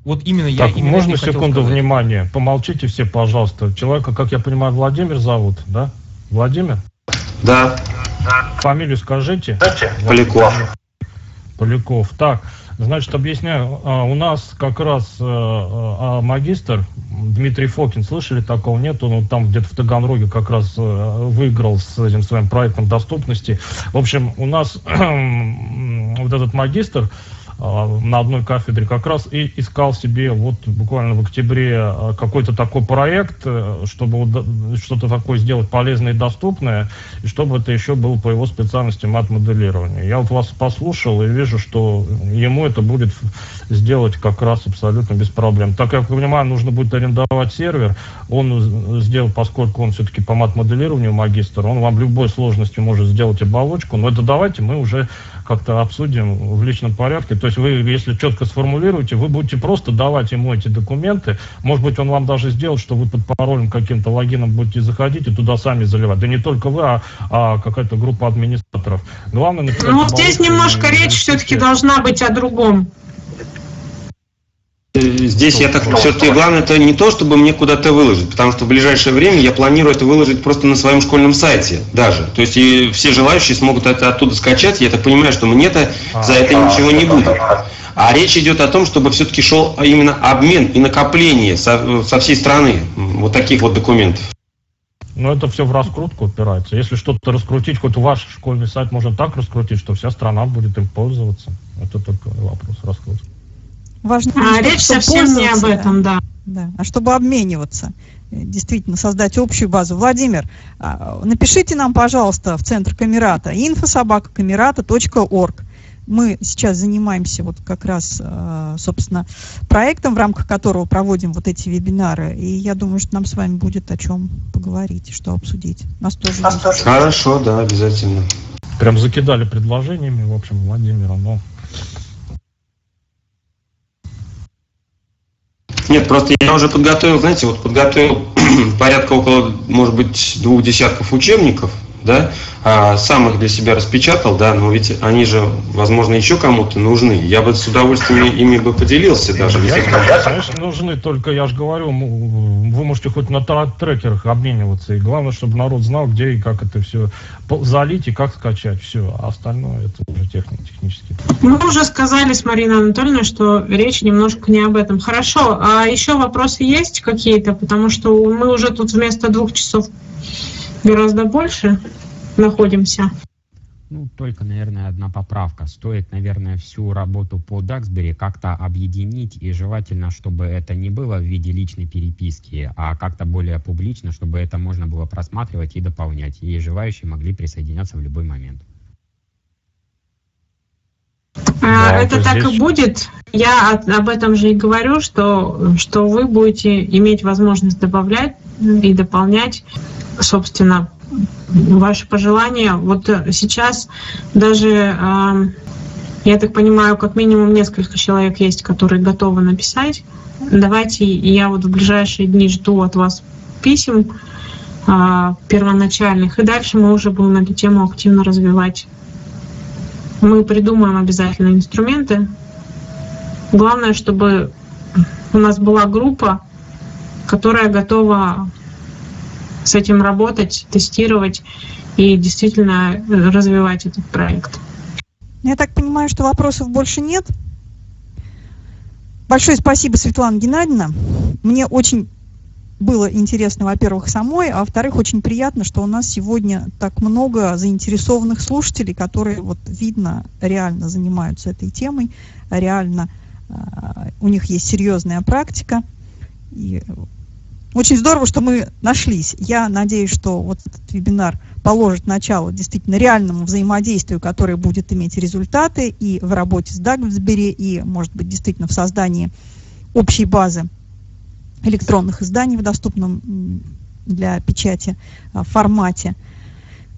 C: вот именно я. Так, именно можно секунду внимания? Помолчите все, пожалуйста. Человека, как я понимаю, Владимир зовут, да? Владимир?
G: Да.
C: Фамилию скажите.
G: Поляков.
C: Поляков. Так, значит, объясняю. А, у нас как раз э, а, магистр Дмитрий Фокин, слышали такого? Нет, он там где-то в Таганроге как раз э, выиграл с этим своим проектом доступности. В общем, у нас вот этот магистр, на одной кафедре как раз и искал себе вот буквально в октябре а, какой-то такой проект, э, чтобы что-то такое сделать полезное и доступное, и чтобы это еще было по его специальности мат-моделирование. Я вот вас послушал и вижу, что ему это будет сделать как раз абсолютно без проблем. Так я понимаю, нужно будет арендовать сервер, он сделал, поскольку он все-таки по мат-моделированию магистр, он вам любой сложности может сделать оболочку, но это давайте мы уже как-то обсудим в личном порядке. То есть вы, если четко сформулируете, вы будете просто давать ему эти документы. Может быть, он вам даже сделает, что вы под паролем каким-то логином будете заходить и туда сами заливать. Да не только вы, а, а какая-то группа администраторов. Главное,
B: например, ну, здесь немножко речь все-таки должна быть о другом.
G: Здесь я так все-таки главное это не то, чтобы мне куда-то выложить, потому что в ближайшее время я планирую это выложить просто на своем школьном сайте даже. То есть и все желающие смогут это оттуда скачать. Я так понимаю, что мне-то за это ничего не будет. А речь идет о том, чтобы все-таки шел именно обмен и накопление со, со всей страны вот таких вот документов.
C: Ну, это все в раскрутку упирается. Если что-то раскрутить, хоть ваш школьный сайт можно так раскрутить, что вся страна будет им пользоваться. Это только вопрос раскрутки.
B: Важно, а, речь совсем не об этом, да.
A: да. А чтобы обмениваться, э, действительно создать общую базу. Владимир, а, напишите нам, пожалуйста, в центр Камерата infosobakakamerata.org. Мы сейчас занимаемся вот как раз, а, собственно, проектом, в рамках которого проводим вот эти вебинары. И я думаю, что нам с вами будет о чем поговорить, что обсудить.
G: Нас тоже Нас есть. Хорошо, да, обязательно.
C: Прям закидали предложениями, в общем, Владимира, но
G: Нет, просто я уже подготовил, знаете, вот подготовил порядка около, может быть, двух десятков учебников, да, а сам их для себя распечатал, да, но ведь они же, возможно, еще кому-то нужны. Я бы с удовольствием ими бы поделился даже.
C: Я, конечно, нужны, только я же говорю, вы можете хоть на трекерах обмениваться, и главное, чтобы народ знал, где и как это все залить и как скачать, все, а остальное это уже техника, технически.
B: Мы уже сказали с Мариной Анатольевной, что речь немножко не об этом. Хорошо, а еще вопросы есть какие-то, потому что мы уже тут вместо двух часов гораздо больше находимся.
E: Ну, только, наверное, одна поправка. Стоит, наверное, всю работу по Duxbury как-то объединить, и желательно, чтобы это не было в виде личной переписки, а как-то более публично, чтобы это можно было просматривать и дополнять, и желающие могли присоединяться в любой момент.
B: А, да, это так здесь... и будет. Я об этом же и говорю, что, что вы будете иметь возможность добавлять и дополнять собственно, ваши пожелания. Вот э, сейчас даже, я так понимаю, как минимум несколько человек есть, которые готовы написать. Давайте, я вот в ближайшие дни жду от вас писем а, первоначальных, и дальше мы уже будем эту тему активно развивать. Мы придумаем обязательно инструменты. Главное, чтобы у нас была группа, которая готова с этим работать, тестировать и действительно э, развивать этот проект.
A: Я так понимаю, что вопросов больше нет. Большое спасибо, Светлана Геннадьевна. Мне очень было интересно, во-первых, самой, а во-вторых, очень приятно, что у нас сегодня так много заинтересованных слушателей, которые, вот видно, реально занимаются этой темой, реально э, у них есть серьезная практика. И очень здорово, что мы нашлись. Я надеюсь, что вот этот вебинар положит начало действительно реальному взаимодействию, которое будет иметь результаты и в работе с Дагсбери, и, может быть, действительно в создании общей базы электронных изданий в доступном для печати а, формате.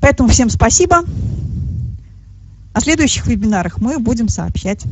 A: Поэтому всем спасибо. О следующих вебинарах мы будем сообщать.